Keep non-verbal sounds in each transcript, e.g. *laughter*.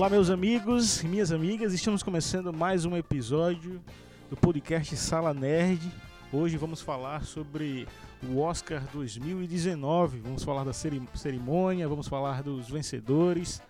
Olá, meus amigos e minhas amigas, estamos começando mais um episódio do podcast Sala Nerd. Hoje vamos falar sobre o Oscar 2019. Vamos falar da ceri- cerimônia, vamos falar dos vencedores,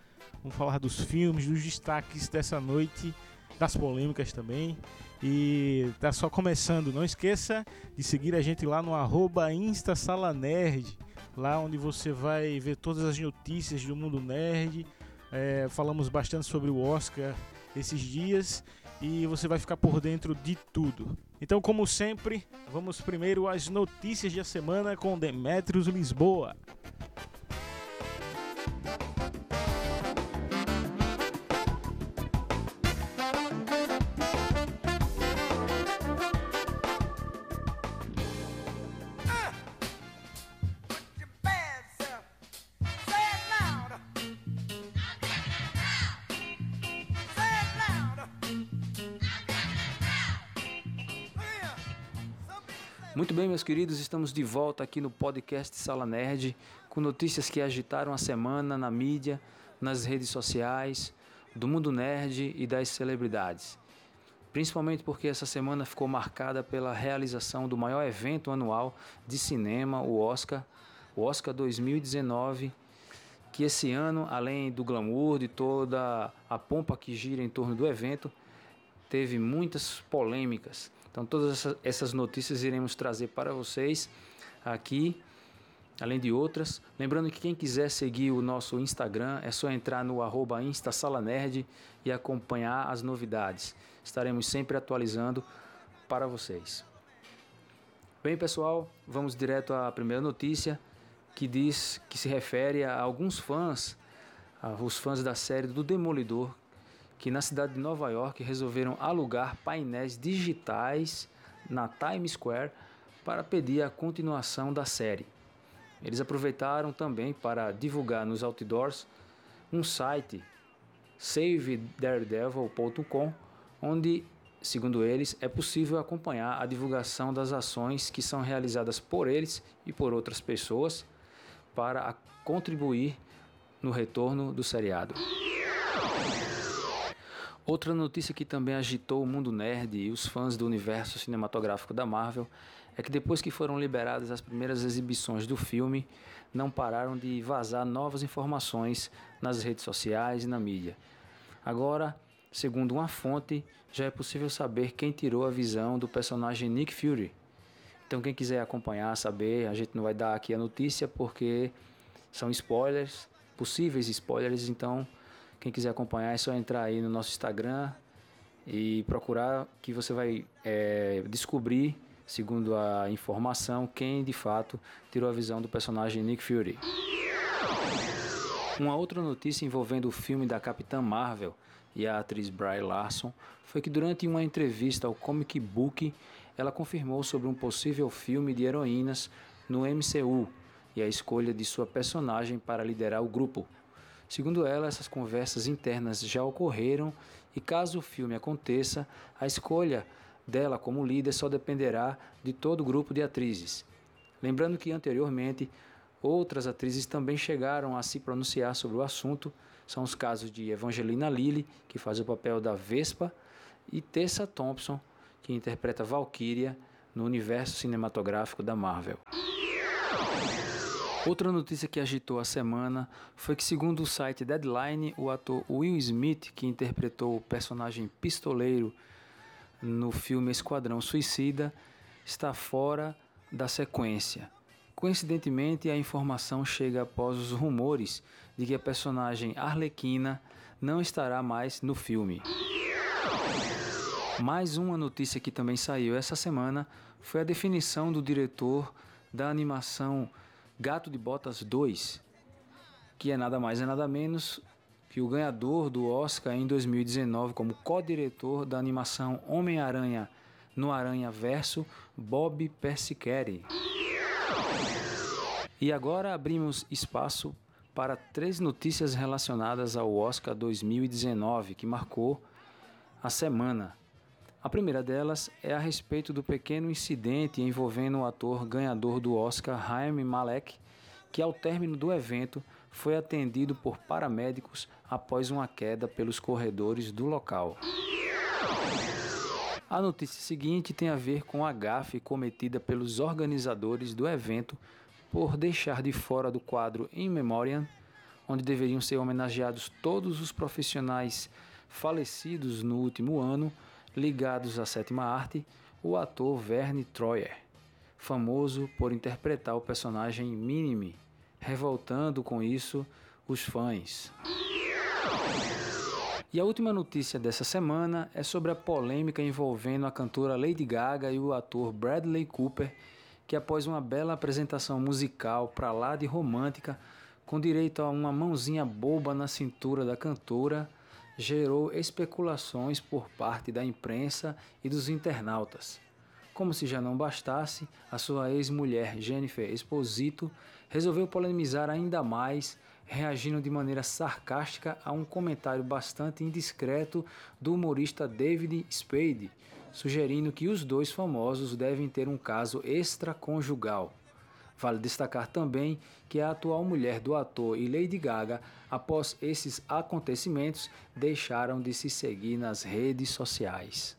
vamos falar dos filmes, dos destaques dessa noite, das polêmicas também. E tá só começando. Não esqueça de seguir a gente lá no arroba Insta Sala Nerd, lá onde você vai ver todas as notícias do mundo nerd. É, falamos bastante sobre o Oscar esses dias e você vai ficar por dentro de tudo. Então, como sempre, vamos primeiro às notícias da semana com Demetrios Lisboa. Muito bem, meus queridos, estamos de volta aqui no podcast Sala Nerd com notícias que agitaram a semana na mídia, nas redes sociais, do mundo nerd e das celebridades. Principalmente porque essa semana ficou marcada pela realização do maior evento anual de cinema, o Oscar, o Oscar 2019, que esse ano, além do glamour, de toda a pompa que gira em torno do evento, teve muitas polêmicas. Então, todas essa- essas notícias iremos trazer para vocês aqui, além de outras. Lembrando que quem quiser seguir o nosso Instagram é só entrar no arroba InstaSalaNerd e acompanhar as novidades. Estaremos sempre atualizando para vocês. Bem, pessoal, vamos direto à primeira notícia que diz que se refere a alguns fãs, os fãs da série do Demolidor, que na cidade de Nova York resolveram alugar painéis digitais na Times Square para pedir a continuação da série. Eles aproveitaram também para divulgar nos outdoors um site savedaredevil.com, onde, segundo eles, é possível acompanhar a divulgação das ações que são realizadas por eles e por outras pessoas para contribuir no retorno do seriado. Outra notícia que também agitou o mundo nerd e os fãs do universo cinematográfico da Marvel é que depois que foram liberadas as primeiras exibições do filme, não pararam de vazar novas informações nas redes sociais e na mídia. Agora, segundo uma fonte, já é possível saber quem tirou a visão do personagem Nick Fury. Então, quem quiser acompanhar, saber, a gente não vai dar aqui a notícia porque são spoilers, possíveis spoilers. Então, quem quiser acompanhar é só entrar aí no nosso Instagram e procurar que você vai é, descobrir, segundo a informação, quem de fato tirou a visão do personagem Nick Fury. Uma outra notícia envolvendo o filme da Capitã Marvel e a atriz Brie Larson foi que durante uma entrevista ao Comic Book, ela confirmou sobre um possível filme de heroínas no MCU e a escolha de sua personagem para liderar o grupo. Segundo ela, essas conversas internas já ocorreram e caso o filme aconteça, a escolha dela como líder só dependerá de todo o grupo de atrizes. Lembrando que anteriormente outras atrizes também chegaram a se pronunciar sobre o assunto. São os casos de Evangelina Lilly, que faz o papel da Vespa, e Tessa Thompson, que interpreta Valkyria no universo cinematográfico da Marvel. Outra notícia que agitou a semana foi que, segundo o site Deadline, o ator Will Smith, que interpretou o personagem pistoleiro no filme Esquadrão Suicida, está fora da sequência. Coincidentemente, a informação chega após os rumores de que a personagem Arlequina não estará mais no filme. Mais uma notícia que também saiu essa semana foi a definição do diretor da animação Gato de Botas 2, que é nada mais e nada menos que o ganhador do Oscar em 2019 como co-diretor da animação Homem-Aranha no Aranha Verso Bob Persicheri. E agora abrimos espaço para três notícias relacionadas ao Oscar 2019, que marcou a semana. A primeira delas é a respeito do pequeno incidente envolvendo o ator ganhador do Oscar, Rami Malek, que ao término do evento foi atendido por paramédicos após uma queda pelos corredores do local. A notícia seguinte tem a ver com a gafe cometida pelos organizadores do evento por deixar de fora do quadro In Memoriam, onde deveriam ser homenageados todos os profissionais falecidos no último ano ligados à sétima arte, o ator Verne Troyer, famoso por interpretar o personagem Minimi, revoltando com isso os fãs. E a última notícia dessa semana é sobre a polêmica envolvendo a cantora Lady Gaga e o ator Bradley Cooper, que após uma bela apresentação musical para lá de romântica, com direito a uma mãozinha boba na cintura da cantora, gerou especulações por parte da imprensa e dos internautas. Como se já não bastasse, a sua ex-mulher Jennifer Esposito resolveu polemizar ainda mais, reagindo de maneira sarcástica a um comentário bastante indiscreto do humorista David Spade, sugerindo que os dois famosos devem ter um caso extraconjugal. Vale destacar também que a atual mulher do ator e Lady Gaga, após esses acontecimentos, deixaram de se seguir nas redes sociais.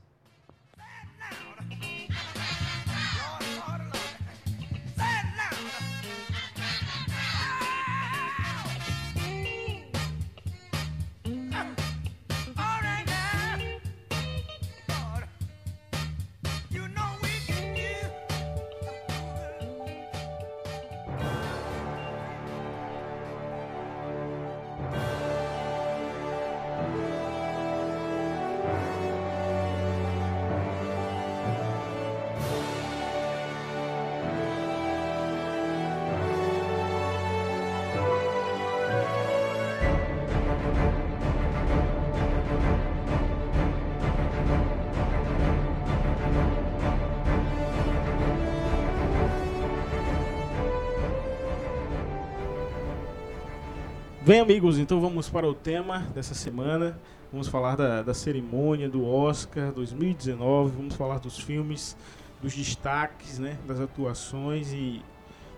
Bem, amigos, então vamos para o tema dessa semana. Vamos falar da, da cerimônia do Oscar 2019. Vamos falar dos filmes, dos destaques, né, das atuações. E,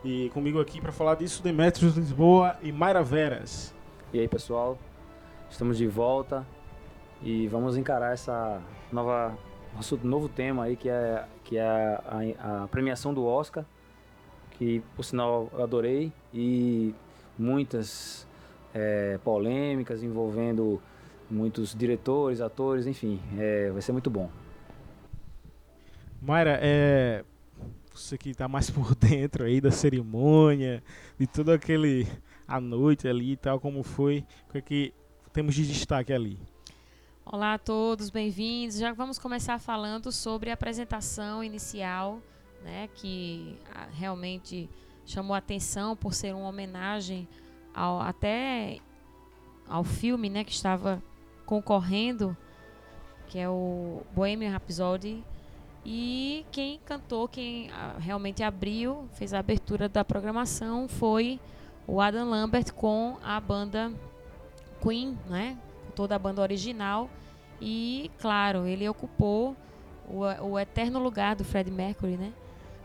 e comigo aqui para falar disso, Demetrios Lisboa e Mayra Veras. E aí, pessoal? Estamos de volta e vamos encarar essa nova nosso novo tema aí que é que é a, a premiação do Oscar, que por sinal eu adorei e muitas eh, polêmicas envolvendo muitos diretores, atores, enfim, eh, vai ser muito bom. Mayra, é, você que está mais *laughs* por dentro aí da cerimônia, de todo aquele a noite ali e tal, como foi, o que, é que temos de destaque ali? Olá a todos, bem-vindos. Já vamos começar falando sobre a apresentação inicial, né, que ah, realmente chamou a atenção por ser uma homenagem ao, até ao filme, né, que estava concorrendo, que é o Bohemian Rhapsody. E quem cantou, quem ah, realmente abriu, fez a abertura da programação foi o Adam Lambert com a banda Queen, né? Toda a banda original. E, claro, ele ocupou o, o eterno lugar do Fred Mercury, né?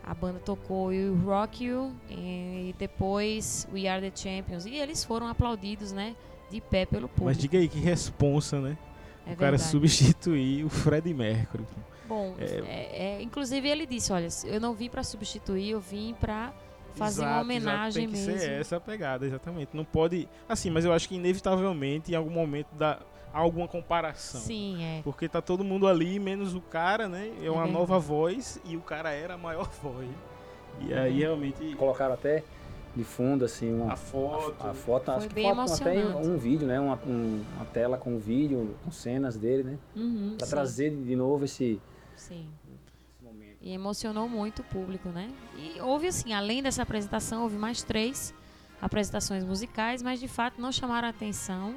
A banda tocou You Rock You e depois We Are The Champions. E eles foram aplaudidos, né? De pé pelo público. Mas diga aí que responsa, né? é o cara verdade. substituir o Fred Mercury. Bom, É- é- é, inclusive ele disse, olha, eu não vim para substituir, eu vim para fazer uma Exato, homenagem exato, tem que mesmo. ser essa a pegada, exatamente. Não pode. Assim, mas eu acho que inevitavelmente em algum momento dá alguma comparação. Sim, é. Porque tá todo mundo ali, menos o cara, né? É uma verdade. nova voz e o cara era a maior *laughs* voz. E aí realmente Colocaram até de fundo assim uma a foto. a, a foto, Foi acho que foto, até um vídeo, né? Uma, um- uma tela com vídeo, com cenas dele, né? Uhum, Pra sim, trazer de novo esse, sim. esse momento. E emocionou muito o público, né? E houve, assim, além dessa apresentação, houve mais três apresentações musicais, mas de fato não chamaram a atenção,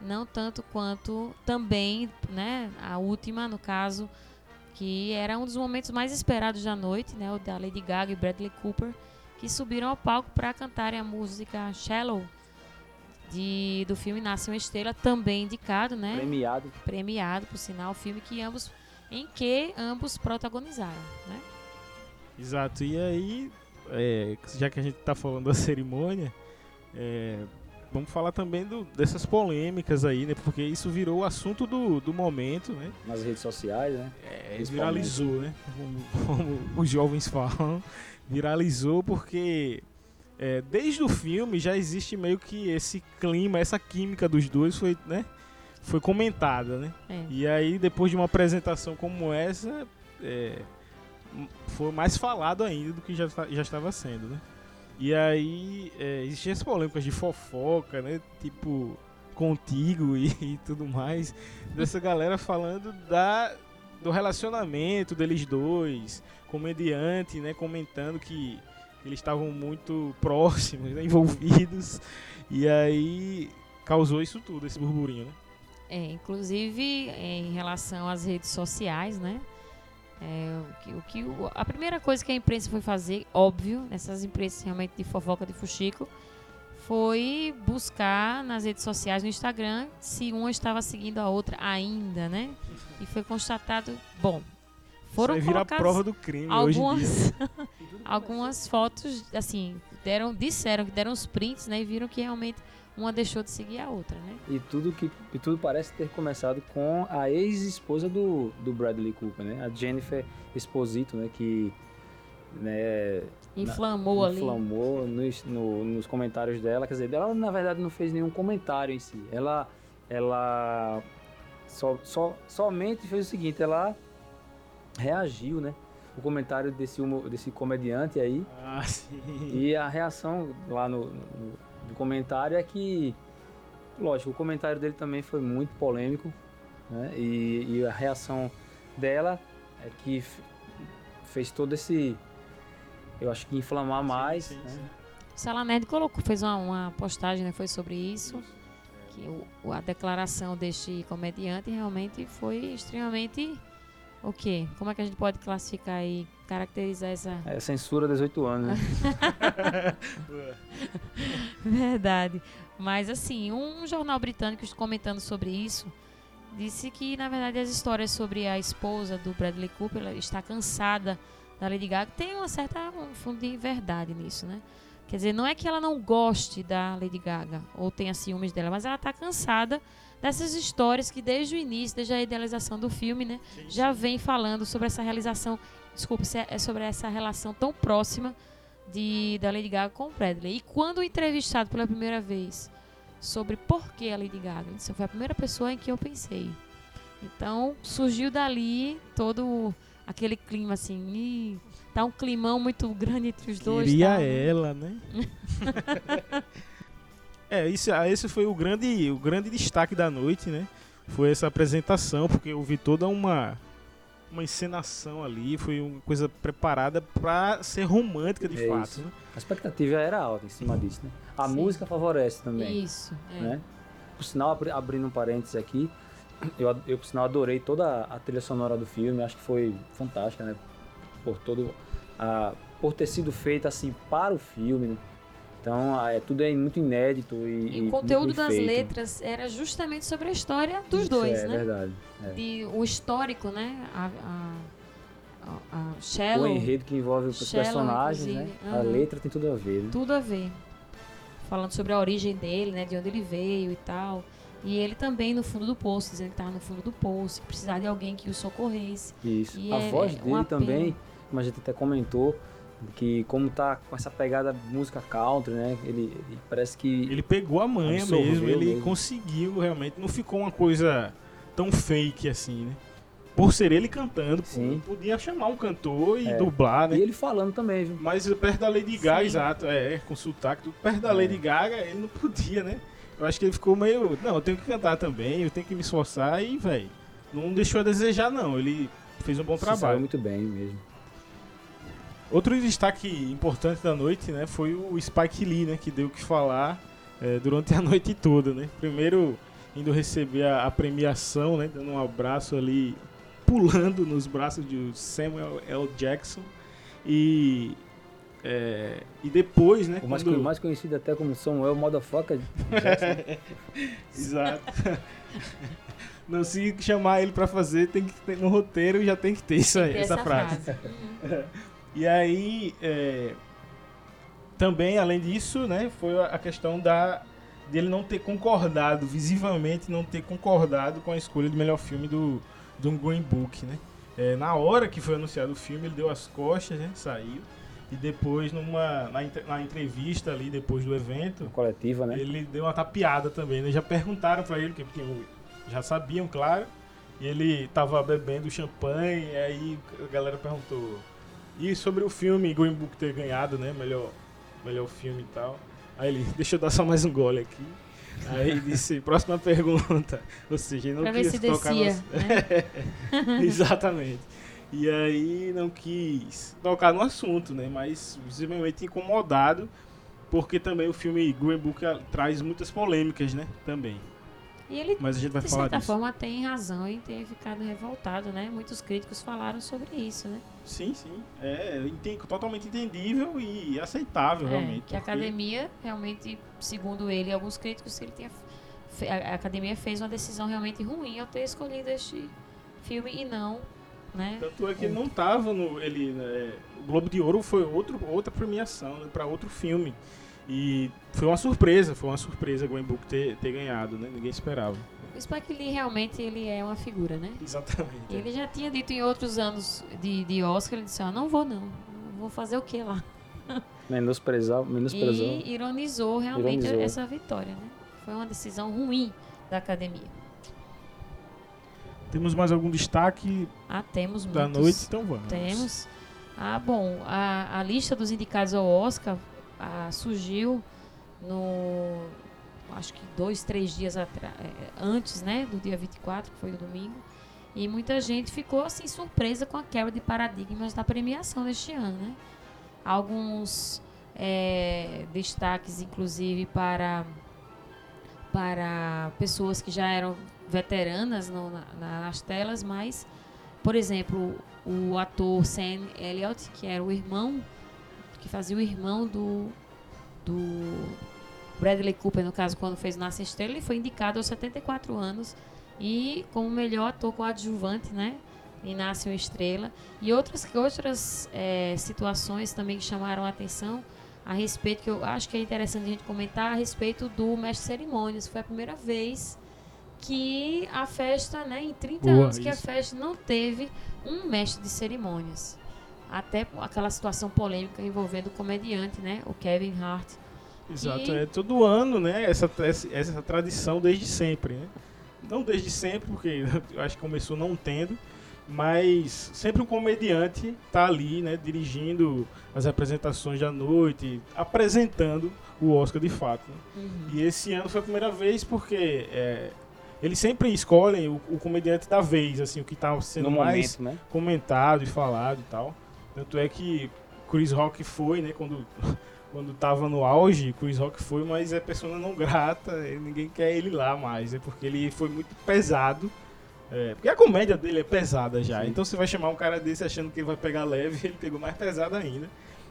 não tanto quanto também, né? A última, no caso, que era um dos momentos mais esperados da noite, né? O da Lady Gaga e Bradley Cooper, que subiram ao palco para cantarem a música Shallow de, do filme Nasce uma Estrela, também indicado, né? Premiado. Premiado, por sinal, filme que ambos em que ambos protagonizaram, né? Exato. E aí, é, já que a gente tá falando da cerimônia, é, vamos falar também do- dessas polêmicas aí, né? Porque isso virou o assunto do, do momento, né? Nas redes sociais, né? É, viralizou, né? Como, como os jovens falam, viralizou porque é, desde o filme já existe meio que esse clima, essa química dos dois foi, né? Foi comentada, né? É. E aí depois de uma apresentação como essa, é, foi mais falado ainda do que já, já estava sendo, né? E aí é, existiam as polêmicas de fofoca, né? Tipo, contigo e, *laughs* e tudo mais. Dessa galera falando da, do relacionamento deles dois, comediante, né? Comentando que eles estavam muito próximos, né, *laughs* envolvidos. E aí causou isso tudo, esse burburinho, né? É, inclusive em relação às redes sociais, né? É, o que, o que o- a primeira coisa que a imprensa foi fazer, óbvio, nessas imprensas realmente de fofoca de fuxico, foi buscar nas redes sociais, no Instagram, se uma estava seguindo a outra ainda, né? E foi constatado, bom, foram Isso vira colocadas prova do crime algumas *laughs* algumas fotos, assim, deram disseram que deram os prints, né? E viram que realmente uma deixou de seguir a outra, né? E tudo, que, e tudo parece ter começado com a ex-esposa do, do Bradley Cooper, né? A Jennifer Esposito, né? Que né, Inflamou ali. inflamou nos, no- nos comentários dela. Quer dizer, ela na verdade não fez nenhum comentário em si. Ela, ela só, só, somente fez o seguinte, ela reagiu, né? O comentário desse, desse comediante aí. Ah, sim. E a reação lá no, no- do comentário é que, lógico, o comentário dele também foi muito polêmico, né? E, e a reação dela é que fez todo esse, eu acho que inflamar mais, sim, né? sim. O Sala Nerd colocou, fez uma, uma postagem, né? Foi sobre isso. Que o- a declaração deste comediante realmente foi extremamente. O quê? Como é que a gente pode classificar e caracterizar essa. É censura 18 anos, né? *laughs* Verdade. Mas assim, um jornal britânico comentando sobre isso disse que na verdade as histórias sobre a esposa do Bradley Cooper ela está cansada da Lady Gaga tem uma certa um fundo de verdade nisso, né? Quer dizer, não é que ela não goste da Lady Gaga ou tenha ciúmes dela, mas ela está cansada dessas histórias que desde o início, desde a idealização do filme, né, já vem falando sobre essa realização, desculpa, se é sobre essa relação tão próxima de, da Lady Gaga com o Bradley. E quando entrevistado pela primeira vez sobre por que a Lady Gaga, isso foi a primeira pessoa em que eu pensei. Então surgiu dali todo aquele clima assim, "Ih, tá um climão muito grande entre os dois. Queria tá, né?" ela, né? *laughs* é, isso, ah, esse foi o grande, o grande destaque da noite, né? Foi essa apresentação, porque eu vi toda uma uma encenação ali, foi uma coisa preparada pra ser romântica de É fato. isso. né? A expectativa era alta em cima disso, né? A Sim. música favorece também. Isso. é. né? Por sinal, abri- abrindo um parênteses aqui, eu, eu por sinal adorei toda a trilha sonora do filme, acho que foi fantástica, né? Por todo a, por ter sido feita assim para o filme, né? Então, é, tudo é muito inédito e, E e o conteúdo das letras era justamente sobre a história dos Isso, dois, é, né? verdade. é. De, o histórico, né? A, a, a, a O Shallow, enredo que envolve os Shallow, personagens, né? inclusive. A letra tem tudo a ver, né? tudo a ver. Falando sobre a origem dele, né? De onde ele veio e tal. E ele também no fundo do poço, dizendo que estava no fundo do poço, que precisava de alguém que o socorresse. Isso. E a é voz um dele também, como a gente até comentou, que como tá com essa pegada música country, né? Ele, ele parece que Ele pegou a manha mesmo, ele mesmo. conseguiu realmente, não ficou uma coisa tão fake assim, né? Por ser ele cantando, Sim. podia chamar um cantor e É. dublar, né? E ele falando também, viu? Mas perto da Lady Gaga, Sim. exato, é, com sotaque, tudo perto da É. Lady Gaga, ele não podia, né? Eu acho que ele ficou meio, não, eu tenho que cantar também, eu tenho que me esforçar e, velho, não deixou a desejar não, ele fez um bom Se trabalho. muito bem mesmo. Outro destaque importante da noite, né, foi o Spike Lee, né, que deu o que falar é, durante a *laughs* noite toda, né? Primeiro indo receber a, a premiação, né, dando um abraço ali pulando nos braços de Samuel L. Jackson e é, e depois, né? O mais, quando- mais conhecido até como Samuel Motherfucker. *laughs* Exato. *laughs* Não, se chamar ele pra fazer, tem que ter no roteiro já tem que ter isso aí, Tem essa, frase. Uhum. E aí, é, também, além disso, né, foi a questão da dele não ter concordado, visivelmente não ter concordado com a escolha do melhor filme do, do Green Book, né? É, na hora que foi anunciado o filme, ele deu as costas, né, saiu. E depois, numa, na, na entrevista ali, depois do evento, Coletiva, né? ele deu uma tapeada também, né? Já perguntaram pra ele, que porque já sabiam, claro. E ele tava bebendo champanhe, e aí a galera perguntou. E sobre o filme Green Book ter ganhado, né? Melhor, melhor filme e tal. Aí ele, *laughs* deixa eu dar só mais um gole aqui. Aí ele disse, *laughs* próxima pergunta. Ou seja, ele não Pra quis se tocar no descia, ass- né? *laughs* Exatamente. E aí não quis tocar no assunto, né? Mas visivelmente incomodado, porque também o filme Green Book ah, traz muitas polêmicas, né? Também. E ele, Mas a gente vai de falar certa disso. forma, tem razão em ter ficado revoltado, né? Muitos críticos falaram sobre isso, né? Sim, sim. É totalmente entendível e aceitável, É, realmente. que a porque- academia, realmente, segundo ele e alguns críticos, ele tinha, a a academia fez uma decisão realmente ruim ao ter escolhido este filme e não, né? Tanto é que ele não tava no. Ele, né, o Globo de Ouro foi outro, outra premiação né, para outro filme. E foi uma surpresa, foi uma surpresa Green Book ter, ter ganhado, né? Ninguém esperava. O Spike Lee realmente ele é uma figura, né? Exatamente. Ele já tinha dito em outros anos de, de Oscar, ele disse, ó, não vou não, vou fazer o que lá? *laughs* Menosprezar, menosprezou. E ironizou realmente Ironizou. essa vitória, né? Foi uma decisão ruim da academia. Temos mais algum destaque Ah, temos da muitos. noite? Então vamos. Temos. Ah, bom, a, a lista dos indicados ao Oscar ah, surgiu no. Acho que dois, três dias atra- eh, antes, né? Do dia 24, que foi o domingo. E muita gente ficou assim surpresa com a quebra de paradigmas da premiação deste ano, né? Alguns eh, destaques, inclusive, para, para pessoas que já eram veteranas no- na- nas telas, mas, por exemplo, o ator Sam Elliott, que era o irmão, que fazia o irmão do, do Bradley Cooper, no caso, quando fez Nasce Estrela, ele foi indicado aos 74 anos e como melhor ator coadjuvante, né? Em Nasce uma Estrela. E outras, outras eh, situações também que chamaram a atenção a respeito, que eu acho que é interessante a gente comentar, a respeito do mestre de cerimônias. Foi a primeira vez que a festa, né, em 30 Boa, anos, que a festa não teve um mestre de cerimônias. Até aquela situação polêmica envolvendo o comediante, né, o Kevin Hart. Exato, E- é todo ano, né? Essa, essa, essa tradição desde sempre, né? Não desde sempre, porque *laughs* eu acho que começou não tendo, mas sempre um comediante tá ali, né? Dirigindo as apresentações da noite, apresentando o Oscar de fato. né? E esse ano foi a primeira vez porque é, eles sempre escolhem o, o comediante da vez, assim, o que tá sendo no mais momento, né? comentado e falado e tal. Tanto é que Chris Rock foi, né, quando, *laughs* quando tava no auge, Chris Rock foi, mas é persona não grata, ninguém quer ele lá mais, é porque ele foi muito pesado. É, porque a comédia dele é pesada já, Sim. então você vai chamar um cara desse achando que ele vai pegar leve, *laughs* ele pegou mais pesado ainda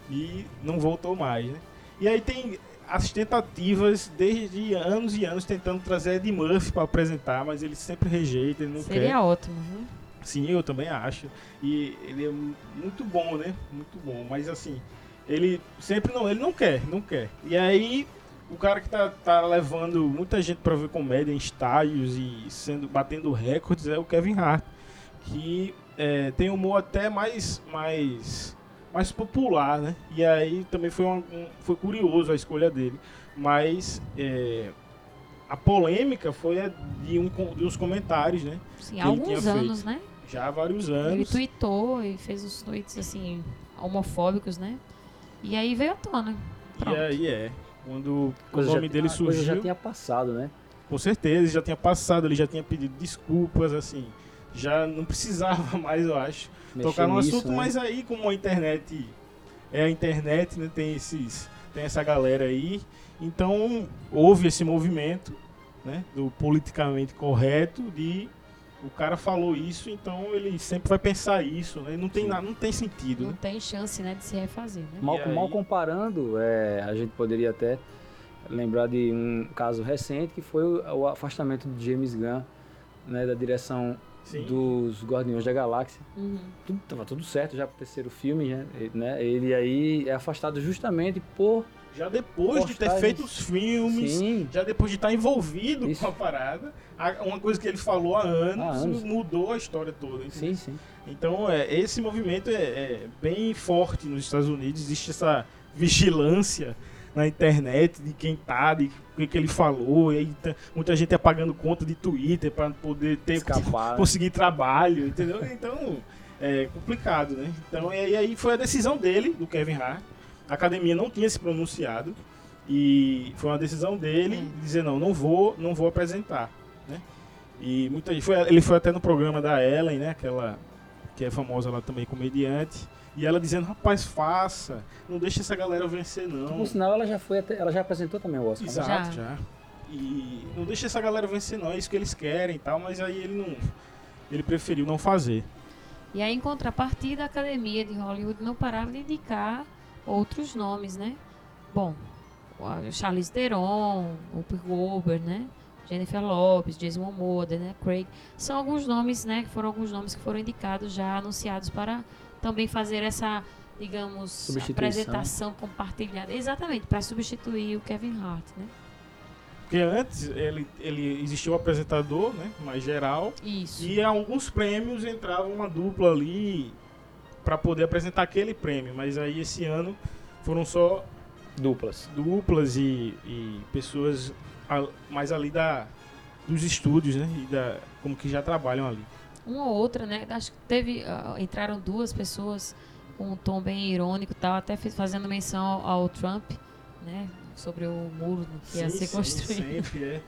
e não voltou mais, né? E aí tem as tentativas desde anos e anos tentando trazer Ed Murphy para apresentar, mas ele sempre rejeita, ele não quer. Seria ótimo, viu? Sim, eu também acho. E ele é mu- muito bom, né? Muito bom. Mas assim, ele sempre não, ele não quer, não quer. E aí, o cara que tá, tá levando muita gente pra ver comédia em estádios e sendo batendo recordes é o Kevin Hart, que é, tem humor até mais mais mais popular, né? E aí também foi um, um- foi curioso a escolha dele, mas é, a polêmica foi a de, um, de uns comentários, né? Sim, há alguns anos, né? Já há vários Ele anos. tweetou e fez os tweets, assim, homofóbicos, né? E aí veio à tona. E Pronto. aí é. Quando Coisa o nome já, dele a coisa surgiu, já tinha passado, né? com certeza, ele já tinha passado, ele já tinha pedido desculpas, assim. Já não precisava *laughs* mais, eu acho, Mexer tocar no nisso, assunto, né? mas aí como a internet é a internet, né? Tem esses. Tem essa galera aí. Então houve esse movimento, né? Do politicamente correto de o cara falou isso, então ele sempre vai pensar isso, né? Não tem, Sim. na- não tem sentido, Não né? tem chance, né, de se refazer, né? Mal, aí? mal comparando, é, a gente poderia até lembrar de um caso recente que foi o, o afastamento de James Gunn né, da direção Sim. dos Guardiões da Galáxia. Uhum. Tudo, tava tudo certo já pro terceiro filme, né? né? Ele aí é afastado justamente por. Já depois de ter feito os filmes, Sim, já depois de estar envolvido Isso. com a parada, uma coisa que ele falou há anos, Há anos. mudou a história toda. entendeu? sim, sim. Então, é, esse movimento é, é bem forte nos Estados Unidos. Existe essa vigilância na internet de quem tá, de o que, ele falou. E aí, tá- muita gente apagando conta de Twitter para poder ter Escapar. *laughs* conseguir trabalho, entendeu? Então, é complicado, né? Então, e aí foi a decisão dele, do Kevin Hart. A academia não tinha se pronunciado e foi uma decisão dele de dizer não, não vou, não vou apresentar, né? E muita gente foi, ele foi até no programa da Ellen, né? Aquela que é famosa lá também comediante. E ela dizendo, rapaz, faça, não deixa essa galera vencer não. Por sinal, ela já foi até, ela já apresentou também o Oscar. né? Exato, Já. já. E não deixa essa galera vencer não, é isso que eles querem e tal, mas aí ele não ele preferiu não fazer. E aí, em contrapartida, a Academia de Hollywood não parava de indicar outros nomes, né? Bom, o Charlize Theron, o Goldberg, né? Jennifer Lopez, Jason Momoa, né? Craig. São alguns nomes, né? Que foram alguns nomes que foram indicados, já anunciados para também fazer essa, digamos, apresentação compartilhada. Exatamente, para substituir o Kevin Hart, né? Porque antes ele, ele existia o apresentador, né, mais geral, Isso. e a alguns prêmios entrava uma dupla ali para poder apresentar aquele prêmio, mas aí esse ano foram só Duplas. duplas e, e pessoas a- mais ali da dos estúdios, né, e da como que já trabalham ali. uma ou outra, né? Acho que teve. ah, entraram duas pessoas com um tom bem irônico tal, até fez- fazendo menção ao, ao Trump, né? Sobre o muro que ia Sim, ser sim, construído. sempre é.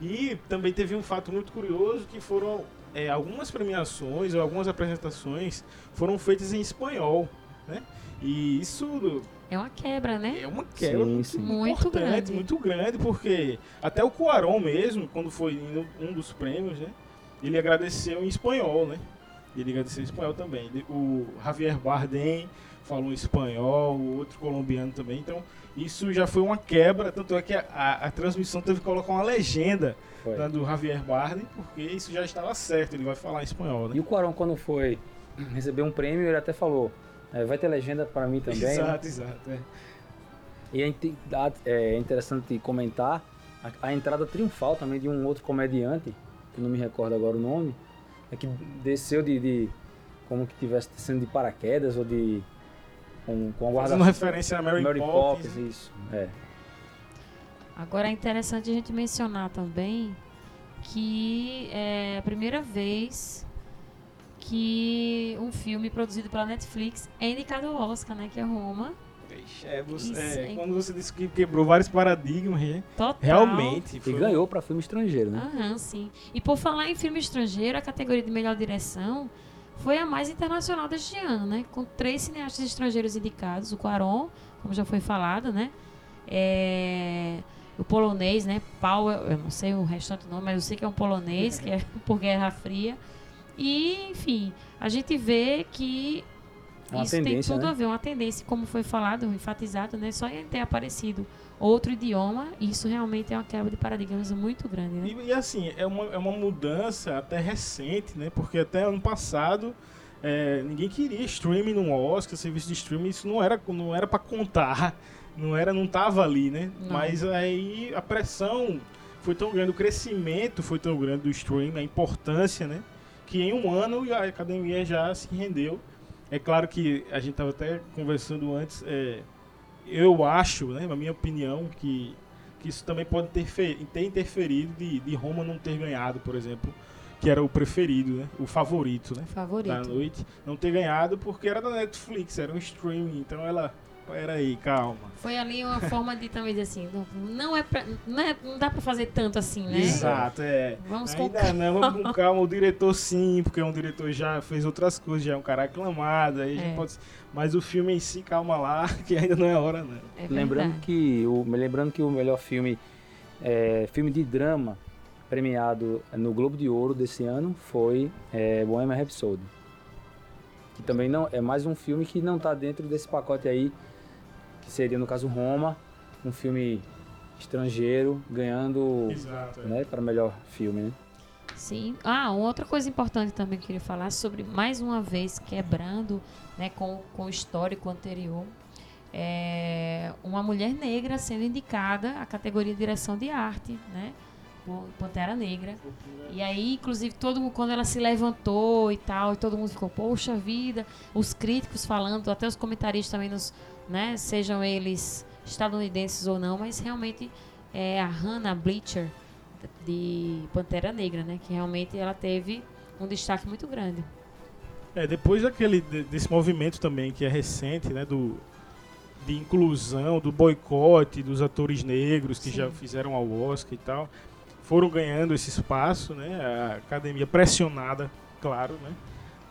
E também teve um fato muito curioso que foram é, algumas premiações ou algumas apresentações foram feitas em espanhol, né? E isso É uma quebra, né? é uma quebra Sim, muito, sim. Muito importante, grande. muito grande, porque até o Cuarón mesmo, quando foi um dos prêmios, né? Ele agradeceu em espanhol, né? Ele agradeceu em espanhol também. O Javier Bardem falou em espanhol, o outro colombiano também. Então, isso já foi uma quebra, tanto é que a, a- a transmissão teve que colocar uma legenda da do Javier Bardem, porque isso já estava certo, ele vai falar em espanhol, né? E o Quaron, quando foi receber um prêmio, ele até falou: é, vai ter legenda para mim também. né? exato, exato. é. E é, dá- é interessante comentar a, a entrada triunfal também de um outro comediante, que não me recordo agora o nome, é que desceu de, de- como que tivesse descendo de paraquedas ou de com, com a guarda Fazendo referência a Mary, Mary Poppins. Poppins, isso. É. Agora é interessante a gente mencionar também que é a primeira vez que um filme produzido pela Netflix é indicado ao Oscar, né? Que é Roma. Ixi, É, você- Isso, é, hein? quando você disse que quebrou vários paradigmas? Total. realmente. E foi- ganhou para filme estrangeiro, né? Aham, sim. E por falar em filme estrangeiro, a categoria de melhor direção foi a mais internacional deste ano, né? Com três cineastas estrangeiros indicados, o Quaron, como já foi falado, né? É, O polonês, né? Powell, eu não sei o restante do nome, mas eu sei que é um polonês, que é *laughs* por Guerra Fria. E, enfim, a gente vê que uma isso tem tudo né? a ver, uma tendência, como foi falado, enfatizado, né? Só em ter aparecido outro idioma, isso realmente é uma quebra de paradigmas muito grande, né? E, e assim, é uma, é uma mudança até recente, né? Porque até ano passado é, ninguém queria streaming no Oscar, serviço de streaming, isso não era, não era para contar, *laughs* não era, não tava ali, né? Não. Mas aí a pressão foi tão grande, o crescimento foi tão grande do streaming, a importância, né? Que em um ano a academia já se rendeu. É claro que a gente estava até conversando antes, é, eu acho, né, na minha opinião, que, que isso também pode ter, ter interferido de, de Roma não ter ganhado, por exemplo, que era o preferido, né, o favorito, né, da Favorito. noite, não ter ganhado porque era da Netflix, era um streaming, então ela, peraí, calma. Foi ali uma forma de também dizer assim, não, não é pra, não, é- não dá pra fazer tanto assim, né? Exato, é. Vamos com Ainda não, vamos com calma. O diretor sim, porque é um diretor já fez outras coisas, já é um cara aclamado. Aí a gente É. pode... Mas o filme em si, calma lá, *laughs* que ainda não é hora, não. É Lembrando que, o, lembrando que o melhor filme é filme de drama premiado no Globo de Ouro desse ano foi é, Bohemian Rhapsody. Que também não é mais um filme que não está dentro desse pacote aí, que seria no caso Roma, um filme estrangeiro ganhando Exato. é. né, para melhor filme, né? Sim. Ah, uma outra coisa importante também que eu queria falar sobre, mais uma vez, quebrando né, com, com o histórico anterior, é uma mulher negra sendo indicada à categoria de direção de arte, né? por Pantera Negra. E aí, inclusive, todo mundo, quando ela se levantou e tal, e todo mundo ficou, poxa vida, os críticos falando, até os comentaristas também, nos, né, sejam eles estadunidenses ou não, mas realmente é a Hannah Bleacher de Pantera Negra, né, que realmente ela teve um destaque muito grande. É, depois daquele, de- desse movimento também que é recente, né, do de inclusão, do boicote dos atores negros que Sim. já fizeram ao Oscar e tal, foram ganhando esse espaço, né, a academia pressionada, claro, né,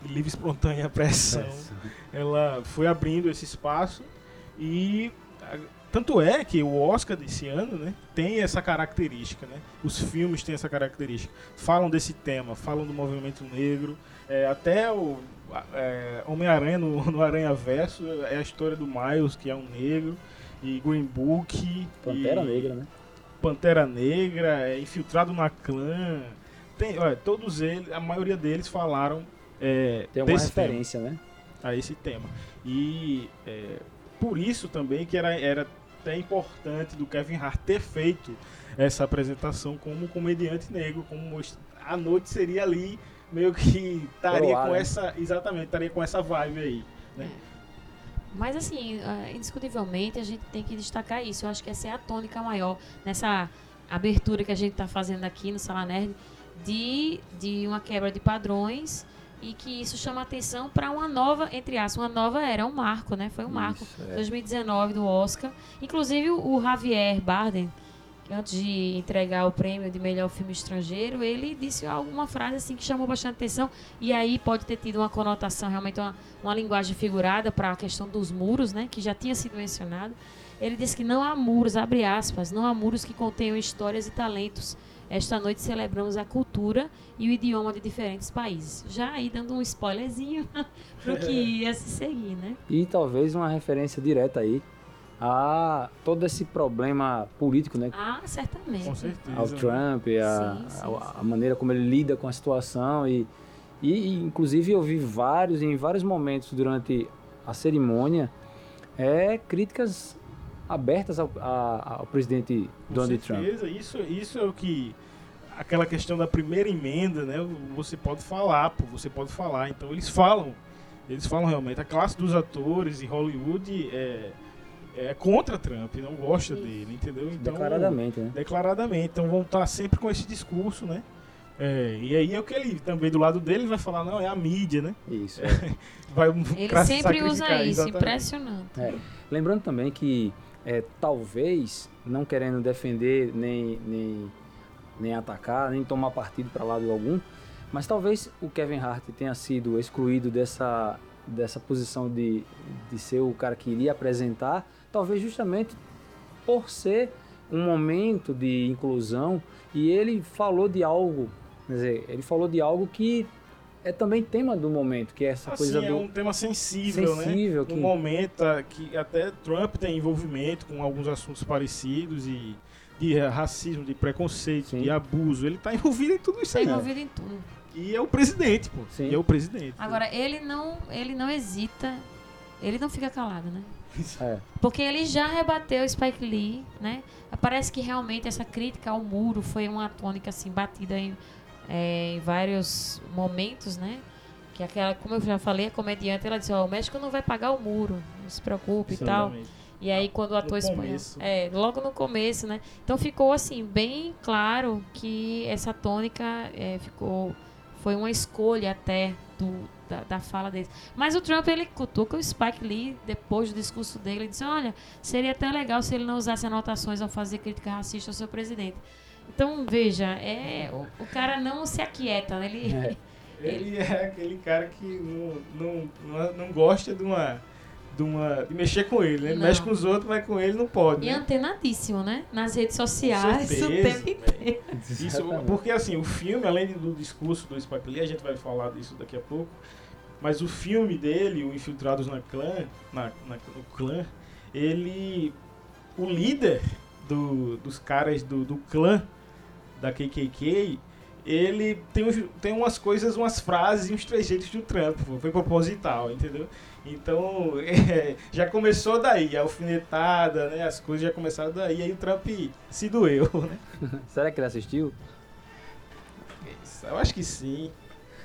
de livre e espontânea pressão, ela foi abrindo esse espaço e tanto é que o Oscar desse ano, né, tem essa característica, né? Os filmes têm essa característica. Falam desse tema, falam do movimento negro, é, até o é, Homem-Aranha no, *laughs* no Aranha Verso é a história do Miles, que é um negro, e Green Book, Pantera e Negra, né? Pantera Negra, é, Infiltrado na Clã. Tem, olha, todos eles, a maioria deles falaram é, Tem alguma desse tema referência, né? a esse tema. E é, por isso também que era, era até importante do Kevin Hart ter feito essa apresentação como comediante negro, como a noite seria ali meio que estaria com né? essa, exatamente, estaria com essa vibe aí. Né? Mas assim, ah, indiscutivelmente a gente tem que destacar isso. Eu acho que essa é a tônica maior nessa abertura que a gente está fazendo aqui no Sala Nerd de, de uma quebra de padrões e que isso chama atenção para uma nova, entre aspas, uma nova era, um marco, né? Foi um marco. Isso, é. 2019 do Oscar. Inclusive o Javier Bardem, que antes de entregar o prêmio de melhor filme estrangeiro, ele disse alguma frase assim que chamou bastante atenção. E aí pode ter tido uma conotação, realmente uma, uma linguagem figurada para a questão dos muros, né? Que já tinha sido mencionado. Ele disse que não há muros, abre aspas, não há muros que contenham histórias e talentos. Esta noite celebramos a cultura e o idioma de diferentes países. Já aí dando um spoilerzinho *laughs* pro que ia se seguir, né? E talvez uma referência direta aí a todo esse problema político, né? Ah, certamente. Com certeza. Ao né? Trump, a, Sim, sim, a- a maneira como ele lida com a situação e, e, e, inclusive eu vi vários em vários momentos durante a cerimônia é críticas abertas ao, a- ao presidente Com Donald Trump. certeza, Isso, isso é o que. Aquela questão da primeira emenda, né? Você pode falar, pô, você pode falar. Então eles falam. Eles falam realmente. A classe dos atores em Hollywood é, é contra Trump, não gosta dele, entendeu? Então, Declaradamente, né? Declaradamente. Então vão estar sempre com esse discurso, né? É, e aí é o que ele também do lado dele vai falar, não, é a mídia, né? Isso. *laughs* Vai Ele sempre usa isso, exatamente. impressionante. É. Lembrando também que é, talvez, não querendo defender nem, nem, nem atacar, nem tomar partido para lado algum, mas talvez o Kevin Hart tenha sido excluído dessa, dessa posição de, de ser o cara que iria apresentar, talvez justamente por ser um momento de inclusão e ele falou de algo, quer dizer, ele falou de algo que é também tema do momento, que é essa Assim, coisa é do um tema sensível, né? sensível no que momento ah, que até Trump tem envolvimento com alguns assuntos parecidos e de racismo, de preconceito, Sim. de abuso, ele tá envolvido em tudo isso Tá aí. envolvido em tudo. E é o presidente, pô. Sim. E é o presidente. Agora, ele não, ele não hesita, ele não fica calado, né? é, Porque ele já rebateu Spike Lee, né? Parece que realmente essa crítica ao muro foi uma tônica assim batida em, é, em vários momentos, né? Que aquela, como eu já falei, a comediante ela disse, ó, o México não vai pagar o muro, não se preocupe e tal. E aí quando o ator começo. é, logo no começo, né? Então ficou assim bem claro que essa tônica é, ficou foi uma escolha até do, da, da fala dele. Mas o Trump ele cutuca o Spike Lee depois do discurso dele e disse: "Olha, seria até legal se ele não usasse anotações ao fazer crítica racista ao seu presidente". Então, veja, é o, o cara não se aquieta, né? ele É. *laughs* Ele é aquele cara que não, não, não, gosta de uma de, uma, de mexer com ele, né? Ele mexe com os outros, mas com ele não pode. E né? antenadíssimo, né? Nas redes sociais, o Certeza, tempo inteiro. Isso, Exatamente. porque assim, o filme, além do discurso do Spike Lee, a gente vai falar disso daqui a pouco, mas o filme dele, o Infiltrados na Clã, na, na- no clã, ele, o líder do- dos caras do, do clã da KKK, ele tem, uns- tem umas coisas, umas frases e uns trejeitos do Trump, foi proposital, entendeu? Então, *laughs* é, já começou daí, a alfinetada, né, as coisas já começaram daí, aí o Trump se doeu, né? *laughs* Será que ele assistiu? Eu acho que sim.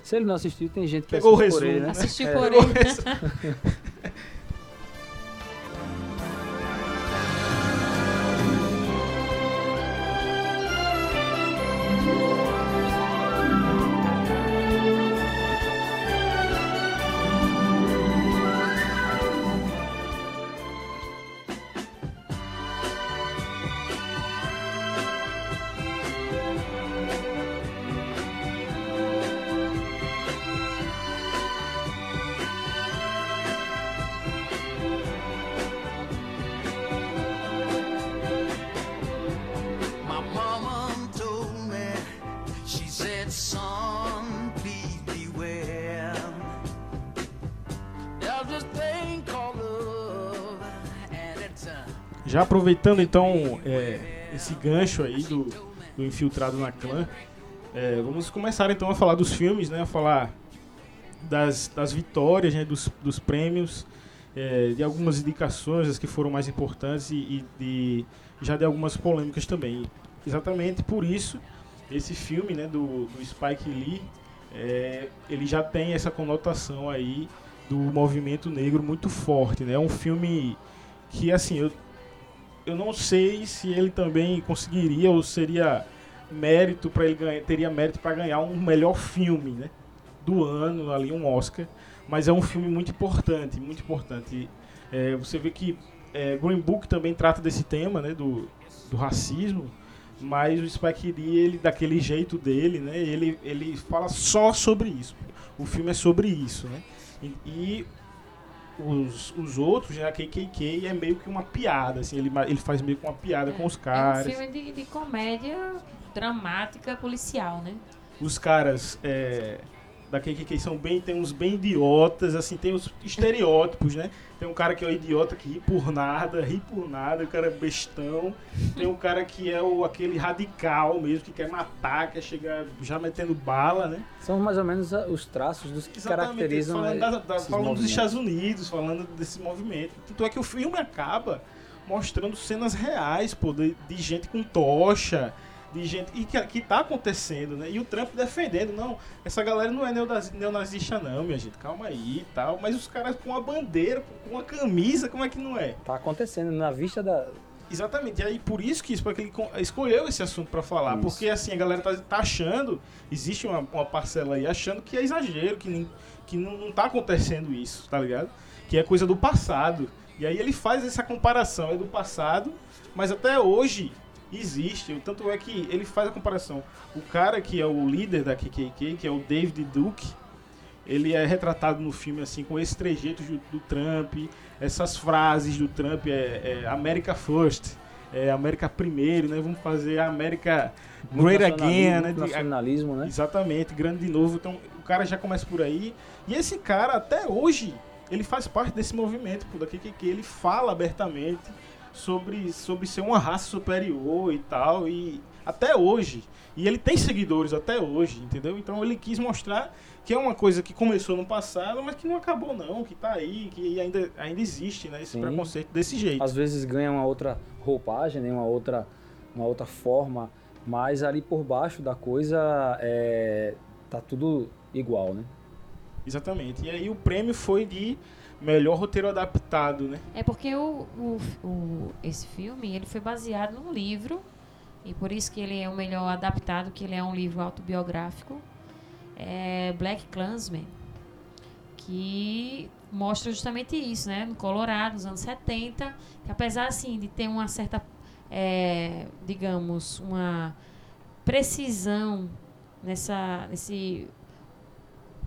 Se ele não assistiu, tem gente que Pegou o assiste por resumo, ele, né? Assistiu É. por ele. *laughs* Já aproveitando então é, esse gancho aí do, do infiltrado na clã, é, vamos começar então a falar dos filmes, né? A falar das, das vitórias, né? dos, dos prêmios, é, de algumas indicações, as que foram mais importantes e, e de, já de algumas polêmicas também. Exatamente por isso, esse filme né, do, do Spike Lee, é, ele já tem essa conotação aí do movimento negro muito forte, né? É um filme que, assim, eu, eu não sei se ele também conseguiria ou seria mérito para ele ganhar, teria mérito para ganhar um melhor filme, né? Do ano ali um Oscar, mas é um filme muito importante, muito importante. É, você vê que é, Green Book também trata desse tema, né? Do, do racismo, mas o Spike Lee ele daquele jeito dele, né? Ele ele fala só sobre isso. O filme é sobre isso, né? E, e os, os outros, né, a KKK é meio que uma piada, assim, ele, ele faz meio que uma piada com os É um caras. filme de, de comédia dramática policial, né? Os caras é, da KKK são bem, tem uns bem idiotas, assim, tem os estereótipos, né? Tem um cara que é o idiota que ri por nada, ri por nada, o cara é bestão. Tem um cara que é o, aquele radical mesmo, que quer matar, quer chegar já metendo bala, né? São mais ou menos ah, os traços dos que caracterizam falando, da- da- esses falando dos. Estados Unidos, falando desse movimento. Tanto é que o filme acaba mostrando cenas reais, pô, de, de gente com tocha, de gente e que, que tá acontecendo, né? E o Trump defendendo, não, essa galera não é neonazi- neonazista não, minha gente, calma aí e tal. Mas os caras com a bandeira, com uma camisa, como é que não é? Tá acontecendo na vista da. Exatamente, e aí por isso que Spike Lee con- escolheu esse assunto pra falar, Isso. porque assim, a galera tá, tá achando, existe uma, uma parcela aí achando que é exagero, que, nem- que não, não tá acontecendo isso, tá ligado? Que é coisa do passado. E aí ele faz essa comparação, é do passado, mas até hoje existe, tanto é que ele faz a comparação. O cara que é o líder da KKK, que é o David Duke, ele é retratado no filme assim com esses trejeitos do, do Trump, essas frases do Trump é, é America First, é América primeiro, né? Vamos fazer a América Great Again, né? De- Nacionalismo, né? Exatamente, grande de novo. Então o cara já começa por aí. E esse cara, até hoje, ele faz parte desse movimento, pô, da KKK. Ele fala abertamente sobre, sobre ser uma raça superior e tal. E até hoje. E ele tem seguidores até hoje, entendeu? Então ele quis mostrar que é uma coisa que começou no passado, mas que não acabou não, que tá aí, que ainda, ainda existe, né? Esse Sim. preconceito desse jeito. Às vezes ganha uma outra roupagem, né? uma, outra, uma outra forma, mas ali por baixo da coisa é, tá tudo igual, né? Exatamente. E aí o prêmio foi de melhor roteiro adaptado, né? É porque o, o, o- esse filme ele foi baseado num livro e por isso que ele é o melhor adaptado, que ele é um livro autobiográfico, é Black Klansman, que mostra justamente isso, né? No Colorado, nos anos 70, que apesar assim de ter uma certa, é, digamos, uma precisão nessa, nesse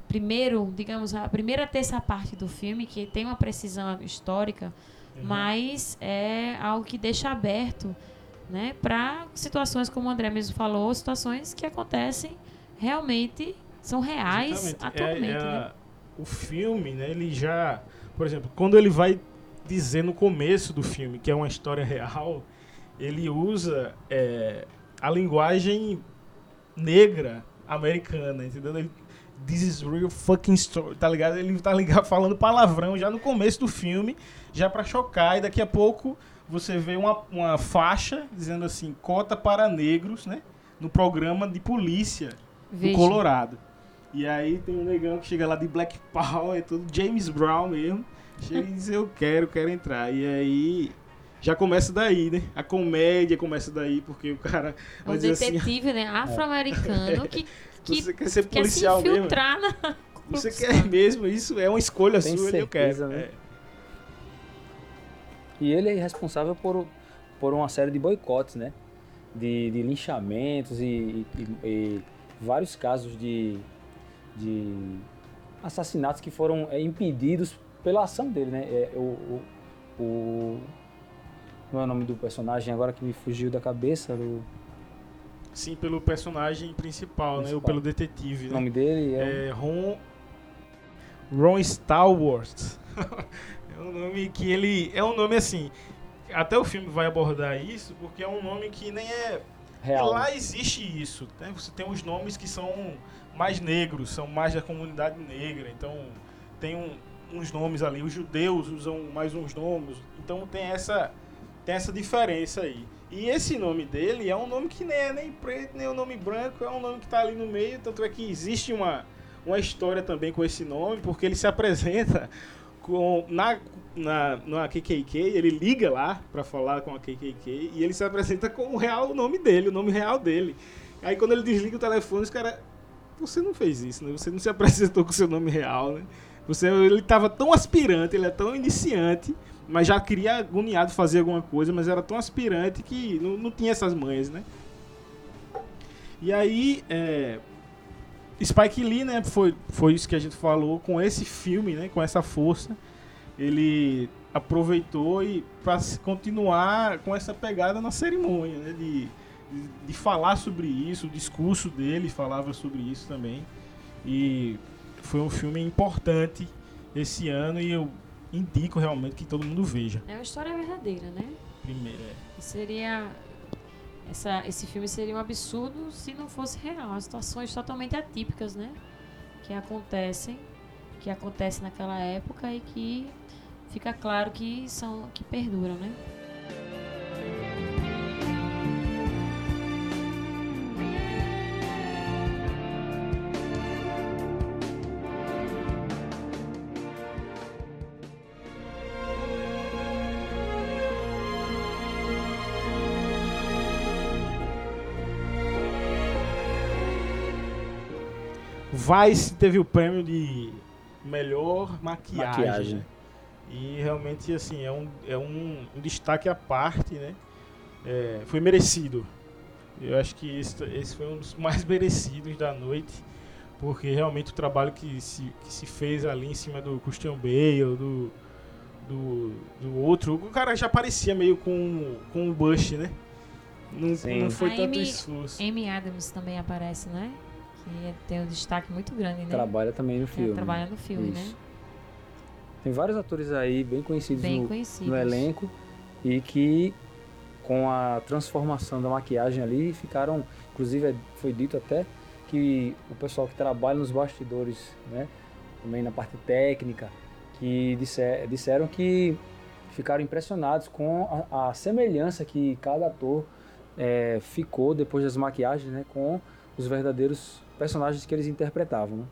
primeiro, digamos, a primeira terça parte do filme, que tem uma precisão histórica, Uhum. mas é algo que deixa aberto né, para situações, como o André mesmo falou, situações que acontecem realmente, são reais Exatamente. É- atualmente. é né? a- O filme, né, ele já. Por exemplo, quando ele vai dizer no começo do filme que é uma história real, ele usa é, a linguagem negra americana, entendeu? Ele, This is real fucking story, tá ligado? Ele tá ligado *laughs* falando palavrão já no começo do filme, já pra chocar, e daqui a pouco você vê uma, uma faixa dizendo assim, cota para negros, né? No programa de polícia do Veja. Colorado. E aí tem um negão que chega lá de Black Power, é tudo James Brown mesmo. Chega e diz, eu quero, quero entrar. E aí já começa daí, né? A comédia começa daí, porque o cara Um vai dizer assim, detetive né, *laughs* afro-americano que, que você quer ser quer se policial mesmo? infiltrar na Você quer mesmo isso? É uma escolha Tem sua, eu certeza, quero. né? É. E ele é responsável por, por uma série de boicotes, né? De, de linchamentos e, e- e vários casos de, de assassinatos que foram é, impedidos pela ação dele, né? É, o, o, o- Não é o nome do personagem agora que me fugiu da cabeça. O Sim, pelo personagem principal, né? Ou Principal. pelo detetive, o né? nome dele é. É Ron, Ron Stallworth. *laughs* é um nome que ele. É um nome assim. Até o filme vai abordar isso, porque é um nome que nem é. Real. Lá existe isso. Né? Você tem os nomes que são mais negros, são mais da comunidade negra. Então tem um- uns nomes ali. Os judeus usam mais uns nomes. Então tem essa, tem essa diferença aí. E esse nome dele é um nome que nem é nem preto, nem um nome branco, é um nome que está ali no meio. Tanto é que existe uma, uma história também com esse nome, porque ele se apresenta com, na, na, na KKK, ele liga lá para falar com a KKK e ele se apresenta com o real nome dele, o nome real dele. Aí quando ele desliga o telefone, os caras. Você não fez isso, né? Você não se *laughs* apresentou com o seu nome real, né? Você, ele tava tão aspirante, ele é tão iniciante, mas já queria agoniado fazer alguma coisa, mas era tão aspirante que não, não tinha essas manhas, né? E aí, é, Spike Lee, né, foi, foi isso que a gente falou, com esse filme, né, com essa força, ele aproveitou e para continuar com essa pegada na cerimônia, né, de, de, de falar sobre isso, o discurso dele falava sobre isso também. E foi um filme importante esse ano e eu indico realmente que todo mundo veja. É uma história verdadeira, né? Primeiro, é. E seria. Essa, esse filme seria um absurdo se não fosse real. As situações totalmente atípicas, né? Que acontecem, que acontecem naquela época e que fica claro que são que perduram, né? Vice teve o prêmio de melhor maquiagem. Maquiagem. E realmente, assim, é um, é um, um destaque à parte, né? É, foi merecido. Eu acho que esse, esse foi um dos *laughs* mais merecidos da noite, porque realmente o trabalho que se, que se fez ali em cima do Christian Bale, do, do, do outro, o cara já parecia meio com, com o Bush, né? Não, Sim. não foi A tanto Amy- esforço. Amy Adams também aparece, né? Que tem um destaque muito grande, né? Trabalha também no É, filme. trabalha no filme, Isso. né? Tem vários atores aí bem conhecidos Bem no, conhecidos. no elenco e que com a transformação da maquiagem ali ficaram, inclusive é- foi dito até que o pessoal que trabalha nos bastidores, né, também na parte técnica, que disser- disseram que ficaram impressionados com a, a semelhança que cada ator eh, ficou depois das maquiagens, né, com os verdadeiros personagens que eles interpretavam. Né?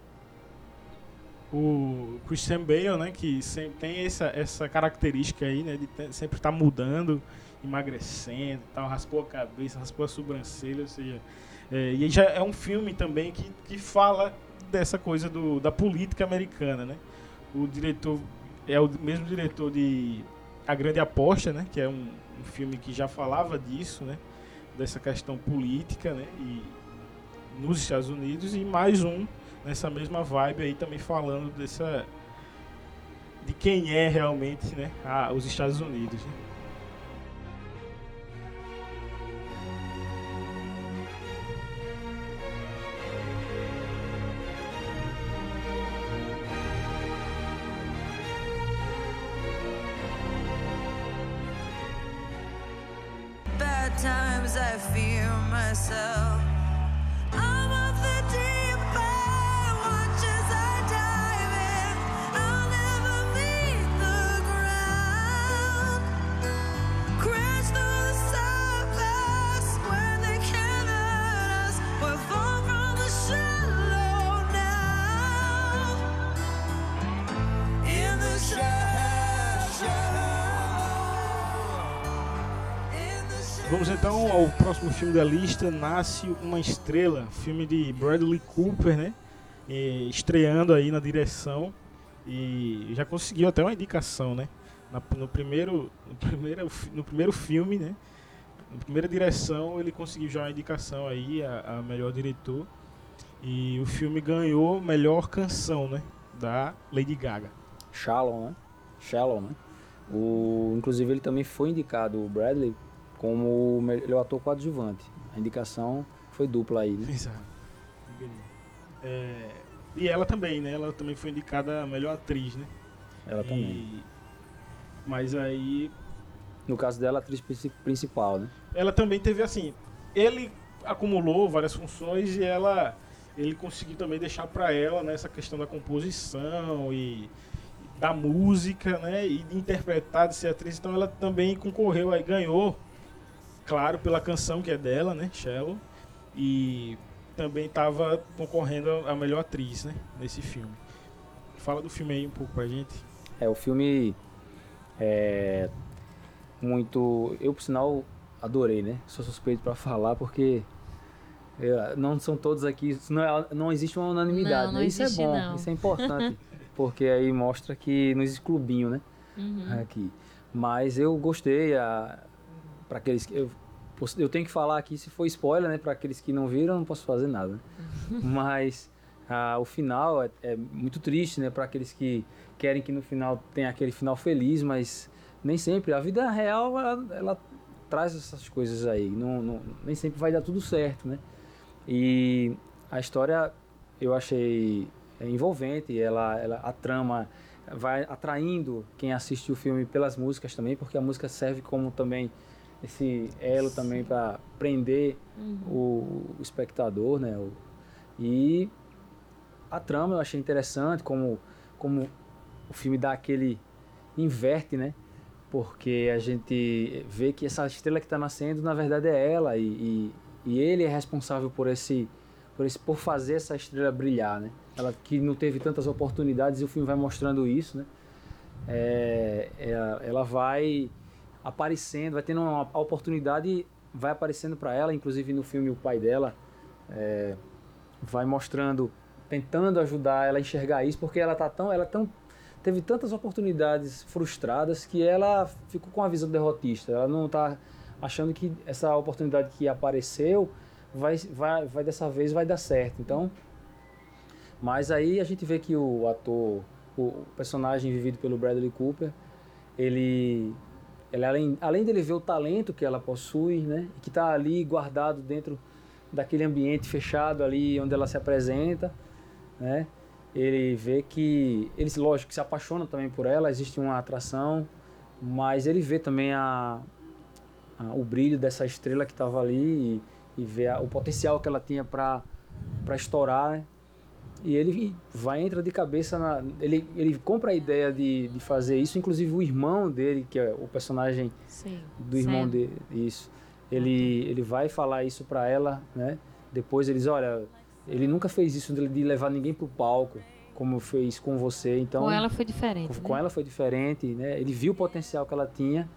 o Christian Bale, né, que sempre tem essa, essa característica aí, né, de ter- sempre estar mudando, emagrecendo, tal, raspou a cabeça, raspou a sobrancelha, ou seja, é, e já é um filme também que, que fala dessa coisa do, da política americana, né? O diretor é o mesmo diretor de A Grande Aposta, né, que é um, um filme que já falava disso, né, dessa questão política, né, e nos Estados Unidos e mais um nessa mesma vibe aí também falando dessa de quem é realmente, né, a, os Estados Unidos. Né? Bad times I fear myself. Próximo filme da lista, Nasce uma Estrela, filme de Bradley Cooper, né? E estreando aí na direção e já conseguiu até uma indicação, né? Na- no, primeiro, no, primeiro, no primeiro filme, né? Na primeira direção ele conseguiu já uma indicação aí a, a melhor diretor e o filme ganhou melhor canção, né? Da Lady Gaga. Shallow, né? Shallow, né? O, inclusive ele também foi indicado, o Bradley, como o melhor ator coadjuvante. A indicação foi dupla aí, né? Exato. É, e ela também, né? Ela também foi indicada a melhor atriz, né? Ela também. E- mas aí No caso dela, a atriz princi- principal, né? ela também teve assim, ele acumulou várias funções e ela ele conseguiu também deixar para ela nessa questão da composição e da música, né, e de interpretar, de ser atriz, então ela também concorreu aí, ganhou, claro, pela canção que é dela, né, Shallow, e também estava concorrendo a melhor atriz, né, nesse filme. Fala do filme aí um pouco pra gente. É, o filme é muito. Eu, por sinal, adorei, né? Sou suspeito pra falar porque não são todos aqui. isso Não, é- não existe uma unanimidade, Não, não né? Isso existe, é bom, não. isso é importante. *laughs* porque aí mostra que não existe clubinho, né? Uhum. Aqui. Mas eu gostei. A, para aqueles que. Eu, eu tenho que falar aqui se for spoiler, né? Para aqueles que não viram, eu não posso fazer nada. né? *laughs* Mas ah, o final é, é muito triste, né? Para aqueles que querem que no final tenha aquele final feliz, mas nem sempre. A vida real, ela, ela traz essas coisas aí. Não, não- nem sempre vai dar tudo certo, né? E a história eu achei envolvente. Ela, ela, a trama vai atraindo quem assiste o filme pelas músicas também, porque a música serve como também esse elo também para prender o, o espectador, né? O- e a trama eu achei interessante, como, como o filme dá aquele inverte, né? Porque a gente vê que essa estrela que está nascendo, na verdade, é ela e, e, e ele é responsável por esse, por esse, por fazer essa estrela brilhar, né? Ela que não teve tantas oportunidades e o filme vai mostrando isso, né? É, ela, ela vai aparecendo, vai tendo uma oportunidade, vai aparecendo para ela, inclusive no filme o pai dela é, vai mostrando, tentando ajudar ela a enxergar isso, porque ela tá tão, ela tão teve tantas oportunidades frustradas que ela ficou com a visão derrotista. Ela não está achando que essa oportunidade que apareceu vai, vai, vai dessa vez vai dar certo. Então, mas aí a gente vê que o ator, o personagem vivido pelo Bradley Cooper, ele, ele além, além dele ver o talento que ela possui, né, que está ali guardado dentro daquele ambiente fechado ali onde ela se apresenta, né, ele vê que ele, lógico, se apaixona também por ela, existe uma atração, mas ele vê também a, a- o brilho dessa estrela que estava ali e, e vê a- o potencial que ela tinha para para estourar, né? E ele vai entra de cabeça na ele ele compra a ideia de, de fazer isso, inclusive o irmão dele, que é o personagem Sim. do irmão Sam. dele, isso. Ele ele vai falar isso para ela, né? Depois eles, olha, ele nunca fez isso de levar ninguém pro palco, como fez com você, então Com ela foi diferente. com né? ela foi diferente, né? Ele viu o potencial que ela tinha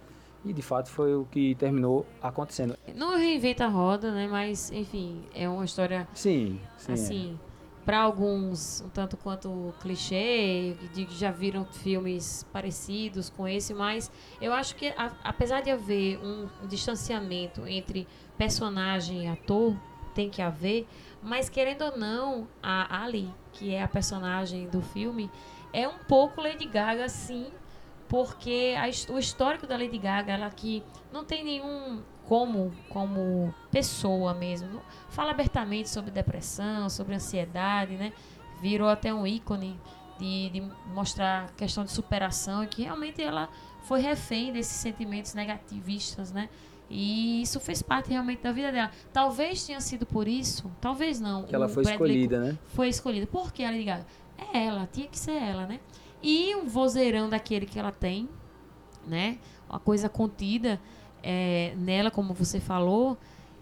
e de fato foi o que terminou acontecendo. Não reinventa a roda, né? Mas, enfim, é uma história Sim, sim. é. Para alguns um tanto quanto clichê, de que já viram filmes parecidos com esse, mas eu acho que a- apesar de haver um, distanciamento entre personagem e ator, tem que haver, mas querendo ou não, a Ali, que é a personagem do filme, é um pouco Lady Gaga, sim, porque a o histórico da Lady Gaga, ela que não tem nenhum como como pessoa mesmo, fala abertamente sobre depressão, sobre ansiedade, né? Virou até um ícone de, de mostrar questão de superação e que realmente ela foi refém desses sentimentos negativistas, né? E isso fez parte realmente da vida dela. Talvez tenha sido por isso, talvez não. Que ela foi Bradley escolhida, né? foi escolhida. Por que a Lady Gaga? É ela, tinha que ser ela, né? E um vozeirão daquele que ela tem, né? Uma coisa contida é, nela, como você falou,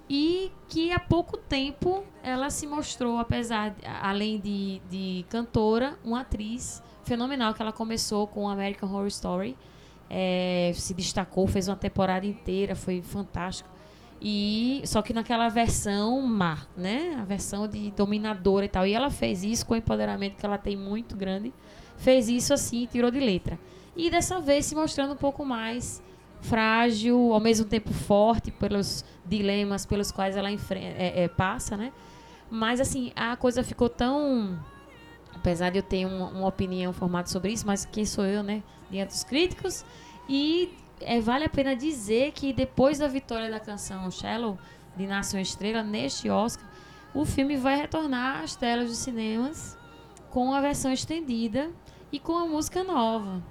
e que há pouco tempo ela se mostrou, apesar, além de, de cantora, uma atriz fenomenal, que ela começou com American Horror Story, é, se destacou, fez uma temporada inteira, foi fantástico. E só que naquela versão má, né? A versão de dominadora e tal. E ela fez isso com o empoderamento que ela tem muito grande. Fez isso assim, tirou de letra. E dessa vez se mostrando um pouco mais frágil, ao mesmo tempo forte pelos dilemas pelos quais ela é, é, passa, né? Mas assim, a coisa ficou tão apesar de eu ter uma, uma opinião formada sobre isso, mas quem sou eu, né? Diante dos críticos. E é, vale a pena dizer que depois da vitória da canção Shallow, de Nação Estrela, neste Oscar, o filme vai retornar às telas dos cinemas com a versão estendida e com a música nova.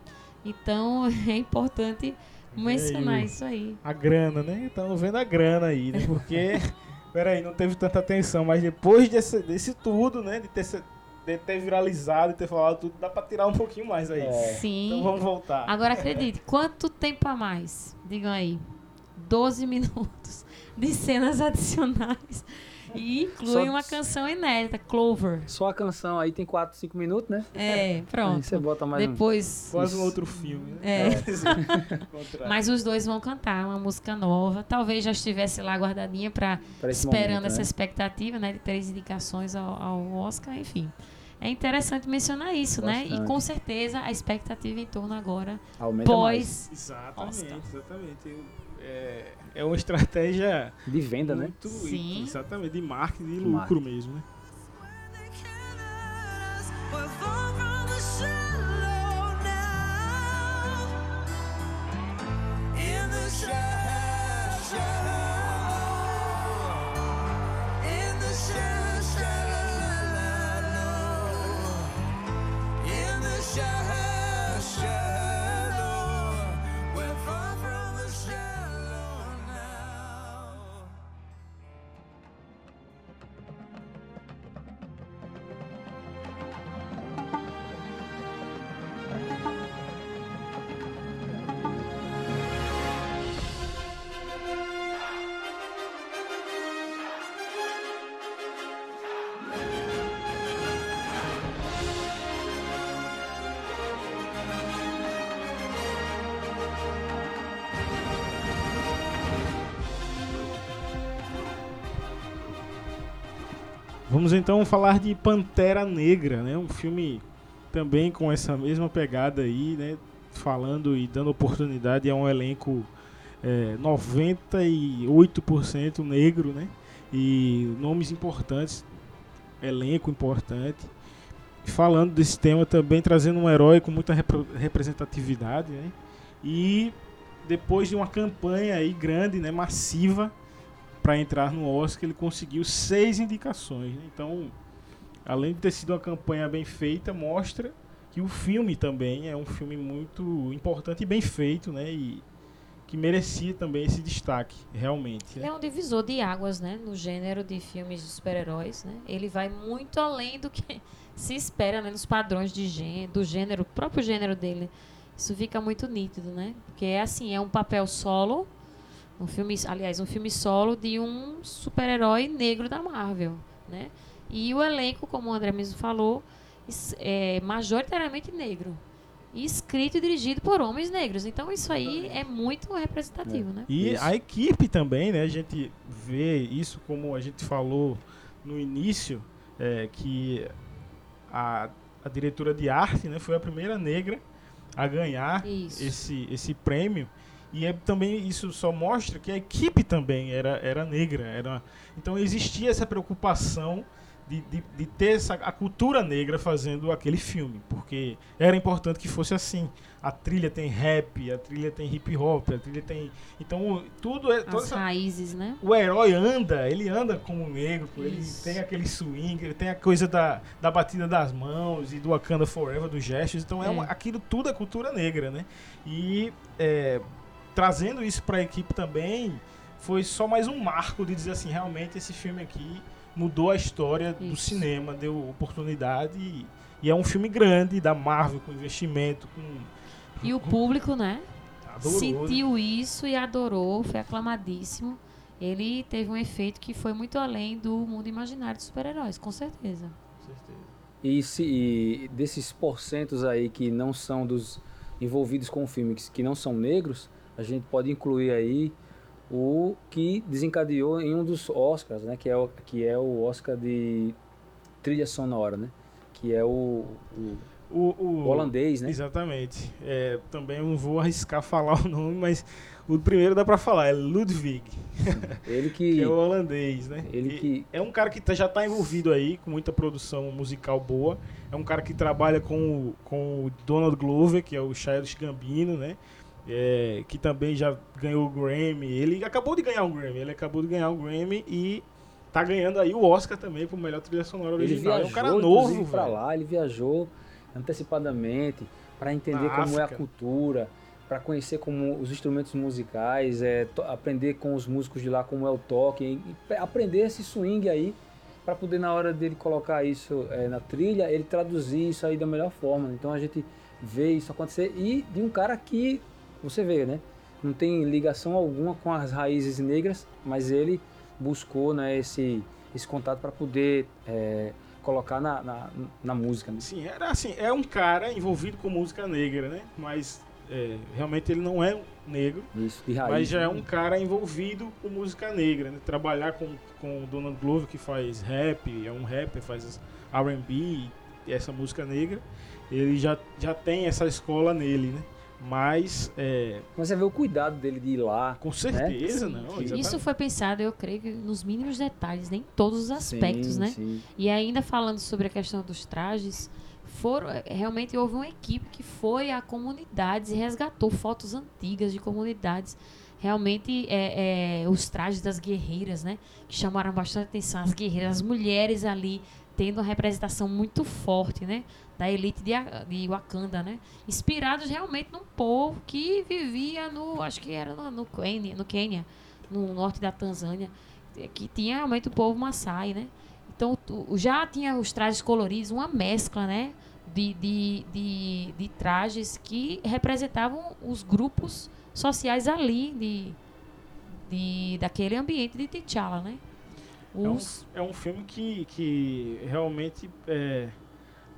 Então *laughs* é importante mencionar isso aí. A grana, né? Estamos vendo a grana aí, né? Porque, *laughs* peraí, não teve tanta atenção, mas depois desse, desse tudo, né? De ter, de ter viralizado e ter falado tudo, dá pra tirar um pouquinho mais aí. Sim. Então vamos voltar. Agora acredite, quanto tempo a mais? Digam aí. 12 *laughs* minutos de cenas adicionais. E *laughs* inclui Só- uma canção inédita, Clover. Só a canção aí tem 4, 5 minutos, né? É, Aí pronto. você bota mais um. Depois. Quase um outro filme, né? É. *laughs* Contrário. Mas os dois vão cantar uma música nova. Talvez já estivesse lá guardadinha para esperando momento, essa né? expectativa, né, de três indicações ao, ao Oscar, enfim. É interessante mencionar isso, né? E Bastante. com certeza a expectativa em torno agora Aumenta mais. pós Exatamente, Oscar. exatamente. É, é uma estratégia De venda, né? muito. Sim. Exatamente, de marketing, de lucro Marketing. mesmo, né? Vamos então falar de Pantera Negra, né? Um filme também com essa mesma pegada aí, né? Falando e dando oportunidade a um elenco é, 98% negro, né? E nomes importantes, elenco importante. Falando desse tema também, trazendo um herói com muita repro- representatividade, né? E depois de uma campanha aí grande, né? Massiva, para entrar no Oscar, ele conseguiu seis indicações. né? Então, além de ter sido uma campanha bem feita, mostra que o filme também é um filme muito importante e bem feito, né? E que merecia também esse destaque, realmente. Né? é um divisor de águas, né? No gênero de filmes de super-heróis, né? Ele vai muito além do que *laughs* se espera, né? Nos padrões de gênero, do gênero, próprio gênero dele. Isso fica muito nítido, né? Porque é assim, é um papel solo, um filme, aliás, um filme solo de um super-herói negro da Marvel, né? E o elenco, como o André mesmo falou, é majoritariamente negro. E escrito e dirigido por homens negros. Então isso aí é muito representativo, né? E Isso. a equipe também, né? A gente vê isso como a gente falou no início, é, que a, a diretora de arte né, foi a primeira negra a ganhar Isso. esse, esse prêmio. E é, também isso só mostra que a equipe também era, era negra. Era, então existia essa preocupação de, de, de ter essa, a cultura negra fazendo aquele filme, porque era importante que fosse assim. A trilha tem rap, a trilha tem hip hop, a trilha tem. Então tudo é. As essa- raízes, né? o herói anda, ele anda como negro, ele Isso. tem aquele swing, ele tem a coisa da, da batida das mãos e do Wakanda Forever, dos gestos. Então é, É. uma- aquilo tudo é cultura negra, né? E é, trazendo isso para a equipe também foi só mais um marco de dizer assim, realmente esse filme aqui mudou a história do Isso. cinema, deu oportunidade e, e é um filme grande da Marvel com investimento, com E o público, né? adorou. sentiu isso e adorou, foi aclamadíssimo. Ele teve um efeito que foi muito além do mundo imaginário de super-heróis, com certeza. Com certeza. E, se, e desses porcentos aí que não são dos envolvidos com o filme, que, que não são negros, a gente pode incluir aí o que desencadeou em um dos Oscars, né? Que é o, que é o Oscar de trilha sonora, né? Que é o, o, O, o- holandês, né? Exatamente. É, também não vou arriscar *laughs* falar o nome, mas o primeiro dá pra falar, é Ludwig, Ele que *laughs* que... é o holandês, né? Ele E que- É um cara que tá- já tá envolvido aí com muita produção musical boa. É um cara que trabalha com, o- com o Donald Glover, que é o Childish Gambino, né? É, que também já ganhou o Grammy. Ele acabou de ganhar o Grammy. Ele acabou de ganhar o Grammy e tá ganhando aí o Oscar também por melhor trilha sonora Ele original. viajou, é um cara novo, pra velho. lá, ele viajou antecipadamente para entender Na como é a África. cultura, para conhecer como os instrumentos musicais, é, aprender com os músicos de lá como é o toque, e, e aprender esse swing aí para poder na hora dele colocar isso é, na trilha, ele traduzir isso aí da melhor forma. Então a gente vê isso acontecer e de um cara que você vê, né? Não tem ligação alguma com as raízes negras, mas ele buscou né, esse, esse contato para poder é, colocar na, na, na música. Né? Sim, era assim, é um cara envolvido com música negra, né? Mas é, realmente ele não é negro, Isso, raiz. mas já é né? um cara envolvido com música negra, né? Trabalhar com, com o Donald Glover, que faz rap, é um rapper, faz R&B, e essa música negra, ele já, já tem essa escola nele, né? Mas, é, Mas você vê o cuidado dele de ir lá. com certeza, Sim. não. Isso exatamente. Isso foi pensado, eu creio, nos mínimos detalhes, nem todos os aspectos, Sim, né? sim. E ainda falando sobre a questão dos trajes, foram eh, realmente houve uma equipe que foi a comunidades e resgatou fotos antigas de comunidades. Realmente é, é, os trajes das guerreiras, né? Que chamaram bastante atenção. As guerreiras, as mulheres ali tendo uma representação muito forte, né? Da elite de, de Wakanda, né? Inspirados realmente num povo que vivia no, acho que era no, no Quênia, no Quênia, no norte da Tanzânia, eh, que tinha realmente o povo Maasai, né? Então já tinha os trajes coloridos, uma mescla, né? De, de, de, de trajes que representavam os grupos sociais ali de, de, daquele ambiente de T'Challa, né? É um, Os, é um filme que, que realmente é,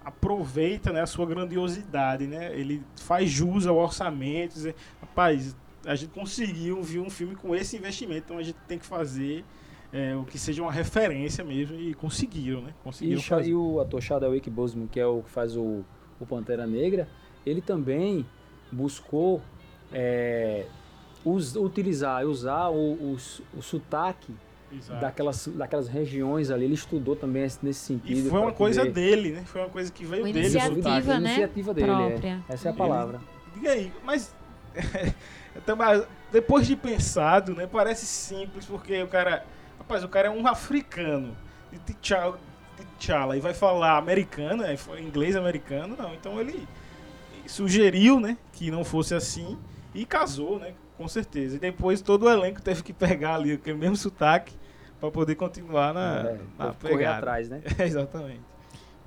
aproveita né, a sua grandiosidade, né? Ele faz jus ao orçamento. dizer, Rapaz, a gente conseguiu ver um filme com esse investimento, então a gente tem que fazer é, o que seja uma referência mesmo e conseguiram, né? E, Conseguiram Cha- fazer. e o ator Chadwick Boseman, que é o que faz o, o Pantera Negra, ele também buscou é, us- utilizar, usar o, o, o sotaque Exato. daquelas, daquelas regiões ali. Ele estudou também esse- nesse sentido. E foi uma coisa poder- dele, né? Foi uma coisa que veio Uma dele. iniciativa, né, iniciativa dele, própria. é. Essa é a Ele- palavra. Diga aí, mas *laughs* mais- depois de pensado, né, parece simples porque o cara, rapaz, o cara é um africano de T'Challa, de T'Challa e vai falar americano, é, foi inglês americano, não. Então ele sugeriu, né, que não fosse assim e casou, né, com certeza. E depois todo o elenco teve que pegar ali aquele mesmo sotaque para poder continuar na, É, na correr atrás, né? *laughs* Exatamente.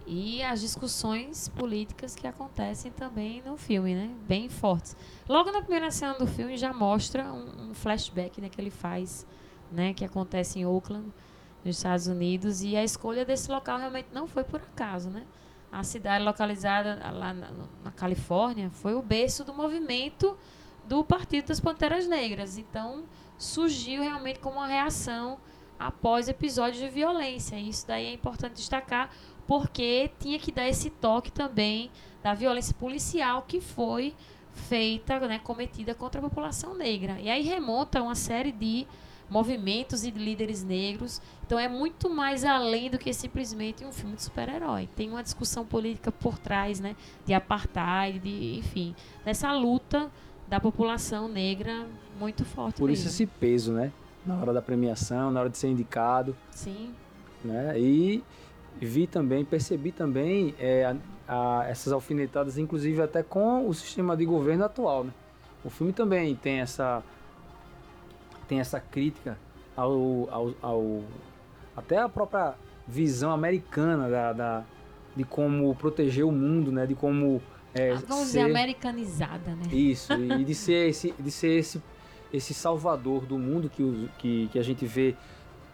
e as discussões políticas que acontecem também no filme, né? Bem fortes. Logo na primeira cena do filme já mostra um, um flashback né, que ele faz, né? Que acontece em Oakland, nos Estados Unidos. E a escolha desse local realmente não foi por acaso, né? A cidade localizada lá na, na Califórnia foi o berço do movimento do Partido das Panteras Negras. Então surgiu realmente como uma reação após episódios de violência. E isso daí é importante destacar porque tinha que dar esse toque também da violência policial que foi feita, né, cometida contra a população negra. E aí remonta a uma série de movimentos e de líderes negros. Então é muito mais além do que simplesmente um filme de super-herói. Tem uma discussão política por trás, né, de apartheid, de, enfim, dessa luta da população negra muito forte. Por isso mesmo. esse peso, né? Na hora da premiação, na hora de ser indicado, Sim, né? E vi também, percebi também é, a- a- essas alfinetadas, inclusive até com o sistema de governo atual, né? O filme também tem essa tem essa crítica ao, ao, ao- até a própria visão americana da, da- de como proteger o mundo, né? De como é, Ah, vamos dizer ser- americanizada, né? isso, e de ser esse, de ser esse, esse salvador do mundo que, que, que a gente vê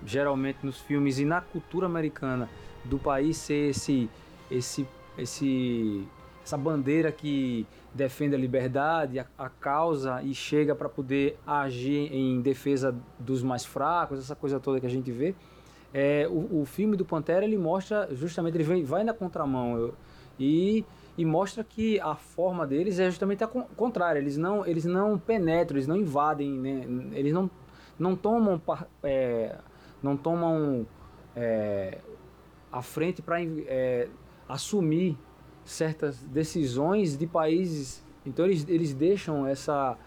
geralmente nos filmes e na cultura americana do país ser esse, esse, esse, essa bandeira que defende a liberdade, a, a causa e chega para poder agir em defesa dos mais fracos, essa coisa toda que a gente vê. É, o, o filme do Pantera ele mostra justamente ele vem, vai na contramão eu- e e mostra que a forma deles é justamente a con- contrária. Eles não, eles não penetram, eles não invadem, né? eles não, não tomam, é, não tomam é, a frente para assumir certas decisões de países. Então eles, eles deixam essa,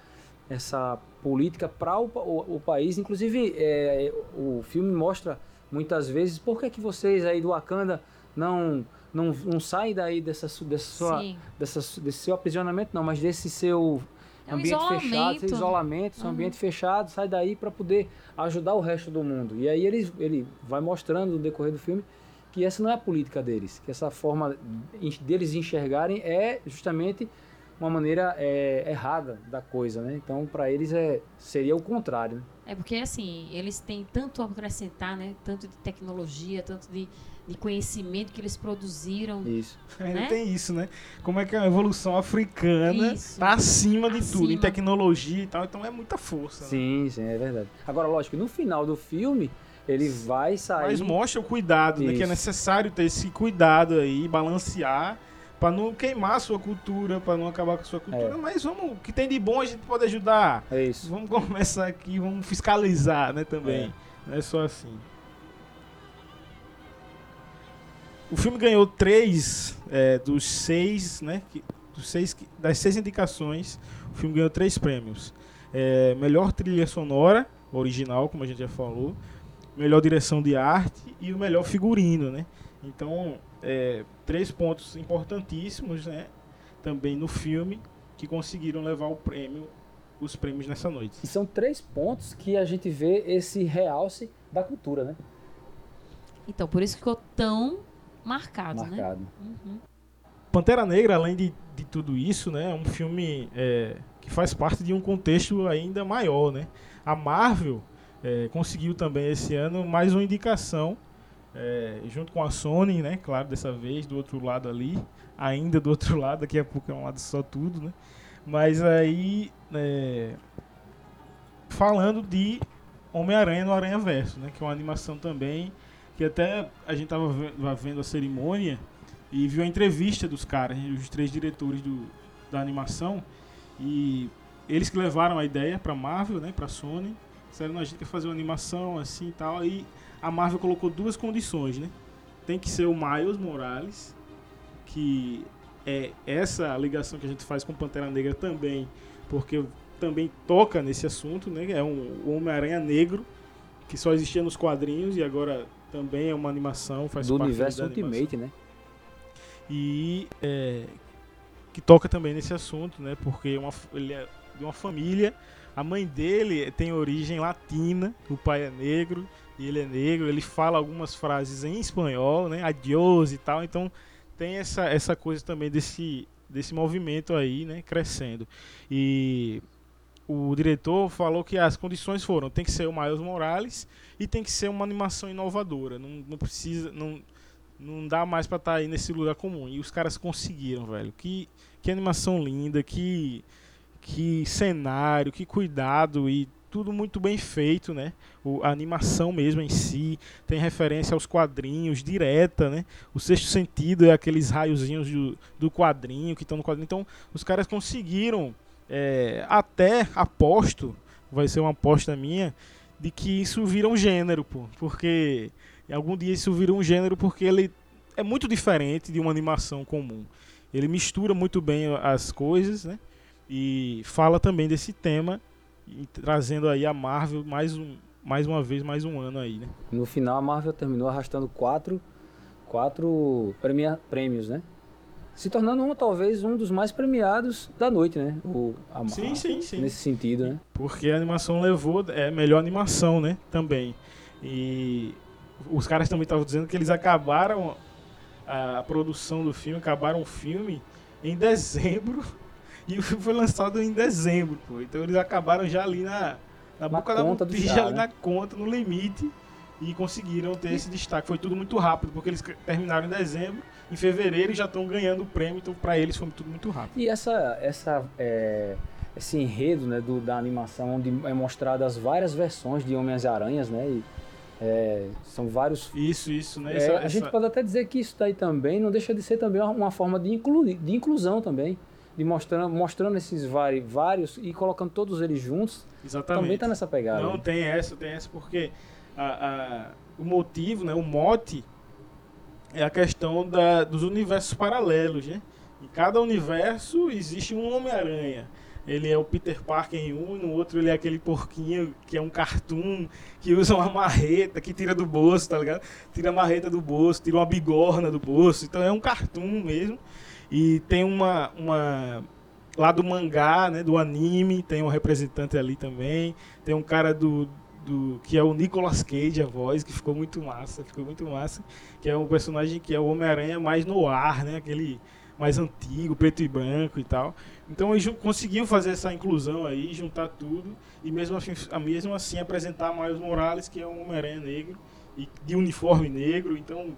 essa política para o, o, o país. Inclusive é, o filme mostra muitas vezes por que, que vocês aí do Wakanda não não, não saem daí dessa, dessa sua, dessa, desse seu aprisionamento, não, mas desse seu É um ambiente fechado, isolamento. seu isolamento, seu Uhum. ambiente fechado, sai daí para poder ajudar o resto do mundo. E aí ele, ele vai mostrando no decorrer do filme que essa não é a política deles, que essa forma deles enxergarem é justamente uma maneira é, errada da coisa, né? Então para eles é seria o contrário. Né? É porque assim, eles têm tanto a acrescentar, né? Tanto de tecnologia, tanto de, de conhecimento que eles produziram. Isso. Ainda Né? tem isso, né? Como é que a evolução africana Isso. tá acima de tudo, em Acima. tecnologia e tal, então é muita força. né? Sim, sim, é verdade. Agora, lógico, no final do filme ele vai sair Mas mostra o cuidado, né? Que é necessário ter esse cuidado aí, balancear, pra não queimar a sua cultura, pra não acabar com a sua cultura. É. Mas vamos, o que tem de bom a gente pode ajudar. É isso. Vamos começar aqui, vamos fiscalizar, né, também. É. Não é só assim. O filme ganhou três é, dos seis, né? que- dos seis, das seis indicações, o filme ganhou três prêmios. É, melhor trilha sonora, original, como a gente já falou. Melhor direção de arte e o melhor figurino, né? Então, é, três pontos importantíssimos, né? Também no filme, que conseguiram levar o prêmio, os prêmios nessa noite. E são três pontos que a gente vê esse realce da cultura, né? Então, por isso que ficou tão marcado, né? Marcado. Uhum. Pantera Negra, além de, de tudo isso, né, é um filme é, que faz parte de um contexto ainda maior, né? A Marvel é, conseguiu também esse ano mais uma indicação, é, junto com a Sony, né? Claro, dessa vez do outro lado ali, ainda do outro lado, daqui a pouco é um lado só tudo, né? Mas aí, é, falando de Homem-Aranha no Aranha Verso, né? Que é uma animação também que até a gente tava ve- vendo a cerimônia e viu a entrevista dos caras, né, os três diretores do, da animação, e eles que levaram a ideia pra Marvel, né, pra Sony, disseram, "Não, a gente quer fazer uma animação assim e tal, e a Marvel colocou duas condições, né? Tem que ser o Miles Morales, que é essa ligação que a gente faz com Pantera Negra também, porque também toca nesse assunto, né? É um Homem-Aranha negro, que só existia nos quadrinhos e agora também é uma animação, faz do parte universo Ultimate, né? e é, que toca também nesse assunto, né? Porque uma, ele é de uma família, a mãe dele tem origem latina, o pai é negro e ele é negro, ele fala algumas frases em espanhol, né? Adiós e tal, então tem essa, essa coisa também desse, desse movimento aí, né? Crescendo. E o diretor falou que as condições foram, tem que ser o Miles Morales e tem que ser uma animação inovadora, não, não precisa, não, não dá mais pra estar aí nesse lugar comum. E os caras conseguiram, velho. Que, que animação linda, que, que cenário, que cuidado e tudo muito bem feito, né? O, a animação mesmo em si tem referência aos quadrinhos direta, né? O sexto sentido é aqueles raiozinhos do, do quadrinho que estão no quadrinho. Então, os caras conseguiram É, até aposto, vai ser uma aposta minha, de que isso vira um gênero, pô. Porque algum dia isso vira um gênero porque ele é muito diferente de uma animação comum. Ele mistura muito bem as coisas, né? E fala também desse tema, trazendo aí a Marvel mais, um, mais uma vez, mais um ano aí, né? No final, a Marvel terminou arrastando quatro, quatro prêmios, né? Se tornando um, talvez um dos mais premiados da noite, né? O, a, Sim, sim, sim. Nesse sentido, né? Porque a animação levou, é melhor animação, né? Também. E os caras também estavam dizendo que eles acabaram a, a produção do filme, acabaram o filme em dezembro *laughs* e o filme foi lançado em dezembro, pô. Então eles acabaram já ali na, na, Na boca da botija, *laughs* ali né? na conta, no limite. E conseguiram ter esse destaque. Foi tudo muito rápido, porque eles terminaram em dezembro, em fevereiro e já estão ganhando o prêmio, então pra eles foi tudo muito rápido. E essa, essa, é, esse enredo né, do, da animação, onde é mostrado as várias versões de Homens-Aranhas, né? E, é, são vários. Isso, isso, né? É, Essa- a gente essa- pode até dizer que isso daí também não deixa de ser também uma, forma de, de inclusão também. De mostrando, mostrando esses vários e colocando todos eles juntos. Exatamente. Também tá nessa pegada. Não, né? tem essa, tem essa, porque a, a- o motivo, né, o mote, é a questão da, dos universos paralelos, né? Em cada universo existe um Homem-Aranha. Ele é o Peter Parker em um, no outro ele é aquele porquinho que é um cartoon, que usa uma marreta, que tira do bolso, tá ligado? Tira a marreta do bolso, tira uma bigorna do bolso. Então é um cartoon mesmo. E tem uma, uma lá do mangá, né, do anime, tem um representante ali também. Tem um cara do, do que é o Nicolas Cage, a voz, que ficou muito massa, ficou muito massa, que é um personagem que é o Homem-Aranha mais no ar, né, aquele mais antigo, preto e branco e tal. Então eles conseguiam fazer essa inclusão aí, juntar tudo e mesmo assim, mesmo assim apresentar Miles Morales, que é um Homem-Aranha negro e de uniforme negro, então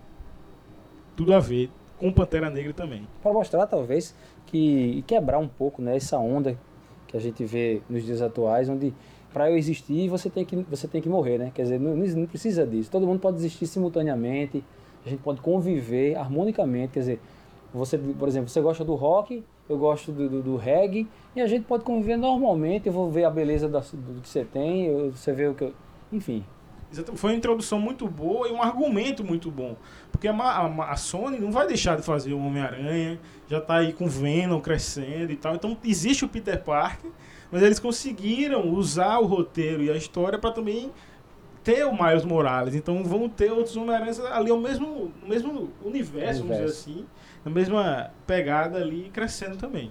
tudo a ver com Pantera Negra também. para mostrar talvez que e quebrar um pouco né, essa onda que a gente vê nos dias atuais, onde para eu existir você tem que você tem que morrer, né? Quer dizer, não, não precisa disso. Todo mundo pode existir simultaneamente. A gente pode conviver harmonicamente. Quer dizer, você, por exemplo, você gosta do rock, eu gosto do, do, do reggae e a gente pode conviver normalmente. Eu vou ver a beleza da, do que você tem, eu- você vê o que eu, enfim. Foi uma introdução muito boa e um argumento muito bom. Porque a, a a Sony não vai deixar de fazer o Homem-Aranha, já tá aí com Venom crescendo e tal. Então existe o Peter Parker, mas eles conseguiram usar o roteiro e a história para também ter o Miles Morales. Então vão ter outros Homem-Aranhas ali ao mesmo, no mesmo universo, vamos dizer Universo. assim, na mesma pegada ali, crescendo também.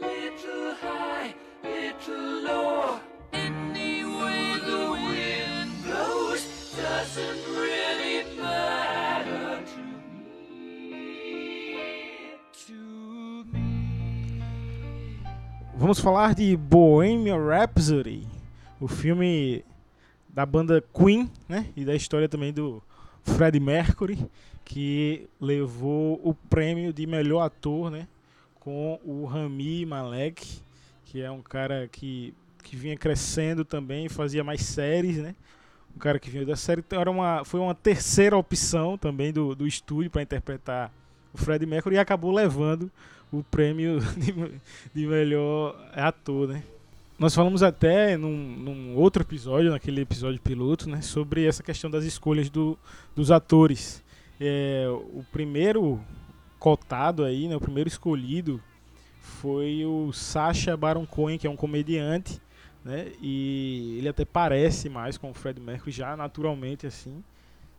Little high, little low. Any way the wind doesn't really matter. To me. Vamos falar de Bohemian Rhapsody, o filme da banda Queen, né? E da história também do Freddie Mercury, que levou o prêmio de melhor ator, né? Com o Rami Malek, que é um cara que, que vinha crescendo também, fazia mais séries, né? Um cara que vinha da série, então era uma, foi uma terceira opção também do, do estúdio para interpretar o Freddie Mercury e acabou levando o prêmio *laughs* de, de melhor ator, né? Nós falamos até num, num outro episódio, naquele episódio piloto, né, sobre essa questão das escolhas do, dos atores. É, o primeiro cotado aí, né, o primeiro escolhido foi o Sacha Baron Cohen, que é um comediante, né? E ele até parece mais com o Fred Mercury já naturalmente assim.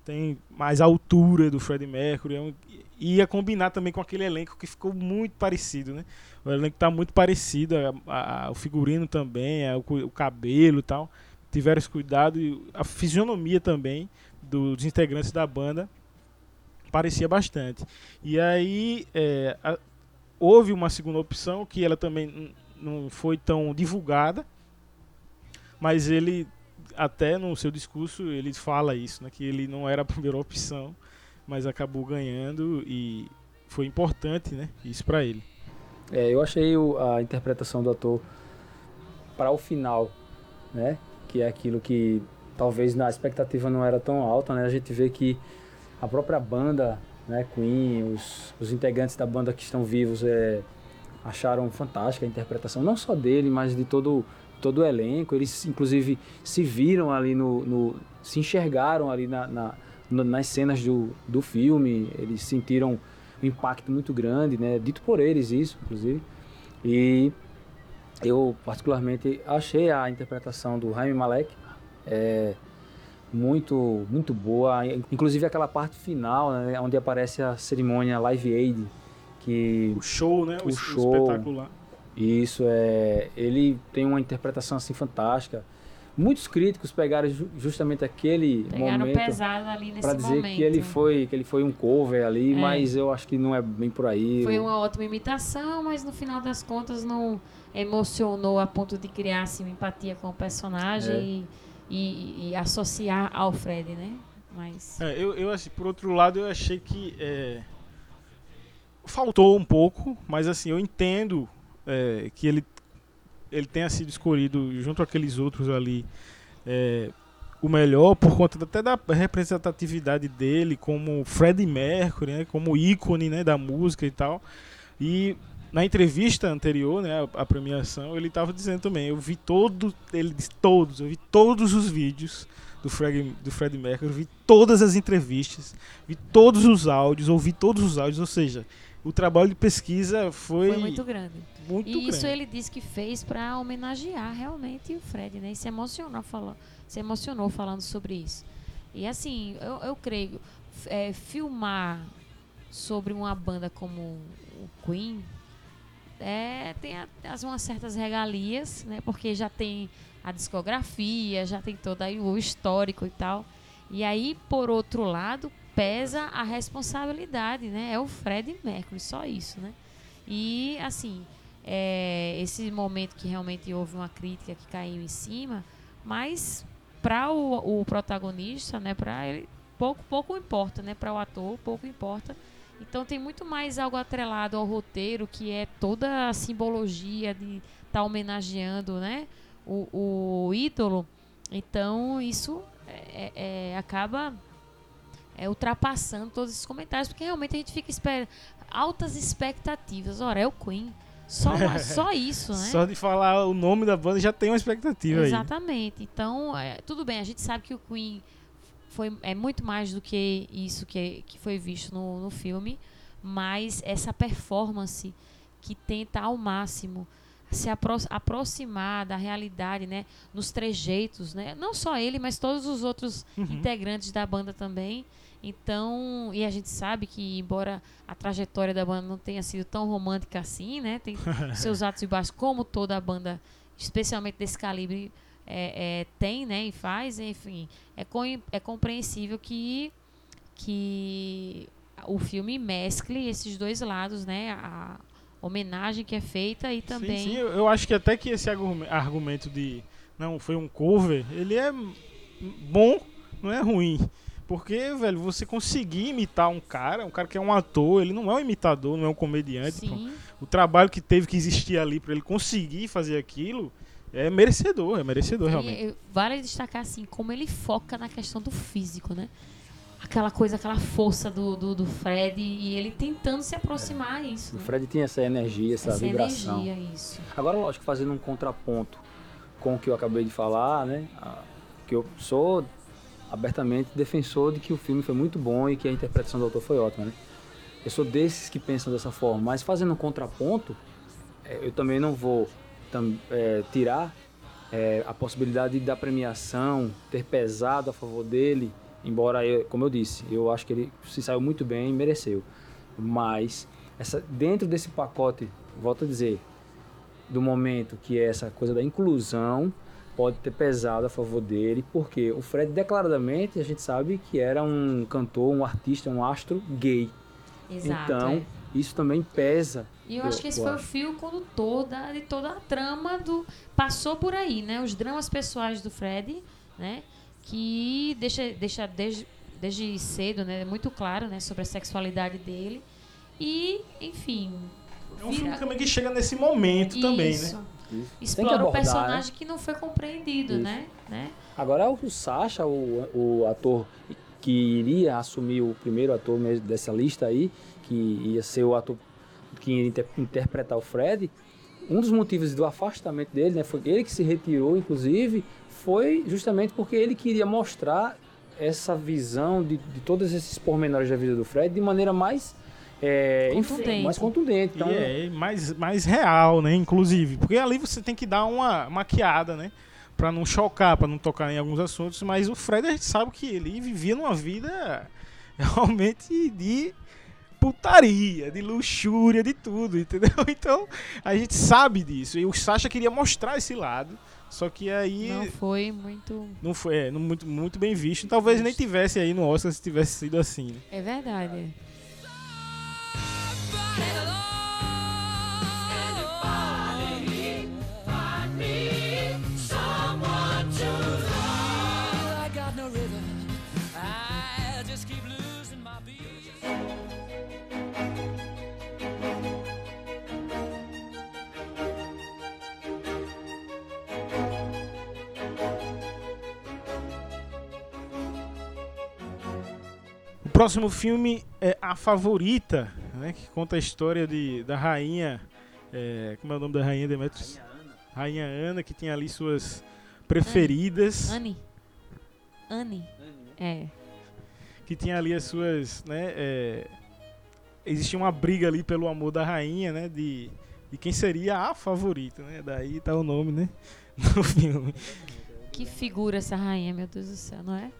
Tem mais altura do Fred Mercury. É um, ia combinar também com aquele elenco que ficou muito parecido, né? O elenco tá muito parecido, a, a, o figurino também, a, o, o, cabelo e tal. Tiveram esse cuidado a fisionomia também dos integrantes da banda parecia bastante. E aí é, a, houve uma segunda opção que ela também não foi tão divulgada, mas ele até no seu discurso ele fala isso, né, que ele não era a primeira opção, mas acabou ganhando e foi importante, né, isso para ele. É, eu achei o, a interpretação do ator para o final, né, que é aquilo que talvez na expectativa não era tão alta, né? A gente vê que a própria banda, né, Queen, os, os integrantes da banda que estão vivos é, acharam fantástica a interpretação, não só dele, mas de todo todo o elenco. Eles, inclusive, se viram ali no. no se enxergaram ali na, na, nas cenas do, do filme, eles sentiram um impacto muito grande, né? Dito por eles isso, inclusive. E eu, particularmente, achei a interpretação do Jaime Malek é, muito, muito boa. Inclusive aquela parte final, né, onde aparece a cerimônia Live Aid. Que o show, né? O, o show, espetacular. Isso é, ele tem uma interpretação assim fantástica. Muitos críticos pegaram justamente aquele pegaram momento pesado ali nesse para dizer momento. que ele foi que ele foi um cover ali, é. mas eu acho que não é bem por aí. Foi uma ótima imitação, mas no final das contas não emocionou a ponto de criar assim, empatia com o personagem é. e, e, e, associar ao Fred, né? Mas é, eu, eu assim, por outro lado eu achei que é, faltou um pouco, mas assim eu entendo é, que ele, ele tenha sido escolhido junto àqueles outros ali é, o melhor por conta até da representatividade dele como Freddie Mercury, né, como ícone né, da música e tal. E na entrevista anterior, né, a, premiação, ele estava dizendo também, eu vi todos, ele disse todos, eu vi todos os vídeos do Fred, do Fred Mercury, vi todas as entrevistas, vi todos os áudios, ouvi todos os áudios, ou seja, o trabalho de pesquisa foi, foi muito grande. Muito e grande. isso ele disse que fez para homenagear realmente o Fred, né? E se emocionou, falou, se emocionou falando sobre isso. E assim, eu, eu creio, é, filmar sobre uma banda como o Queen é, tem as, umas certas regalias, né? Porque já tem a discografia, já tem todo aí o histórico e tal. E aí, por outro lado, pesa a responsabilidade, né? É o Fred Mercury, só isso, né? E, assim, é, esse momento que realmente houve uma crítica que caiu em cima, mas para o, o, protagonista, né? Para ele, pouco, pouco importa, né? Para o ator, pouco importa. Então tem muito mais algo atrelado ao roteiro, que é toda a simbologia de estar tá homenageando, né? O, o ídolo. Então isso é, é, é acaba é, ultrapassando todos esses comentários, porque realmente a gente fica esperando altas expectativas. Ora, é o Queen. Só, *laughs* só isso, né? Só de falar o nome da banda já tem uma expectativa Exatamente. Aí. Então, é, tudo bem, a gente sabe que o Queen foi, é muito mais do que isso que, que foi visto no, no filme, mas essa performance que tenta ao máximo se apro aproximar da realidade, né? Nos trejeitos, né? Não só ele, mas todos os outros uhum. integrantes da banda também. Então, e a gente sabe que, embora a trajetória da banda não tenha sido tão romântica assim, né? Tem *laughs* seus altos e baixos, como toda a banda, especialmente desse calibre, é, é, tem, né? E faz, enfim. É, com, é compreensível que, que o filme mescle esses dois lados, né? A homenagem que é feita e também... Sim, sim eu, eu acho que até que esse argumento de não, foi um cover, ele é bom, não é ruim. Porque, velho, você conseguir imitar um cara, um cara que é um ator, ele não é um imitador, não é um comediante. O trabalho que teve que existir ali para ele conseguir fazer aquilo é merecedor, é merecedor realmente. vale destacar assim como ele foca na questão do físico, né? Aquela coisa, aquela força do, do, do Fred e ele tentando se aproximar é. isso. O né? Fred tinha essa energia, essa, essa vibração. Energia, isso. Agora, lógico, fazendo um contraponto com o que eu acabei de falar, né? Que eu sou abertamente defensor de que o filme foi muito bom e que a interpretação do autor foi ótima, né? Eu sou desses que pensam dessa forma, mas fazendo um contraponto, é, eu também não vou tam, é, tirar é, a possibilidade da premiação ter pesado a favor dele, embora, eu, como eu disse, eu acho que ele se saiu muito bem e mereceu. Mas essa, dentro desse pacote, volto a dizer, do momento que é essa coisa da inclusão pode ter pesado a favor dele, porque o Fred declaradamente a gente sabe que era um cantor, um artista, um astro gay. Exato. então, é. Isso também pesa. E eu acho que esse foi o fio condutor da, de toda a trama do. Passou por aí, né? Os dramas pessoais do Fred, né? Que deixa, deixa desde, desde cedo, né? Muito claro, né? Sobre a sexualidade dele. E, enfim. É um vira- filme também que chega nesse momento também, Isso. né? Tem que Explora abordar, personagem né? que não foi compreendido, Isso. né? né? Agora o Sacha, o, o ator que iria assumir o primeiro ator mesmo dessa lista aí, que ia ser o ator que ia inter- interpretar o Fred, um dos motivos do afastamento dele, né, foi ele que se retirou, inclusive, foi justamente porque ele queria mostrar essa visão de, de todos esses pormenores da vida do Fred de maneira mais é, enfim, Contundente. mais contundente. Então, e é mais, mais real, né? Inclusive. Porque ali você tem que dar uma maquiada, né? Pra não chocar, pra não tocar em alguns assuntos. Mas o Fred, a gente sabe que ele vivia numa vida *laughs* realmente de putaria, de luxúria, de tudo, entendeu? *laughs* Então, a gente sabe disso. E o Sasha queria mostrar esse lado. Só que aí Não foi muito. não foi é, não muito, muito bem visto. Talvez nem tivesse aí no Oscar se tivesse sido assim. né? É verdade. I próximo filme é A Favorita, né, que conta a história de, da rainha. é, como é o nome da rainha Demetrius? Rainha Ana, que tem ali suas preferidas, Anne. Anne. É. que tinha ali as suas. Né, é, existia uma briga ali pelo amor da rainha, né? De, de quem seria a favorita, né? Daí tá o nome, né? *laughs* No filme. Que figura essa rainha, meu Deus do céu, não é?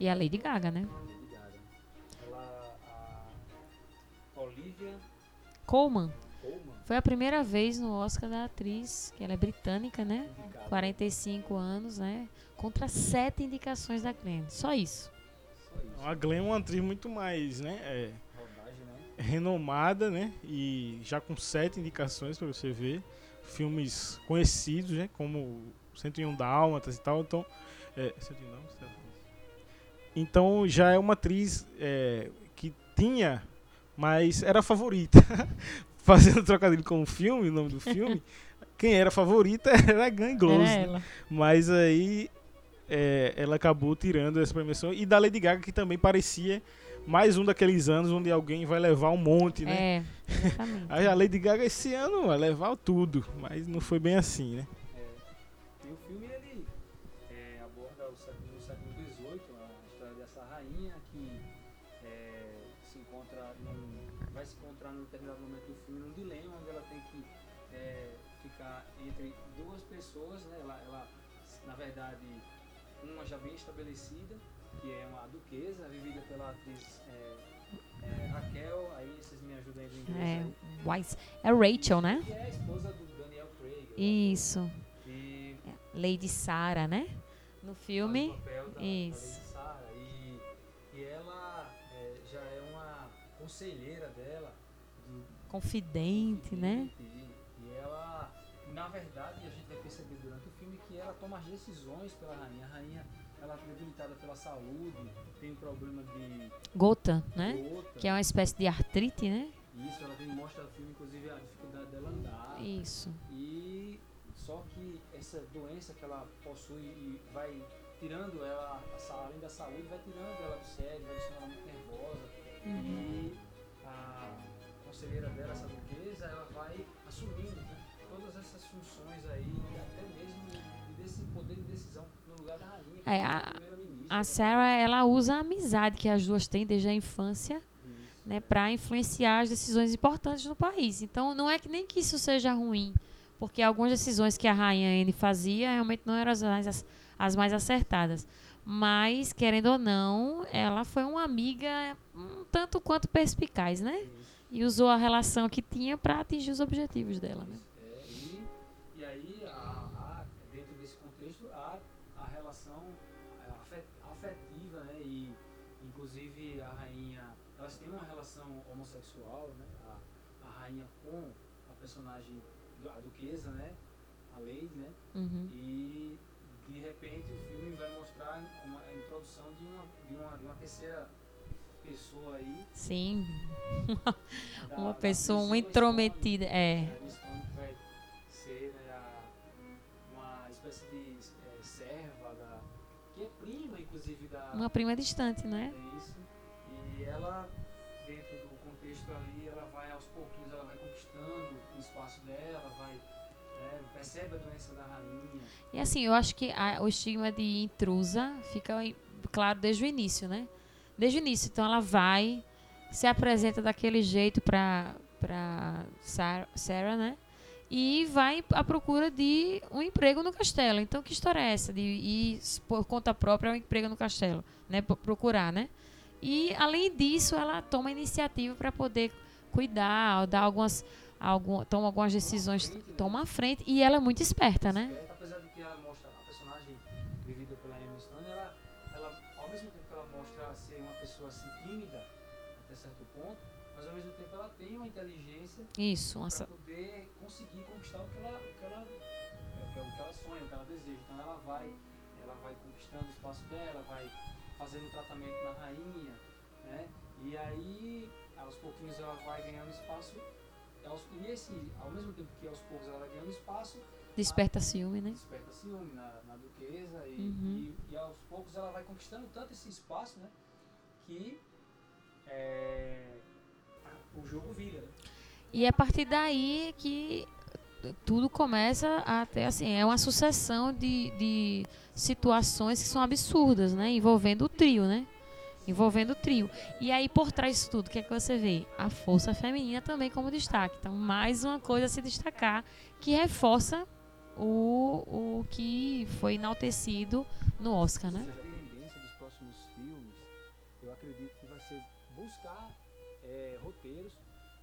E a Lady Gaga, né? Lady Gaga. Ela, a Olivia Colman. Colman, Foi a primeira vez no Oscar da atriz, que ela é britânica, né? indicada. 45 anos, né? Contra sete indicações da Glenn. Só isso. Só isso. A Glenn é uma atriz muito mais, né? é, Rodagem, né? renomada, né? E já com sete indicações para você ver. Filmes conhecidos, né? Como 101 Dálmatas e tal. Então, é, 101 Dálmatas? Então já é uma atriz é, que tinha, mas era a favorita. *laughs* Fazendo trocadilho com o filme, o nome do filme, *laughs* quem era a favorita *laughs* era a Glenn Close. Né? Mas aí é, ela acabou tirando essa premiação. E da Lady Gaga, que também parecia mais um daqueles anos onde alguém vai levar um monte, né? É, exatamente. A Lady Gaga esse ano vai levar tudo, mas não foi bem assim, né? Wise. É Rachel, né? que é a esposa do Daniel Craig. Isso. E Lady Sarah, né? No filme. da, Isso. da Sarah. E, e ela é, já é uma conselheira dela. Do, Confidente, né? E, e ela, na verdade, a gente vai perceber durante o filme que ela toma as decisões pela rainha. A rainha, ela é debilitada pela saúde, tem um problema de Gota, né? gota. Que é uma espécie de artrite, né? Isso, ela tem, mostra no filme, inclusive, a dificuldade dela andar. Isso. E só que essa doença que ela possui e vai tirando ela, além da saúde, vai tirando ela do sério, vai deixando ela muito nervosa. E a conselheira dela, essa duquesa, ela vai assumindo né, todas essas funções aí, até mesmo de desse poder de decisão no lugar da rainha, É, é a- a a Sarah ela usa a amizade que as duas têm desde a infância né, para influenciar as decisões importantes no país. Então, não é que nem que isso seja ruim, porque algumas decisões que a rainha Anne fazia realmente não eram as mais, as mais acertadas. Mas, querendo ou não, ela foi uma amiga um tanto quanto perspicaz, né? E usou a relação que tinha para atingir os objetivos dela, né? A rainha, elas têm uma relação homossexual, né? A, a rainha com a personagem, a duquesa, né? A Lady, né? Uhum. E, de repente, o filme vai mostrar uma, a introdução de uma, de uma, de uma terceira pessoa aí. Sim, da- uma da pessoa, uma intrometida. É, vai ser né, a- uma espécie de é, serva da, que é prima, inclusive, da. uma prima distante, né? É ela, dentro do contexto ali, ela vai aos pouquinhos, ela vai conquistando o espaço dela, vai. né, percebe a doença da rainha. E assim, eu acho que a- o estigma de intrusa fica claro desde o início, né? Desde o início. Então ela vai, se apresenta daquele jeito pra, pra Sar- Sarah, né? E vai à procura de um emprego no castelo. Então que história é essa? De ir por conta própria um emprego no castelo, né? Pro- Procurar, né? E além disso, ela toma iniciativa para poder cuidar, dar algumas, algum, toma algumas decisões, toma a frente. E ela é muito esperta, né? Esperta, apesar de que ela mostra a personagem vivida pela Emma Stone, ela, ela, ao mesmo tempo que ela mostra ser uma pessoa assim tímida até certo ponto, mas ao mesmo tempo ela tem uma inteligência para poder conseguir conquistar o que ela, o que ela, é, é o que ela sonha, o que ela deseja. Então ela vai, ela vai conquistando o espaço dela, vai fazendo tratamento na rainha, né? E aí, aos pouquinhos ela vai ganhando espaço. E esse, ao mesmo tempo que aos poucos ela vai ganhando espaço, desperta ciúme, né? desperta ciúme na, na duquesa e, Uhum. e, e aos poucos ela vai conquistando tanto esse espaço, né? Que é, o jogo vira, né? E é a partir daí que tudo começa a ter, assim, é uma sucessão de, de situações que são absurdas, né? Envolvendo o trio, né? Envolvendo o trio. E aí, por trás disso tudo, o que é que você vê? A força feminina também como destaque. Então, mais uma coisa a se destacar que reforça o, o que foi enaltecido no Oscar, né? A tendência dos próximos filmes, eu acredito que vai ser buscar é, roteiros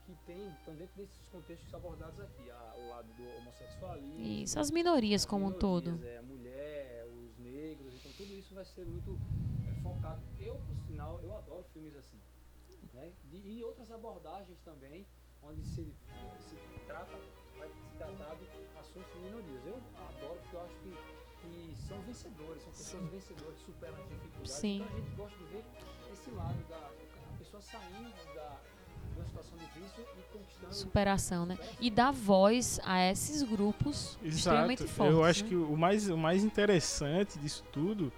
que tem, estão dentro desses contextos abordados aqui, a- o lado do homossexualismo, Isso, as minorias como um minorias, todo. É, a mulher, os negros, então tudo isso vai ser muito é, focado. Eu, por sinal, eu adoro filmes assim. Né? De- e outras abordagens também, onde se, se trata, vai se tratar de assuntos de minorias. Eu adoro porque eu acho que, que são vencedores, são pessoas vencedoras, superam as dificuldades. Sim. Então a gente gosta de ver esse lado da a pessoa saindo da, de uma situação difícil e conquistando Superação, né? E dar voz a esses grupos extremamente Exato. fortes. Eu acho né? que o mais, o mais interessante disso tudo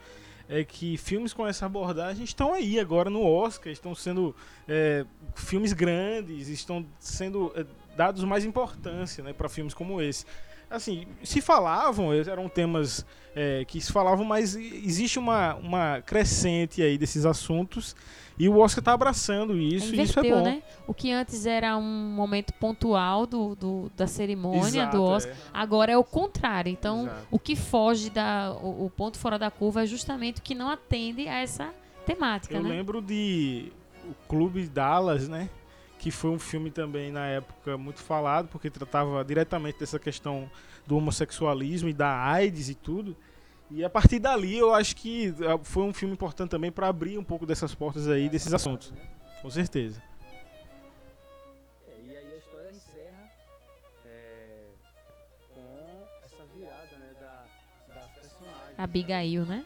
é que filmes com essa abordagem estão aí agora no Oscar, estão sendo é, filmes grandes, estão sendo é, dados mais importância né, para filmes como esse. Assim, se falavam, eram temas é, que se falavam, mas existe uma, uma crescente aí desses assuntos e o Oscar está abraçando isso e isso é Inverteu, bom. né? O que antes era um momento pontual do, do- da cerimônia Exato, do Oscar, é. agora é o contrário. Então, Exato. o que foge da. O, o ponto fora da curva é justamente o que não atende a essa temática, Eu né? lembro de O Clube Dallas, né? Que foi um filme também na época muito falado, porque tratava diretamente dessa questão do homossexualismo e da AIDS e tudo. E a partir dali eu acho que ah, foi um filme importante também para abrir um pouco dessas portas aí, desses assuntos. Com certeza. É, e aí a história encerra é, com essa virada né, da, da personagem. Abigail, né?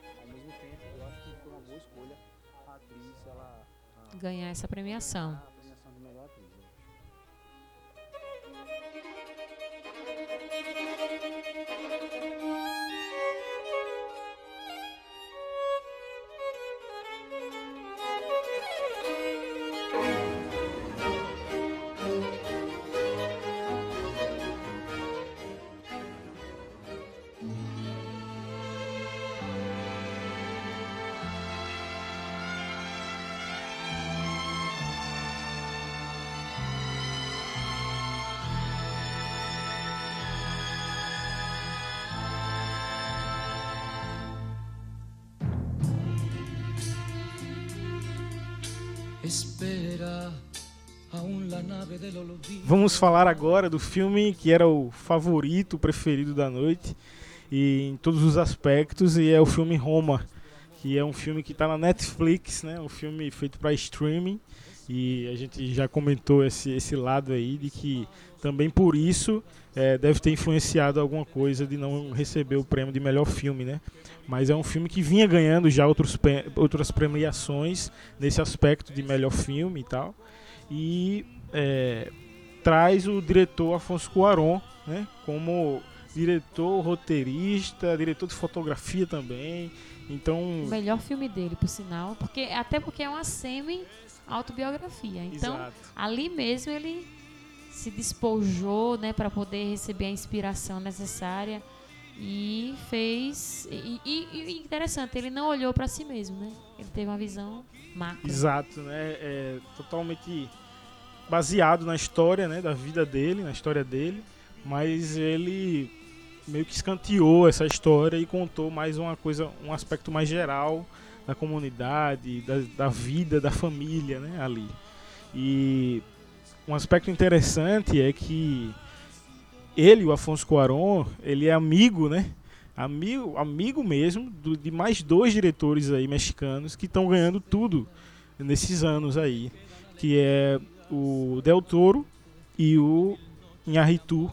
tempo, eu acho que foi uma boa escolha a atriz, ela... a- Ganhar essa premiação. Vamos falar agora do filme que era o favorito, preferido da noite, e em todos os aspectos, e é o filme Roma, que é um filme que está na Netflix, né? Um filme feito para streaming, e a gente já comentou esse, esse lado aí de que também por isso eh, deve ter influenciado alguma coisa de não receber o prêmio de melhor filme, né? Mas é um filme que vinha ganhando já outros, outras premiações nesse aspecto de melhor filme e tal. E eh, traz o diretor Afonso Cuarón, né, como diretor, roteirista, diretor de fotografia também. Então, O melhor filme dele, por sinal. Porque, até porque é uma semi-autobiografia. Então, exato. ali mesmo ele se despojou, né, para poder receber a inspiração necessária e fez e, e- e interessante, ele não olhou para si mesmo, né? Ele teve uma visão macro. Exato, né? É totalmente baseado na história, né, da vida dele, na história dele, mas ele meio que escanteou essa história e contou mais uma coisa, um aspecto mais geral da comunidade, da, da vida, da família, né, ali. E um aspecto interessante é que ele, o Afonso Cuarón, ele é amigo, né? Amigo, amigo mesmo do- de mais dois diretores aí mexicanos que estão ganhando tudo nesses anos aí, que é o Del Toro e o Inharritu,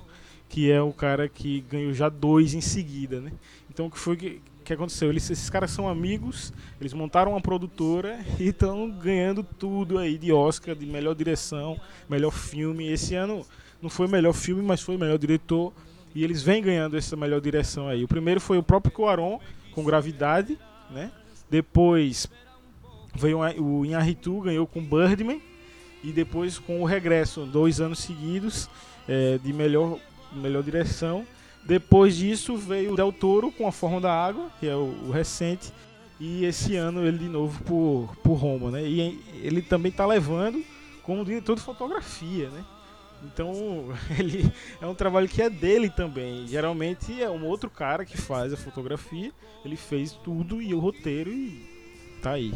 que é o cara que ganhou já dois em seguida, né? Então o que foi que, que aconteceu? Eles, esses caras são amigos, eles montaram uma produtora e estão ganhando tudo aí de Oscar, de melhor direção, melhor filme. Esse ano não foi melhor filme, mas foi melhor diretor. E eles vêm ganhando essa melhor direção aí. O primeiro foi o próprio Cuarón, com Gravidade, né? Depois veio o Inharritu, ganhou com Birdman. E depois com o Regresso, dois anos seguidos eh, de melhor, melhor direção. Depois disso veio o Del Toro com A Forma da Água, que é o, o recente. E esse ano ele de novo por, por Roma, né? E ele também está levando como diretor de fotografia, né? Então *laughs* ele é um trabalho que é dele também. Geralmente é um outro cara que faz a fotografia. Ele fez tudo e o roteiro e tá aí.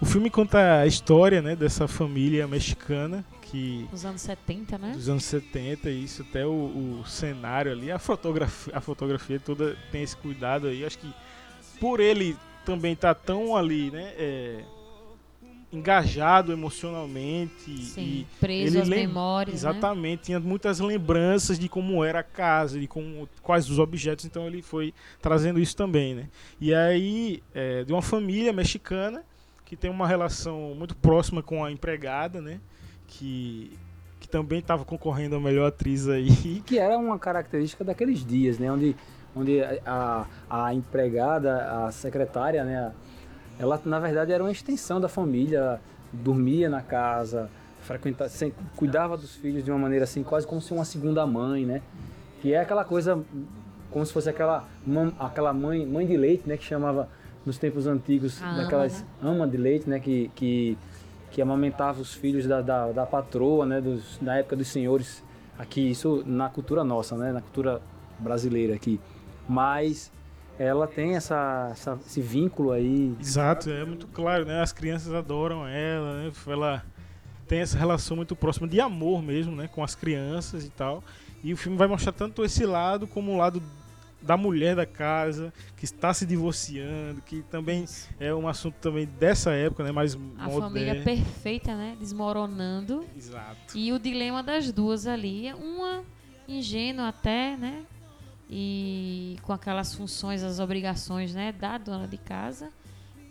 O filme conta a história, né, dessa família mexicana que Nos anos 70, né? dos anos 70, isso até o, o cenário ali, a fotografia, a fotografia toda tem esse cuidado aí. Acho que por ele também tá tão ali, né, é, engajado emocionalmente Sim, e preso ele às memórias, né? Exatamente, tinha muitas lembranças de como era a casa, de como, quais os objetos, então ele foi trazendo isso também, né? E aí, é, de uma família mexicana que tem uma relação muito próxima com a empregada, né? Que, que também estava concorrendo a melhor atriz aí. que era uma característica daqueles dias, né? Onde, onde a, a empregada, a secretária, né? Ela, na verdade, era uma extensão da família, dormia na casa, frequentava, cuidava dos filhos de uma maneira assim, quase como se uma segunda mãe, né? Que é aquela coisa, como se fosse aquela, aquela mãe, mãe de leite, né? Que chamava nos tempos antigos, A ama, daquelas né? ama de leite, né? Que, que, que amamentava os filhos da, da, da patroa, né? Dos, na época dos senhores aqui, isso na cultura nossa, né? Na cultura brasileira aqui. Mas ela tem essa, essa- esse vínculo aí. Exato, é muito claro, né? As crianças adoram ela, né? Ela tem essa relação muito próxima de amor mesmo, né, com as crianças e tal. E o filme vai mostrar tanto esse lado como o lado da mulher da casa que está se divorciando, que também é um assunto também dessa época, né, mais A moderno. família perfeita, né? Desmoronando. Exato. E o dilema das duas ali. uma ingênua até, né? E com aquelas funções, as obrigações, né? Da dona de casa.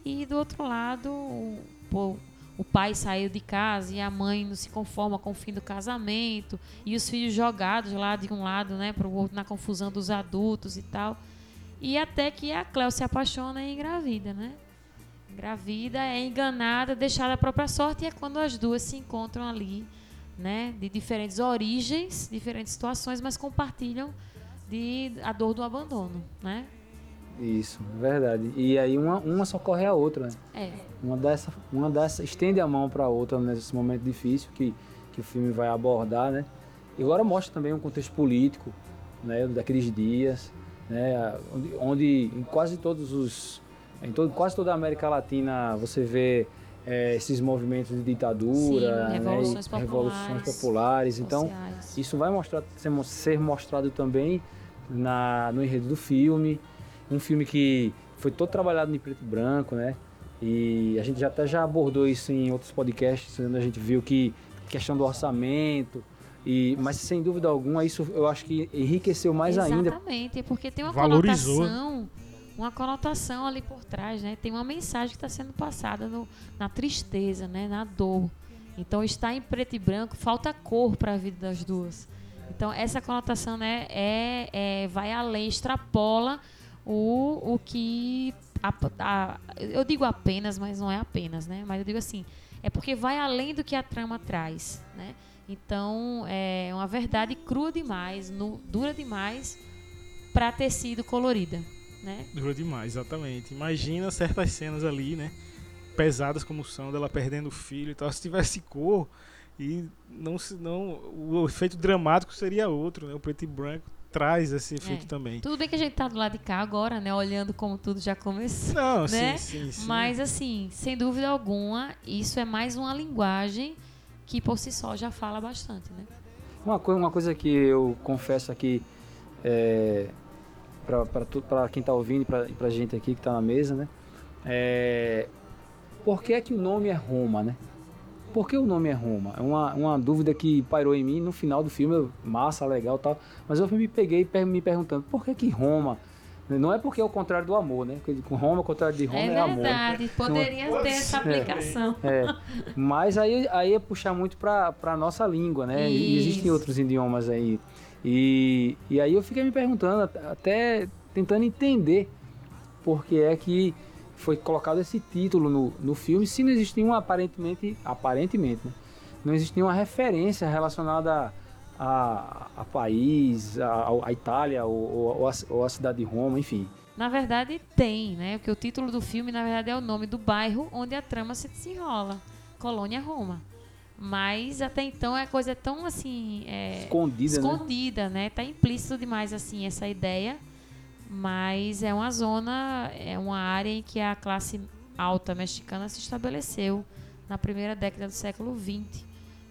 E do outro lado, o, pô, o pai saiu de casa e a mãe não se conforma com o fim do casamento. E os filhos jogados lá de um lado, né? Pro outro, na confusão dos adultos e tal. E até que a Cleo se apaixona e engravida, né? Engravida, é enganada, deixada à própria sorte. E é quando as duas se encontram ali né, de diferentes origens, diferentes situações, mas compartilham de a dor do abandono, né? Isso, verdade. E aí uma, uma socorre a outra, né? É, Uma dessa, uma dessa estende a mão para a outra nesse momento difícil que, que o filme vai abordar, né? E agora mostra também um contexto político, né, daqueles dias, né, onde, onde em quase todos os em todo, quase toda a América Latina você vê eh, esses movimentos de ditadura, Sim, né, revoluções e populares, revoluções populares. Então, sociais. isso vai mostrar, ser, ser mostrado também na, no enredo do filme. Um filme que foi todo trabalhado em preto e branco, né? E a gente já até já abordou isso em outros podcasts, onde a gente viu que questão do orçamento. E, mas sem dúvida alguma, isso eu acho que enriqueceu mais ainda. Exatamente, porque tem uma Valorizou. conotação, uma conotação ali por trás, né? Tem uma mensagem que está sendo passada no- na tristeza, né? Na dor. Então está em preto e branco, falta cor para a vida das duas. Então essa conotação, né, é, é- vai além, extrapola o, o que a- a- eu digo apenas, mas não é apenas, né? Mas eu digo assim, é porque vai além do que a trama traz, né? Então é uma verdade crua demais, nu- dura demais para ter sido colorida, né? Dura demais, exatamente. Imagina certas cenas ali, né? Pesadas como são, dela perdendo o filho e tal. Se tivesse cor, e não não o efeito dramático seria outro, né? O preto e branco traz esse efeito É. também. Tudo bem que a gente tá do lado de cá agora, né? Olhando como tudo já começou. Não, né? sim, sim, sim. Mas assim, sem dúvida alguma, isso é mais uma linguagem que por si só já fala bastante, né? Uma, coi- uma coisa que eu confesso aqui é, para quem está ouvindo e pra- e pra gente aqui que está na mesa, né? É, por que é que o nome é Roma, né? Por que o nome é Roma? É uma, uma dúvida que pairou em mim no final do filme, eu- massa, legal tal. Mas eu me peguei me perguntando, por que que Roma? Não é porque é o contrário do amor, né? Porque com Roma, o contrário de Roma é, é amor. né? verdade, poderia ter essa aplicação. É, mas aí, aí é puxar muito pra, pra nossa língua, né? E existem outros idiomas aí. E, e aí eu fiquei me perguntando, at- até tentando entender por que é que foi colocado esse título no, no filme, se não existe nenhuma, aparentemente, aparentemente, né? Não existe nenhuma referência relacionada a, a país, a, a Itália ou, ou, a, ou a cidade de Roma, enfim. Na verdade, tem, né? Porque o título do filme, na verdade, é o nome do bairro onde a trama se desenrola. Colônia Roma. Mas até então a coisa é tão assim. é, Escondida, né? escondida, né? Tá implícito demais assim essa ideia. Mas é uma zona, é uma área em que a classe alta mexicana se estabeleceu na primeira década do século XX.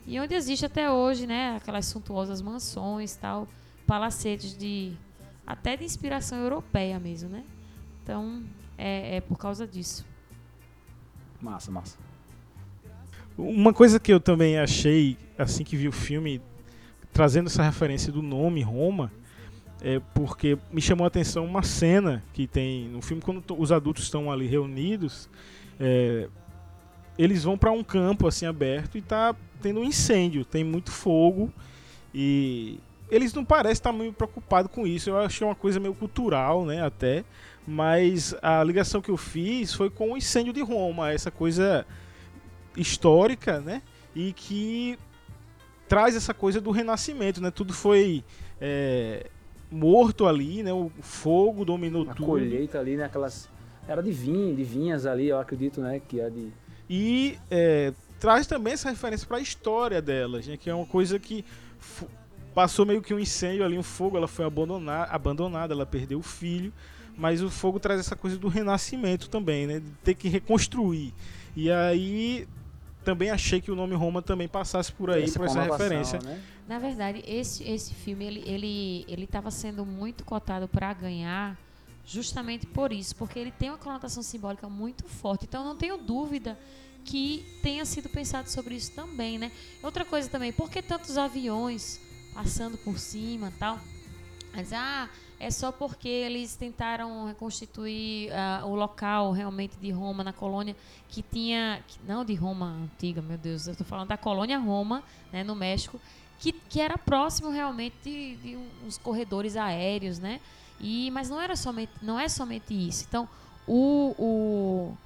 E onde existe até hoje, né, aquelas suntuosas mansões, tal, palacetes de até de inspiração europeia mesmo, né? Então, é, é por causa disso. Massa, massa. Uma coisa que eu também achei, assim que vi o filme, trazendo essa referência do nome Roma, é porque me chamou a atenção uma cena que tem no filme, quando os adultos estão ali reunidos, é, eles vão para um campo assim aberto e tá tendo um incêndio, tem muito fogo e eles não parecem estar muito preocupados com isso. Eu achei uma coisa meio cultural, né, até, mas a ligação que eu fiz foi com o incêndio de Roma, essa coisa histórica, né? E que traz essa coisa do renascimento, né? Tudo foi é, morto ali, né? O fogo dominou A tudo. colheita ali, né? Aquelas. Era de vinho, de vinhas ali, eu acredito, né? Que é de. E é, traz também essa referência para a história delas, né? Que é uma coisa que passou meio que um incêndio ali, um fogo, ela foi abandonada, abandonada, ela perdeu o filho, mas o fogo traz essa coisa do renascimento também, né? De ter que reconstruir. E aí também achei que o nome Roma também passasse por aí, por essa referência. né? Na verdade, esse, esse filme ele ele ele estava sendo muito cotado para ganhar justamente por isso, porque ele tem uma conotação simbólica muito forte. Então não tenho dúvida que tenha sido pensado sobre isso também, né? Outra coisa também, por que tantos aviões passando por cima, tal? Mas ah, é só porque eles tentaram reconstituir ah, o local realmente de Roma na colônia que tinha, que- não de Roma antiga, meu Deus, eu estou falando da colônia Roma, né, no México, que, que era próximo realmente de, de uns corredores aéreos, né? E mas não era somente, não é somente isso. Então, o, o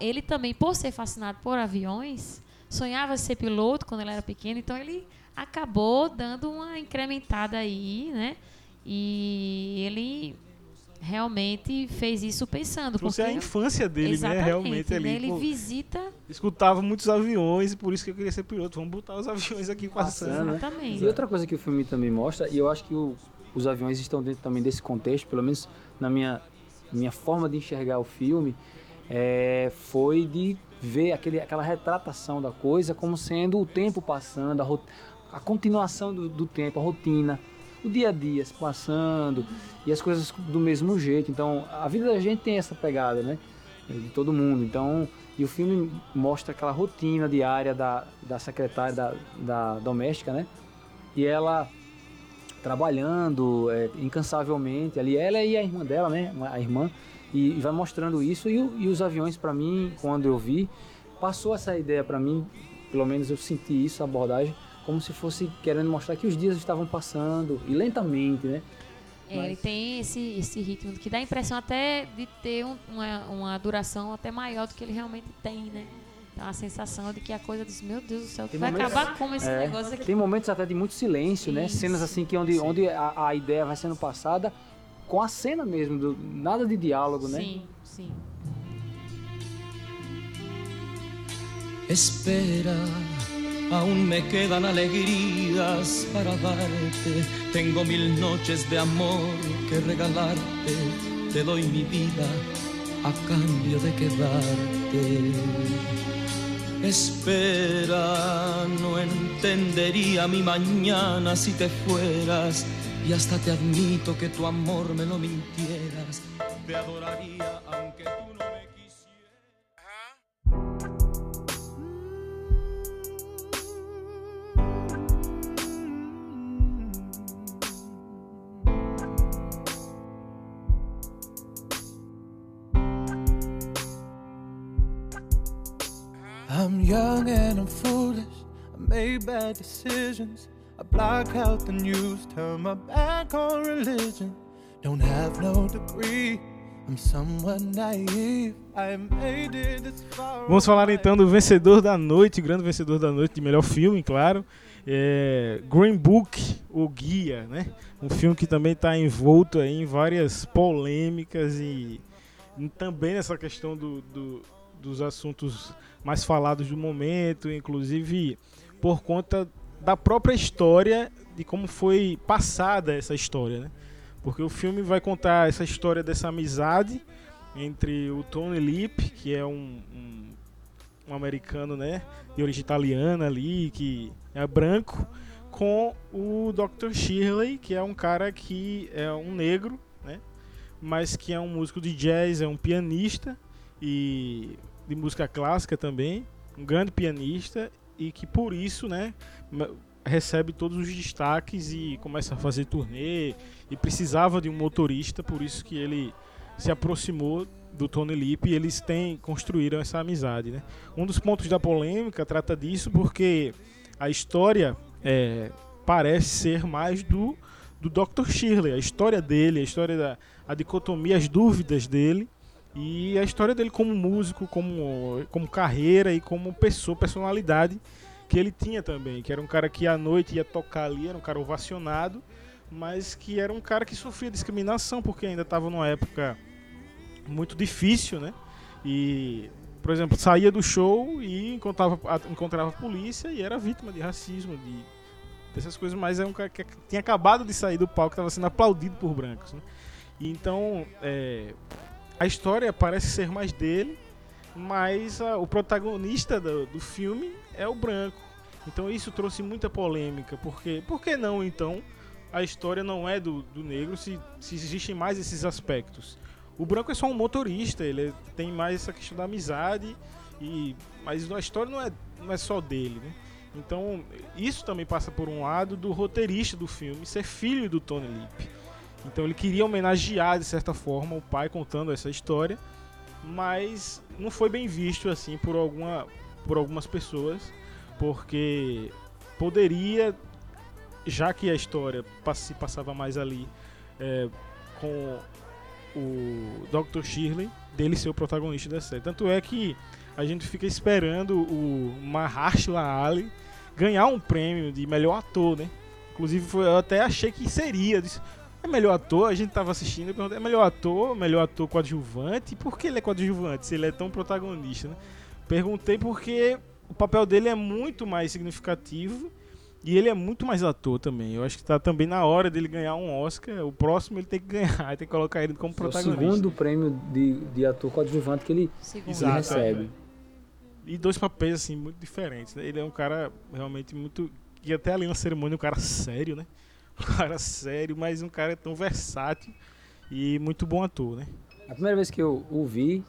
ele também, por ser fascinado por aviões, sonhava ser piloto quando ele era pequeno, então ele acabou dando uma incrementada aí, né? E ele realmente fez isso pensando. Trouxe porque a infância dele, Exatamente, né? Realmente né? ali. Ele pô, visita. escutava muitos aviões e por isso que eu queria ser piloto. Vamos botar os aviões aqui passando. Passando, né? Exatamente. E outra coisa que o filme também mostra, e eu acho que o- os aviões estão dentro também desse contexto, pelo menos na minha, minha forma de enxergar o filme, é, foi de ver aquele, aquela retratação da coisa como sendo o tempo passando, a, a continuação do, do tempo, a rotina, o dia a dia se passando e as coisas do mesmo jeito. Então, a vida da gente tem essa pegada, né? De todo mundo. Então, e o filme mostra aquela rotina diária da, da secretária da, da doméstica, né? E ela trabalhando é, incansavelmente ali, ela e a irmã dela, né? A irmã, e, e vai mostrando isso. E, e os aviões, para mim, quando eu vi, passou essa ideia para mim, pelo menos eu senti isso, a abordagem, como se fosse querendo mostrar que os dias estavam passando e lentamente, né? É, Mas- ele tem esse, esse ritmo que dá a impressão até de ter um- uma, uma duração até maior do que ele realmente tem, né? Dá uma sensação de que a coisa diz, meu Deus do céu, Tem vai momentos- acabar como esse É, negócio aqui? Tem momentos até de muito silêncio, né? Isso. Cenas assim que onde, onde a, a ideia vai sendo passada com a cena mesmo, do- nada de diálogo, né? Sim, sim. Espera, aún me quedan alegrías para darte. Tengo mil noches de amor que regalarte. Te doy mi vida a cambio de quedarte. Espera, no entendería mi mañana si te fueras. Y hasta te admito que tu amor me lo mintieras. Te adoraría aunque young and I'm foolish. I made bad decisions. I block out the news, turn my back on religion. Don't have no degree. I'm somewhat naive. I made it this far. Vamos falar então do vencedor da noite, grande vencedor da noite de melhor filme, claro. É Green Book, o Guia, né? Um filme que também está envolto aí em várias polêmicas e e também nessa questão do, do- dos assuntos mais falados do momento, inclusive por conta da própria história de como foi passada essa história, né? Porque o filme vai contar essa história dessa amizade entre o Tony Lip, que é um, um, um americano, né, de origem italiana ali, que é branco, com o Dr. Shirley, que é um cara que é um negro, né, mas que é um músico de jazz, é um pianista e de música clássica também, um grande pianista e que por isso, né, recebe todos os destaques e começa a fazer turnê e precisava de um motorista, por isso que ele se aproximou do Tony Lip e eles têm construíram essa amizade, né? Um dos pontos da polêmica trata disso porque a história é, parece ser mais do do Dr. Shirley, a história dele, a história da a dicotomia, as dúvidas dele e a história dele como músico, como como carreira e como pessoa, personalidade que ele tinha também, que era um cara que à noite ia tocar ali, era um cara ovacionado, mas que era um cara que sofria discriminação porque ainda estava numa época muito difícil, né? E, por exemplo, saía do show e encontrava, encontrava a polícia e era vítima de racismo, de dessas coisas, mas é um cara que tinha acabado de sair do palco, estava sendo aplaudido por brancos, né? E então, é, a história parece ser mais dele mas ah, o protagonista do, do filme é o branco. Então isso trouxe muita polêmica, porque por que não então a história não é do, do negro se, se existem mais esses aspectos? O branco é só um motorista, ele tem mais essa questão da amizade, e, mas a história não é, não é só dele, né? Então, isso também passa por um lado do roteirista do filme ser filho do Tony Lip. Então, ele queria homenagear, de certa forma, o pai contando essa história, mas não foi bem visto assim por, alguma, por algumas pessoas, porque poderia, já que a história se passava mais ali é, com o Dr. Shirley, dele ser o protagonista da série. Tanto é que a gente fica esperando o Mahershala Ali ganhar um prêmio de melhor ator, né? Inclusive eu até achei que seria. Disse, é melhor ator, a gente tava assistindo, é melhor ator, melhor ator coadjuvante. Por que ele é coadjuvante se ele é tão protagonista, né? Perguntei porque o papel dele é muito mais significativo e ele é muito mais ator também. Eu acho que tá também na hora dele ganhar um Oscar. O próximo ele tem que ganhar, *laughs* tem que colocar ele como É o protagonista. segundo prêmio de, de ator coadjuvante que ele, ele recebe. é. E dois papéis, assim, muito diferentes. né? Ele é um cara realmente muito. E até ali na cerimônia, um cara sério, né? Um cara sério, mas um cara tão versátil e muito bom ator, né? A primeira vez que eu o vi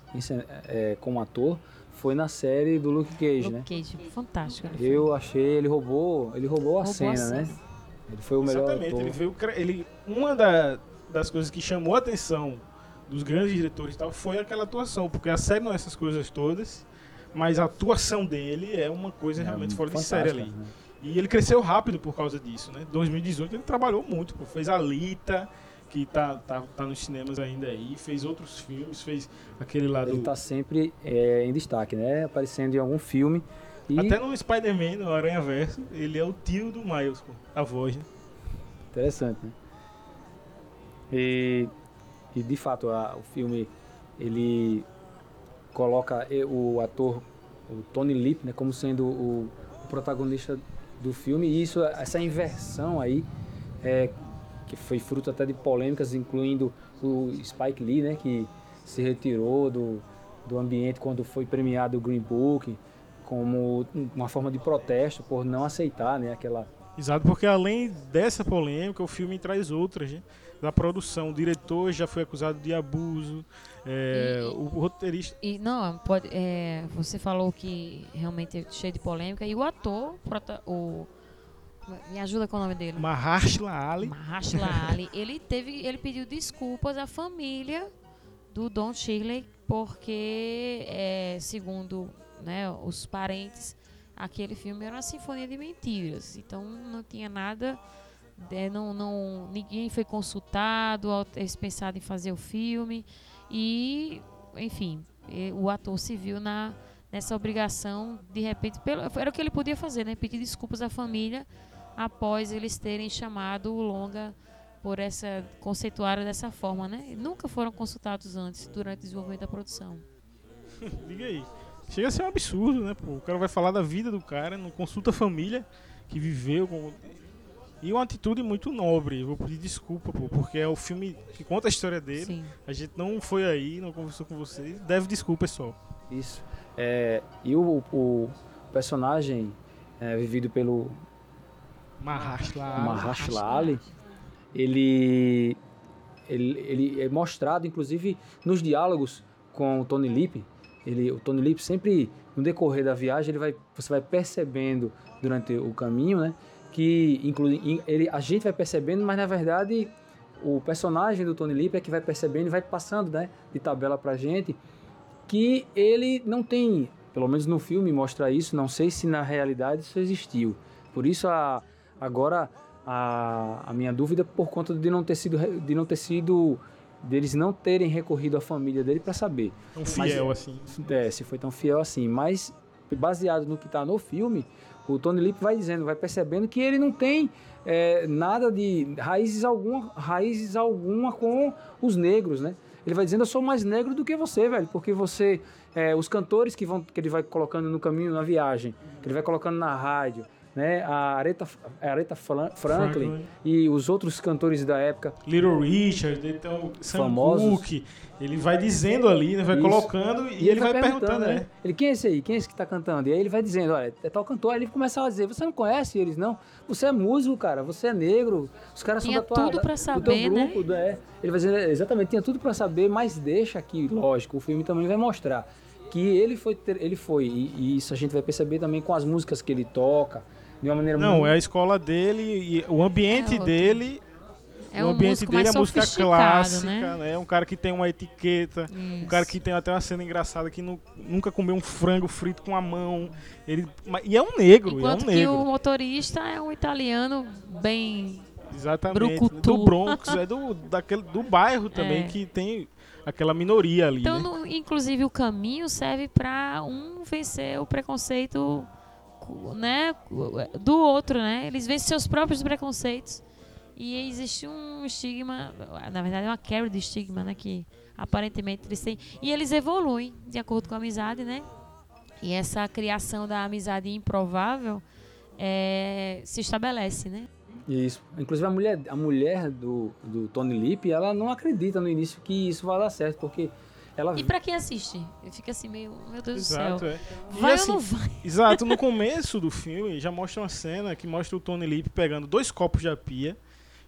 é, como ator foi na série do Luke Cage, né? Luke Cage, fantástico. ele Eu achei, ele roubou, ele roubou a Roubou a cena, né? cena. Ele foi o melhor Exatamente. ator. Ele veio. cre- Ele, uma da- das coisas que chamou a atenção dos grandes diretores e tal foi aquela atuação, porque a série não é essas coisas todas, mas a atuação dele é uma coisa realmente fora de série ali. fantástica, né? E ele cresceu rápido por causa disso, né? 2018 ele trabalhou muito, pô. fez Alita, que tá, tá, tá nos cinemas ainda aí, fez outros filmes, fez aquele lá do... Ele tá sempre é, em destaque, né? Aparecendo em algum filme. E Até no Spider-Man, no Aranha Verso, ele é o tio do Miles, pô, a voz, né? Interessante, né? E, e de fato, a- o filme ele coloca o ator, o Tony Lip, né, como sendo o, o protagonista do filme. E isso, essa inversão aí, é, que foi fruto até de polêmicas, incluindo o Spike Lee, né, que se retirou do, do ambiente quando foi premiado o Green Book, como uma forma de protesto por não aceitar, né, aquela Exato, porque além dessa polêmica, o filme traz outras, né? Da produção, o diretor já foi acusado de abuso, é, E- o roteirista... E não, pode, é, você falou que realmente é cheio de polêmica. E o ator, o, me ajuda com o nome dele. Mahershala Ali, Mahershala Ali, *laughs* ele teve, ele pediu desculpas à família do Don Shirley porque, é, segundo né, os parentes, aquele filme era uma sinfonia de mentiras. Então não tinha nada, é, não, não, ninguém foi consultado ter pensado em fazer o filme e, enfim, o ator se viu na nessa obrigação de repente pelo, era o que ele podia fazer, né? Pedir desculpas à família após eles terem chamado o longa por essa conceituária dessa forma, né? Nunca foram consultados antes durante o desenvolvimento da produção. *laughs* Diga aí. Chega a ser um absurdo, né? Pô? O cara vai falar da vida do cara, não consulta a família que viveu com. E uma atitude muito nobre. Eu vou pedir desculpa, pô, porque é o filme que conta a história dele. Sim. A gente não foi aí, não conversou com vocês. Deve desculpa, pessoal. Isso. É, e o, o personagem é, vivido pelo Mahershala Ali. Mahershala Ali, ele, ele, ele é mostrado, inclusive, nos diálogos com o Tony Lip. Ele, o Tony Lip sempre, no decorrer da viagem, ele vai, você vai percebendo durante o caminho, né? Que inclui, ele, a gente vai percebendo, mas na verdade o personagem do Tony Lip é que vai percebendo e vai passando, né? De tabela pra gente que ele não tem, pelo menos no filme mostra isso, não sei se na realidade isso existiu. Por isso a, agora a, a minha dúvida por conta de não ter sido de não ter sido deles não terem recorrido à família dele para saber Um fiel, assim. é, se foi tão fiel assim, mas baseado no que está no filme, o Tony Lip vai dizendo, vai percebendo que ele não tem é, nada de raízes alguma, raízes alguma com os negros, né? Ele vai dizendo, eu sou mais negro do que você, velho, porque você, é, os cantores que vão, que ele vai colocando no caminho, na viagem, que ele vai colocando na rádio, né? A Aretha, a Aretha Fran- Franklin, Franklin. e os outros cantores da época. Little Richard, então Sam Famosos. Cooke, ele vai dizendo ali, né, vai Isso. colocando e, ele vai perguntando, né? né? Ele, quem é esse aí? Quem é esse que tá cantando? E aí ele vai dizendo, olha, é tal cantor. Aí ele começa a dizer, você não conhece eles, não? Você é músico, cara, você é negro, os caras Tinha são da tua, tudo pra do saber, teu né? grupo, né? Ele vai dizer, exatamente, tinha tudo pra saber, mas deixa aqui, lógico, o filme também vai mostrar que ele foi, ter- ele foi e, e isso a gente vai perceber também com as músicas que ele toca, de uma maneira Não, muito... é a escola dele e o ambiente É dele, É o um ambiente dele é música sofisticado, clássica, né? né? Um cara que tem uma etiqueta, um cara que tem até uma cena engraçada que nu- nunca comeu um frango frito com a mão. Ele, e é um negro, Enquanto é um que negro. o motorista é um italiano bem. Exatamente. brucutu. Do Bronx, é do, daquele, do bairro também, É. que tem aquela minoria ali. Então, né? no- inclusive, o caminho serve para um vencer o preconceito né, do outro, né? Eles vencem seus próprios preconceitos. E existe um estigma, na verdade é uma quebra de estigma, né? Que aparentemente eles têm. E eles evoluem de acordo com a amizade, né? E essa criação da amizade improvável é, se estabelece, né? Isso. Inclusive a mulher, a mulher do, do Tony Lip, ela não acredita no início que isso vai dar certo, porque ela E pra quem assiste? Fica assim meio, meu Deus Exato, do céu. é. Vai assim, ou não vai? Exato, no *laughs* começo do filme já mostra uma cena que mostra o Tony Lip pegando dois copos de pia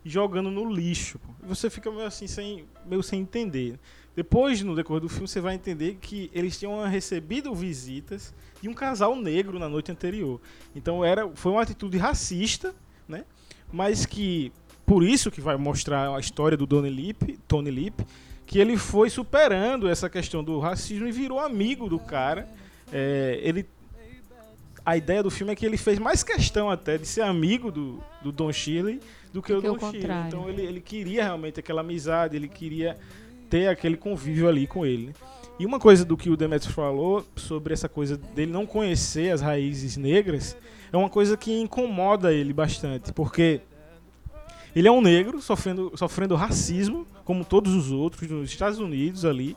e jogando no lixo. E você fica meio assim, sem, meio sem entender. Depois, no decorrer do filme, você vai entender que eles tinham recebido visitas de um casal negro na noite anterior. Então era, foi uma atitude racista, né? Mas que, por isso que vai mostrar a história do Tony Lip, Tony Lip, que ele foi superando essa questão do racismo e virou amigo do cara. É, ele a ideia do filme é que ele fez mais questão até de ser amigo do, do Don Shirley do que Do que o Don Shirley. Então ele, ele queria realmente aquela amizade, ele queria ter aquele convívio ali com ele. né? E uma coisa do que o Demetrius falou sobre essa coisa dele não conhecer as raízes negras é uma coisa que incomoda ele bastante, porque ele é um negro sofrendo, sofrendo racismo, como todos os outros, nos Estados Unidos ali.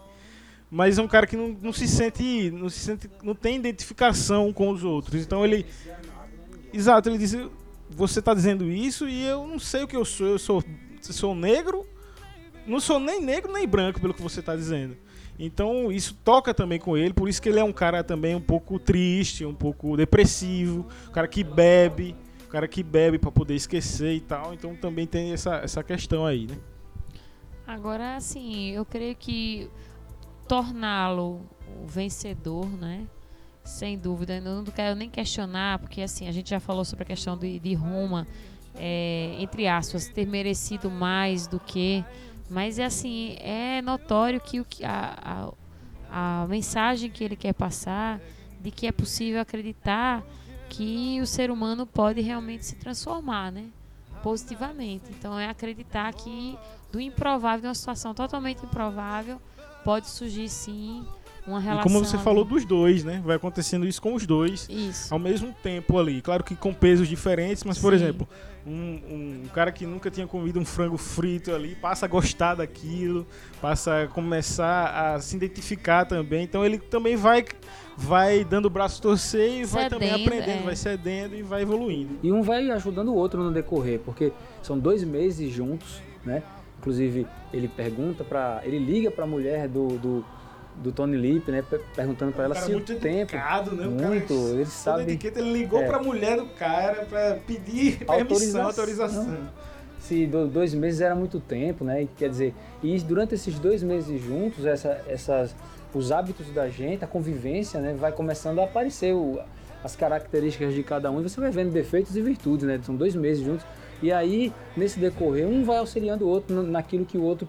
Mas é um cara que não, não se sente. Não se sente. não tem identificação com os outros. Então ele. Exato, ele diz, você está dizendo isso e eu não sei o que eu sou. Eu sou, sou negro. Não sou nem negro nem branco, pelo que você está dizendo. Então isso toca também com ele, por isso que ele é um cara também um pouco triste, um pouco depressivo, um cara que bebe, cara que bebe para poder esquecer e tal. Então também tem essa, essa questão aí, né? Agora, assim, eu creio que torná-lo o vencedor, né? Sem dúvida, eu não quero nem questionar, porque assim, a gente já falou sobre a questão de, de Roma, é, entre aspas, ter merecido mais do que. Mas é assim, é notório que, o que a, a, a mensagem que ele quer passar de que é possível acreditar que o ser humano pode realmente se transformar, né? Positivamente. Então é acreditar que do improvável, de uma situação totalmente improvável, pode surgir sim uma E relação. como você ali. falou dos dois, né? Vai acontecendo isso com os dois Isso. ao mesmo tempo ali. Claro que com pesos diferentes, mas por Sim. exemplo, um, um cara que nunca tinha comido um frango frito ali passa a gostar daquilo, passa a começar a se identificar também. Então ele também vai vai dando o braço a torcer e vai também Cedendo, aprendendo, é. vai cedendo e vai evoluindo. E um vai ajudando o outro no decorrer, porque são dois meses juntos, né? Inclusive, ele pergunta para ele liga para a mulher do, do, do Tony Lip, né? per- Perguntando para ela se o muito tempo. educado, né? O cara Muito, ele sabe. etiqueta, ele ligou É. pra mulher do cara pra pedir permissão, Autorização. autorização. Se do- dois meses era muito tempo, né? Quer dizer, e durante esses dois meses juntos, essa, essas, os hábitos da gente, a convivência, né? Vai começando a aparecer o- as características de cada um e você vai vendo defeitos e virtudes, né? São dois meses juntos. E aí, nesse decorrer, um vai auxiliando o outro na- naquilo que o outro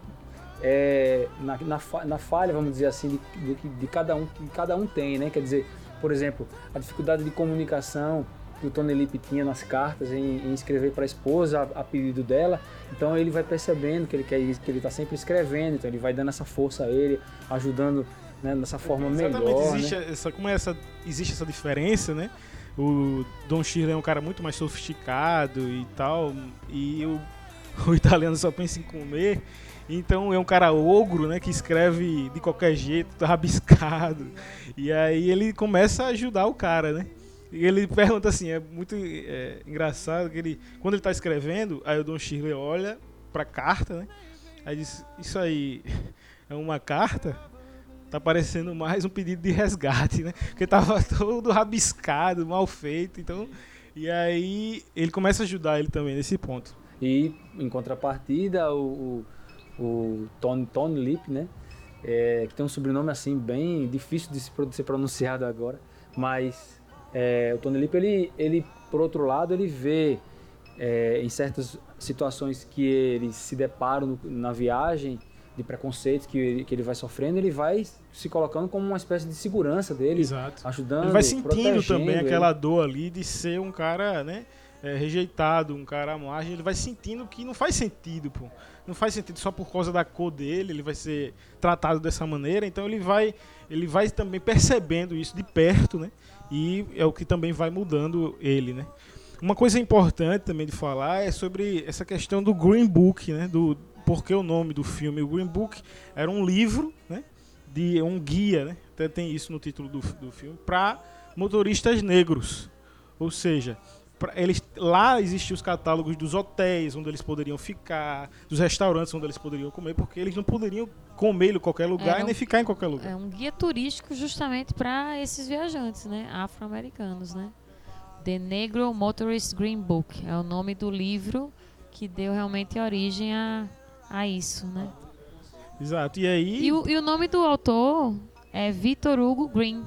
é, na, na, na falha, vamos dizer assim, de, de, de cada um que cada um tem, né? Quer dizer, por exemplo, a dificuldade de comunicação que o Tony Lip tinha nas cartas em, em escrever para a esposa a, a pedido dela, então ele vai percebendo que ele quer que ele está sempre escrevendo, então ele vai dando essa força a ele, ajudando né, dessa forma Exatamente, melhor, existe né? essa, como é essa, existe essa diferença, né? O Don Shirley é um cara muito mais sofisticado e tal, e o, *laughs* o italiano só pensa em comer. Então é um cara ogro, né? Que escreve de qualquer jeito, tá rabiscado. E aí ele começa a ajudar o cara, né? E ele *laughs* pergunta assim, é muito é, engraçado que ele, quando ele tá escrevendo, aí o Don Shirley olha pra carta, né? Aí diz, isso aí *laughs* é uma carta? Tá parecendo mais um pedido de resgate, né? Porque tava *laughs* todo rabiscado, mal feito, então... E aí ele começa a ajudar ele também nesse ponto. E em contrapartida, o, o, o Tony, Tony Lip, né? É, que tem um sobrenome assim bem difícil de se ser pronunciado agora, mas é, o Tony Lip, ele, ele, por outro lado, ele vê é, em certas situações que ele se depara no- na viagem de preconceitos que ele, que ele vai sofrendo, ele vai se colocando como uma espécie de segurança dele, Exato. ajudando, Ele vai sentindo também ele. aquela dor ali de ser um cara, né? é, rejeitado, um cara à margem. Ele vai sentindo que não faz sentido, pô. Não faz sentido só por causa da cor dele, ele vai ser tratado dessa maneira. Então ele vai, ele vai também percebendo isso de perto, né? E é o que também vai mudando ele, né? Uma coisa importante também de falar é sobre essa questão do Green Book, né? Do por que o nome do filme. O Green Book era um livro, né? De um guia, né? Até tem isso no título do, do filme para motoristas negros. Ou seja, eles, lá existiam os catálogos dos hotéis onde eles poderiam ficar, dos restaurantes onde eles poderiam comer, porque eles não poderiam comer em qualquer lugar e um- nem ficar em qualquer lugar. É um guia turístico justamente para esses viajantes, né? Afro-americanos, né? The Negro Motorist Green Book é o nome do livro que deu realmente origem a, a isso, né? Exato. E aí, E o, e o nome do autor é Victor Hugo Green.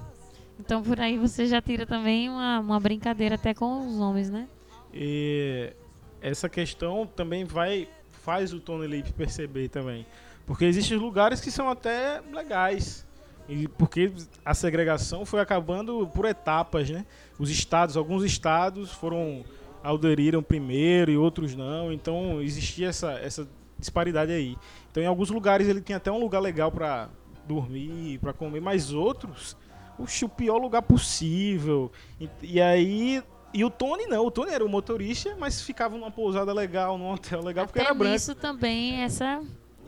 Então por aí você já tira também uma, uma brincadeira até com os nomes, né? E essa questão também vai faz o Tony Lip perceber também, porque existem lugares que são até legais e porque a segregação foi acabando por etapas, né? Os estados, alguns estados foram aderiram primeiro e outros não, então existia essa essa disparidade aí. Então em alguns lugares ele tinha até um lugar legal para dormir, para comer, mas outros Oxe, o pior lugar possível. E, e aí. E o Tony não, o Tony era o motorista, mas ficava numa pousada legal, num hotel legal, porque Até era branco. nisso também essa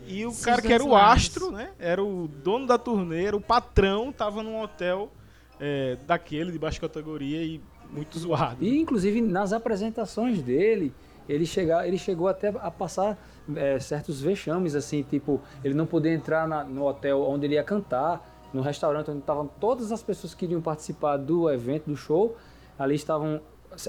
E o esses cara que era o lados. astro, né? Era o dono da turnê, era o patrão, tava num hotel é, daquele de baixa categoria e muito zoado. E inclusive nas apresentações dele, ele, chega, ele chegou até a passar é, certos vexames, assim, tipo, ele não podia entrar na- no hotel onde ele ia cantar, no restaurante onde estavam todas as pessoas que iriam participar do evento, do show, ali estavam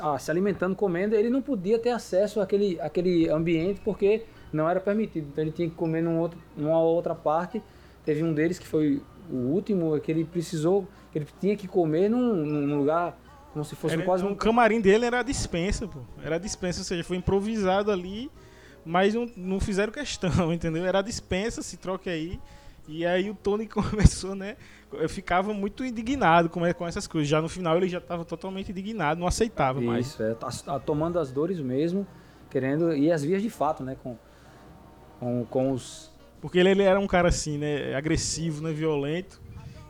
ah, se alimentando, comendo, ele não podia ter acesso àquele, àquele ambiente porque não era permitido. Então ele tinha que comer num outro, numa outra parte. Teve um deles que foi o último, que ele precisou, que ele tinha que comer num, num lugar como se fosse Era, quase um um camarim dele era a dispensa, pô. Era a dispensa, ou seja, foi improvisado ali, mas não, não fizeram questão, *laughs* entendeu? Era dispensa, se troque aí. E aí o Tony *laughs* começou, né? Eu ficava muito indignado com, com essas coisas. Já no final ele já estava totalmente indignado, não aceitava mais. Isso, é, tá, tá tomando as dores mesmo, querendo e as vias de fato, né, com, com, com os Porque ele, ele era um cara assim, né? Agressivo, né? Violento.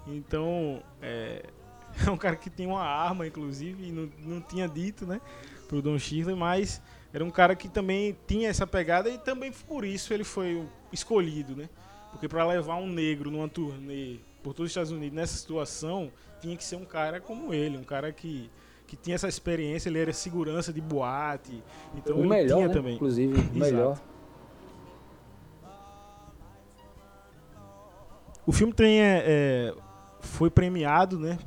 Então, é, *laughs* é um cara que tinha uma arma, inclusive, e não, não tinha dito, né? Pro Don Shirley, mas era um cara que também tinha essa pegada e também por isso ele foi escolhido, né? Porque para levar um negro numa turnê por todos os Estados Unidos nessa situação, tinha que ser um cara como ele, um cara que, que tinha essa experiência, ele era segurança de boate, então o ele melhor, tinha né, também. inclusive, o melhor. O filme tem, é, é, foi premiado, né,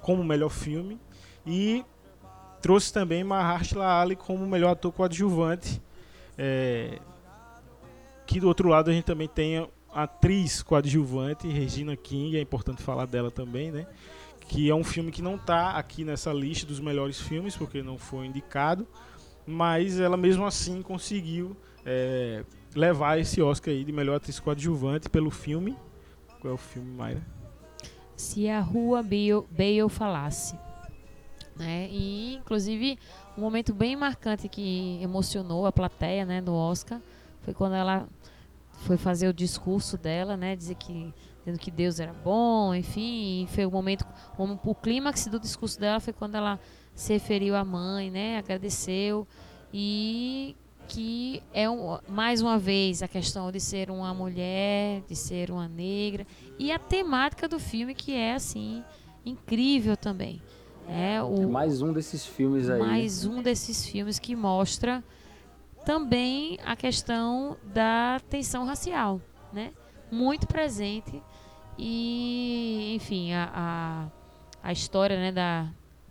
como melhor filme e trouxe também Mahershala Ali como melhor ator coadjuvante. É, que do outro lado a gente também tem a atriz coadjuvante Regina King, é importante falar dela também, né? Que é um filme que não está aqui nessa lista dos melhores filmes porque não foi indicado, mas ela mesmo assim conseguiu é, levar esse Oscar aí de melhor atriz coadjuvante pelo filme qual é o filme, Mayra? Se a Rua Bale, Bale falasse. Né? E, inclusive, um momento bem marcante que emocionou a plateia né, no Oscar foi quando ela foi fazer o discurso dela, né? Dizer que, dizendo que Deus era bom, enfim. Foi o momento, o, o clímax do discurso dela foi quando ela se referiu à mãe, né? Agradeceu. E que é um, mais uma vez a questão de ser uma mulher, de ser uma negra e a temática do filme que é assim incrível também, É o, Mais um desses filmes aí. mais um desses filmes que mostra também a questão da tensão racial, né? Muito presente e, enfim, a, a, a história, né, da,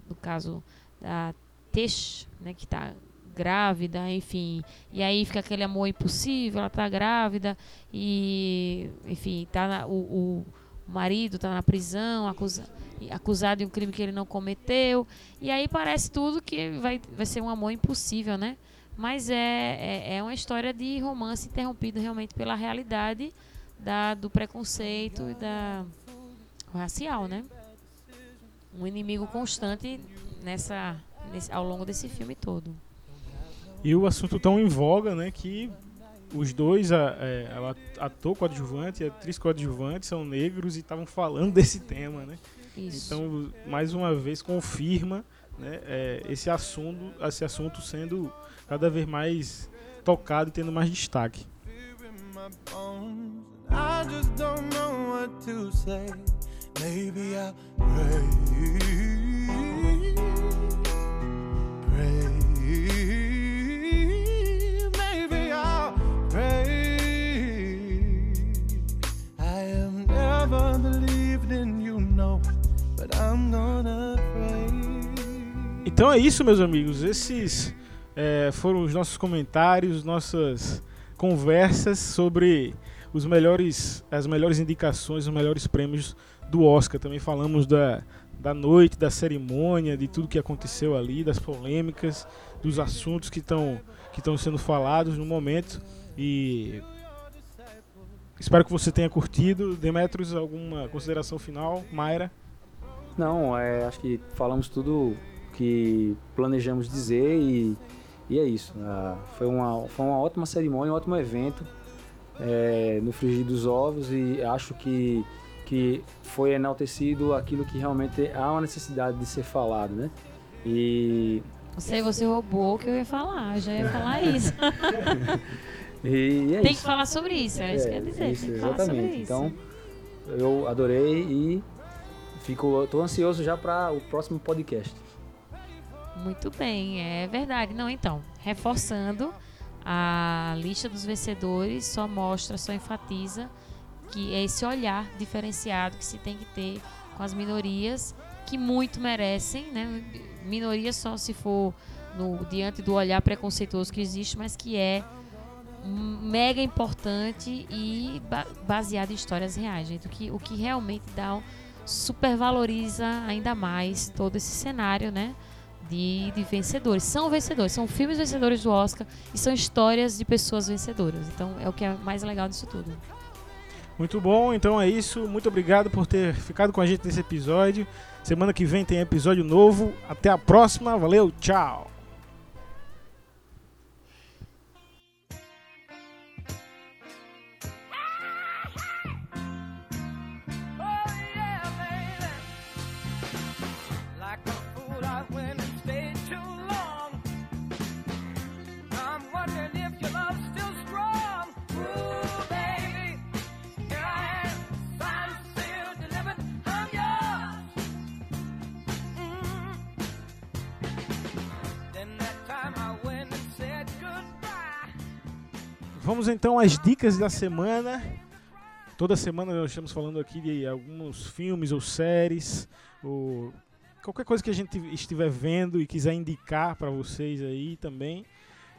do caso da Tesh, né, que está grávida, enfim, e aí fica aquele amor impossível, ela tá grávida e, enfim, tá na- o, o marido tá na prisão, acusa, acusado de um crime que ele não cometeu, e aí parece tudo que vai, vai ser um amor impossível, né? Mas é, é, é uma história de romance interrompido realmente pela realidade da, do preconceito e da racial, né? Um inimigo constante nessa, nesse, ao longo desse filme todo. E o assunto tão em voga, né, que os dois, a, é, a ator coadjuvante e a atriz coadjuvante são negros e estavam falando *laughs* desse tema, né? Isso. Então, mais uma vez, confirma né, é, esse, assunto, esse assunto sendo cada vez mais tocado e tendo mais destaque. fear Então é isso, meus amigos. Esses é, foram os nossos comentários, nossas conversas sobre os melhores, as melhores indicações, os melhores prêmios do Oscar. Também falamos da, da noite, da cerimônia, de tudo que aconteceu ali, das polêmicas, dos assuntos que estão que estão sendo falados no momento. E espero que você tenha curtido. Demetrios, alguma consideração final? Mayra? Não, é, acho que falamos tudo que planejamos dizer e, e é isso. Ah, foi, uma, foi uma ótima cerimônia, um ótimo evento é, no frigir dos ovos e acho que, que foi enaltecido aquilo que realmente há uma necessidade de ser falado, né? E, Você, você roubou o que eu ia falar, eu já ia falar isso. *laughs* e é Tem que isso. falar sobre isso, é isso que eu ia dizer. isso, tem que falar sobre exatamente. isso. Então, eu adorei e fico, tô ansioso já para o próximo podcast. Muito bem, é verdade. Não, então, reforçando, a lista dos vencedores só mostra, só enfatiza que é esse olhar diferenciado que se tem que ter com as minorias, que muito merecem, né? Minoria só se for no, diante do olhar preconceituoso que existe, mas que é mega importante e ba- baseado em histórias reais, gente. O que, o que realmente dá um, supervaloriza ainda mais todo esse cenário, né? De, de vencedores. São vencedores, são filmes vencedores do Oscar e são histórias de pessoas vencedoras. Então é o que é mais legal disso tudo. Muito bom, então é isso. Muito obrigado por ter ficado com a gente nesse episódio. Semana que vem tem episódio novo. Até a próxima. Valeu, tchau. Vamos então às dicas da semana. Toda semana nós estamos falando aqui de alguns filmes ou séries, ou qualquer coisa que a gente estiver vendo e quiser indicar para vocês aí também.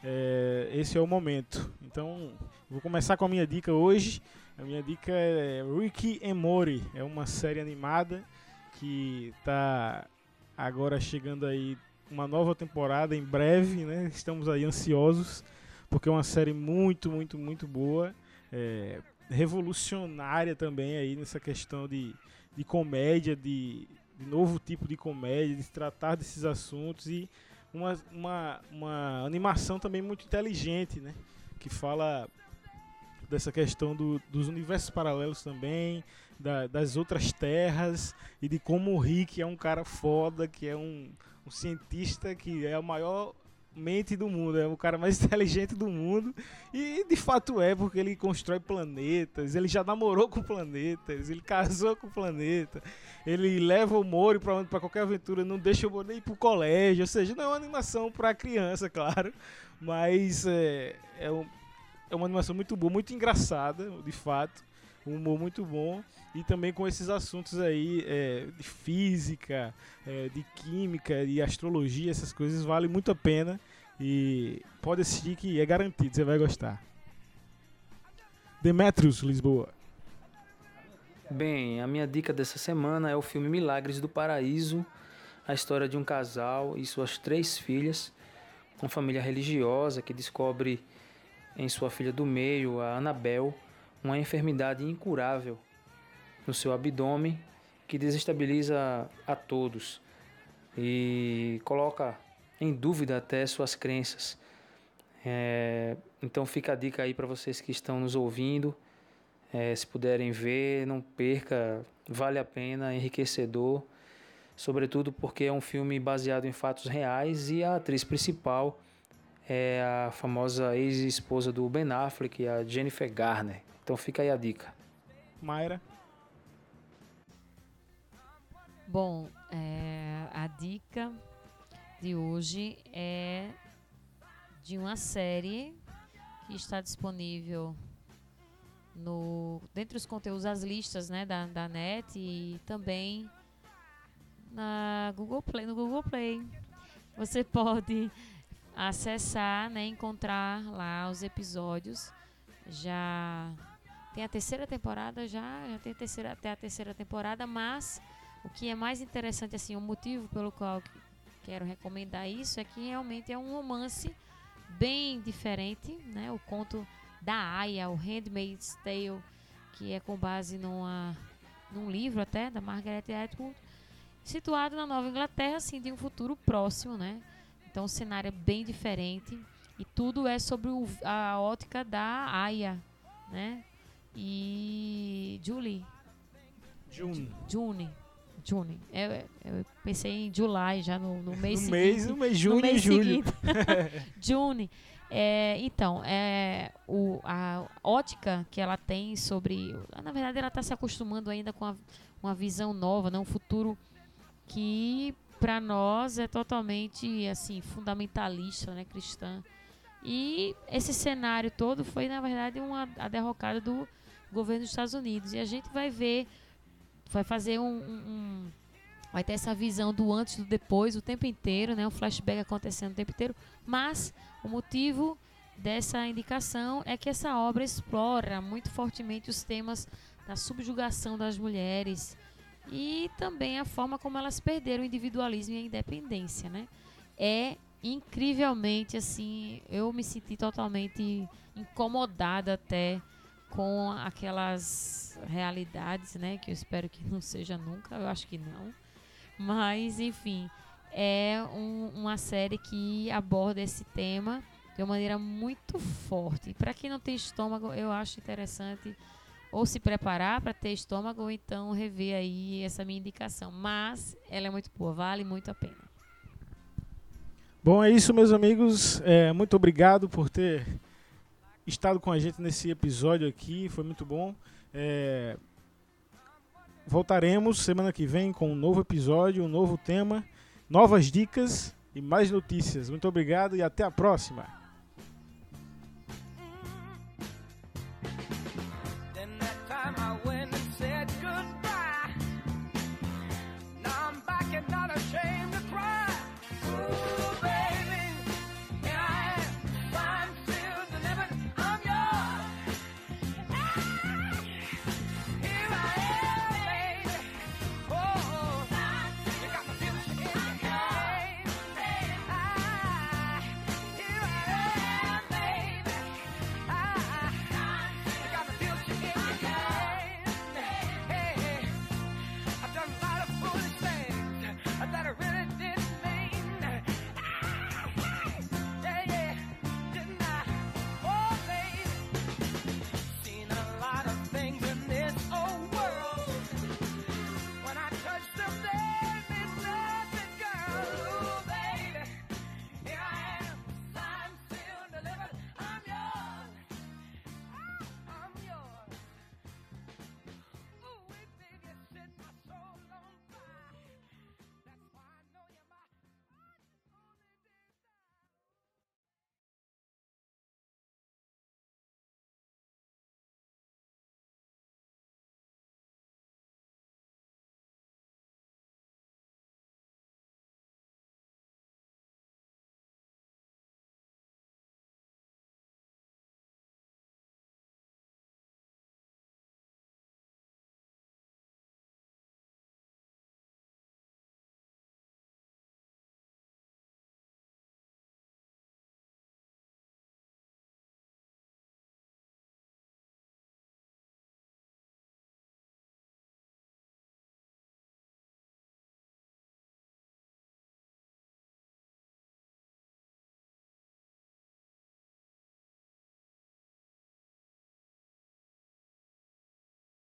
é, esse é o momento. Então, vou começar com a minha dica hoje. A minha dica é Ricky and Morty. É uma série animada que está agora chegando aí uma nova temporada em breve, né? Estamos aí ansiosos porque é uma série muito, muito, muito boa, é, revolucionária também aí nessa questão de, de comédia, de, de novo tipo de comédia, de tratar desses assuntos e uma, uma, uma animação também muito inteligente, né? Que fala dessa questão do, dos universos paralelos também, da- das outras terras e de como o Rick é um cara foda, que é um, um cientista que é o maior mente do mundo, é o cara mais *laughs* inteligente do mundo. E de fato é, porque ele constrói planetas, ele já namorou com planetas, ele casou com planeta, ele leva o Mori pra, pra qualquer aventura, não deixa o Mori nem ir pro colégio. Ou seja, não é uma animação pra criança, *laughs* claro, mas é, é, um- é uma animação muito boa, muito engraçada, de fato. Um humor muito bom e também com esses assuntos aí é, de física, é, de química, de astrologia, essas coisas vale muito a pena e pode assistir que é garantido, você vai gostar. Demetrius, Lisboa. Bem, a minha dica dessa semana é o filme Milagres do Paraíso, a história de um casal e suas três filhas, uma família religiosa que descobre em sua filha do meio, a Anabel, uma enfermidade incurável no seu abdômen que desestabiliza a todos e coloca em dúvida até suas crenças. É, então fica a dica aí para vocês que estão nos ouvindo. É, se puderem ver, não perca, vale a pena, enriquecedor, sobretudo porque é um filme baseado em fatos reais e a atriz principal é a famosa ex-esposa do Ben Affleck, a Jennifer Garner. Então fica aí a dica. Mayra. Bom, é, a dica de hoje é de uma série que está disponível no dentre os conteúdos, as listas né, da, da net e também na Google Play, no Google Play. Você pode acessar, né, encontrar lá os episódios. Já tem a terceira temporada, já, já tem a terceira, até a terceira temporada, mas o que é mais interessante, assim, o motivo pelo qual quero recomendar isso é que realmente é um romance bem diferente, né? O conto da Aya, o Handmaid's Tale, que é com base numa, num livro até da Margaret Atwood, situado na Nova Inglaterra, assim, de um futuro próximo, né? Então o cenário é bem diferente e tudo é sobre o- a ótica da Aya, né? E Julie, June. June. June. Eu, eu pensei em July já no, no *laughs* mês no seguinte. mês, no mês no junho e julho. *laughs* June. É, então, é, o, a ótica que ela tem sobre. Na verdade, ela está se acostumando ainda com a- uma visão nova, né? um futuro que para nós é totalmente assim fundamentalista, né, cristã. E esse cenário todo foi, na verdade, uma, a derrocada do governo dos Estados Unidos. E a gente vai ver, vai fazer um, um- vai ter essa visão do antes e do depois o tempo inteiro, né? Um flashback acontecendo o tempo inteiro. Mas o motivo dessa indicação é que essa obra explora muito fortemente os temas da subjugação das mulheres e também a forma como elas perderam o individualismo e a independência, né? É incrivelmente assim, eu me senti totalmente incomodada até com aquelas realidades, né? Que eu espero que não seja nunca, eu acho que não. Mas, enfim, é um- uma série que aborda esse tema de uma maneira muito forte. Para quem não tem estômago, eu acho interessante ou se preparar para ter estômago ou então rever aí essa minha indicação. Mas ela é muito boa, vale muito a pena. Bom, é isso, meus amigos. É, muito obrigado por ter estado com a gente nesse episódio aqui. Foi muito bom. É, voltaremos semana que vem com um novo episódio, um novo tema, novas dicas e mais notícias. Muito obrigado e até a próxima.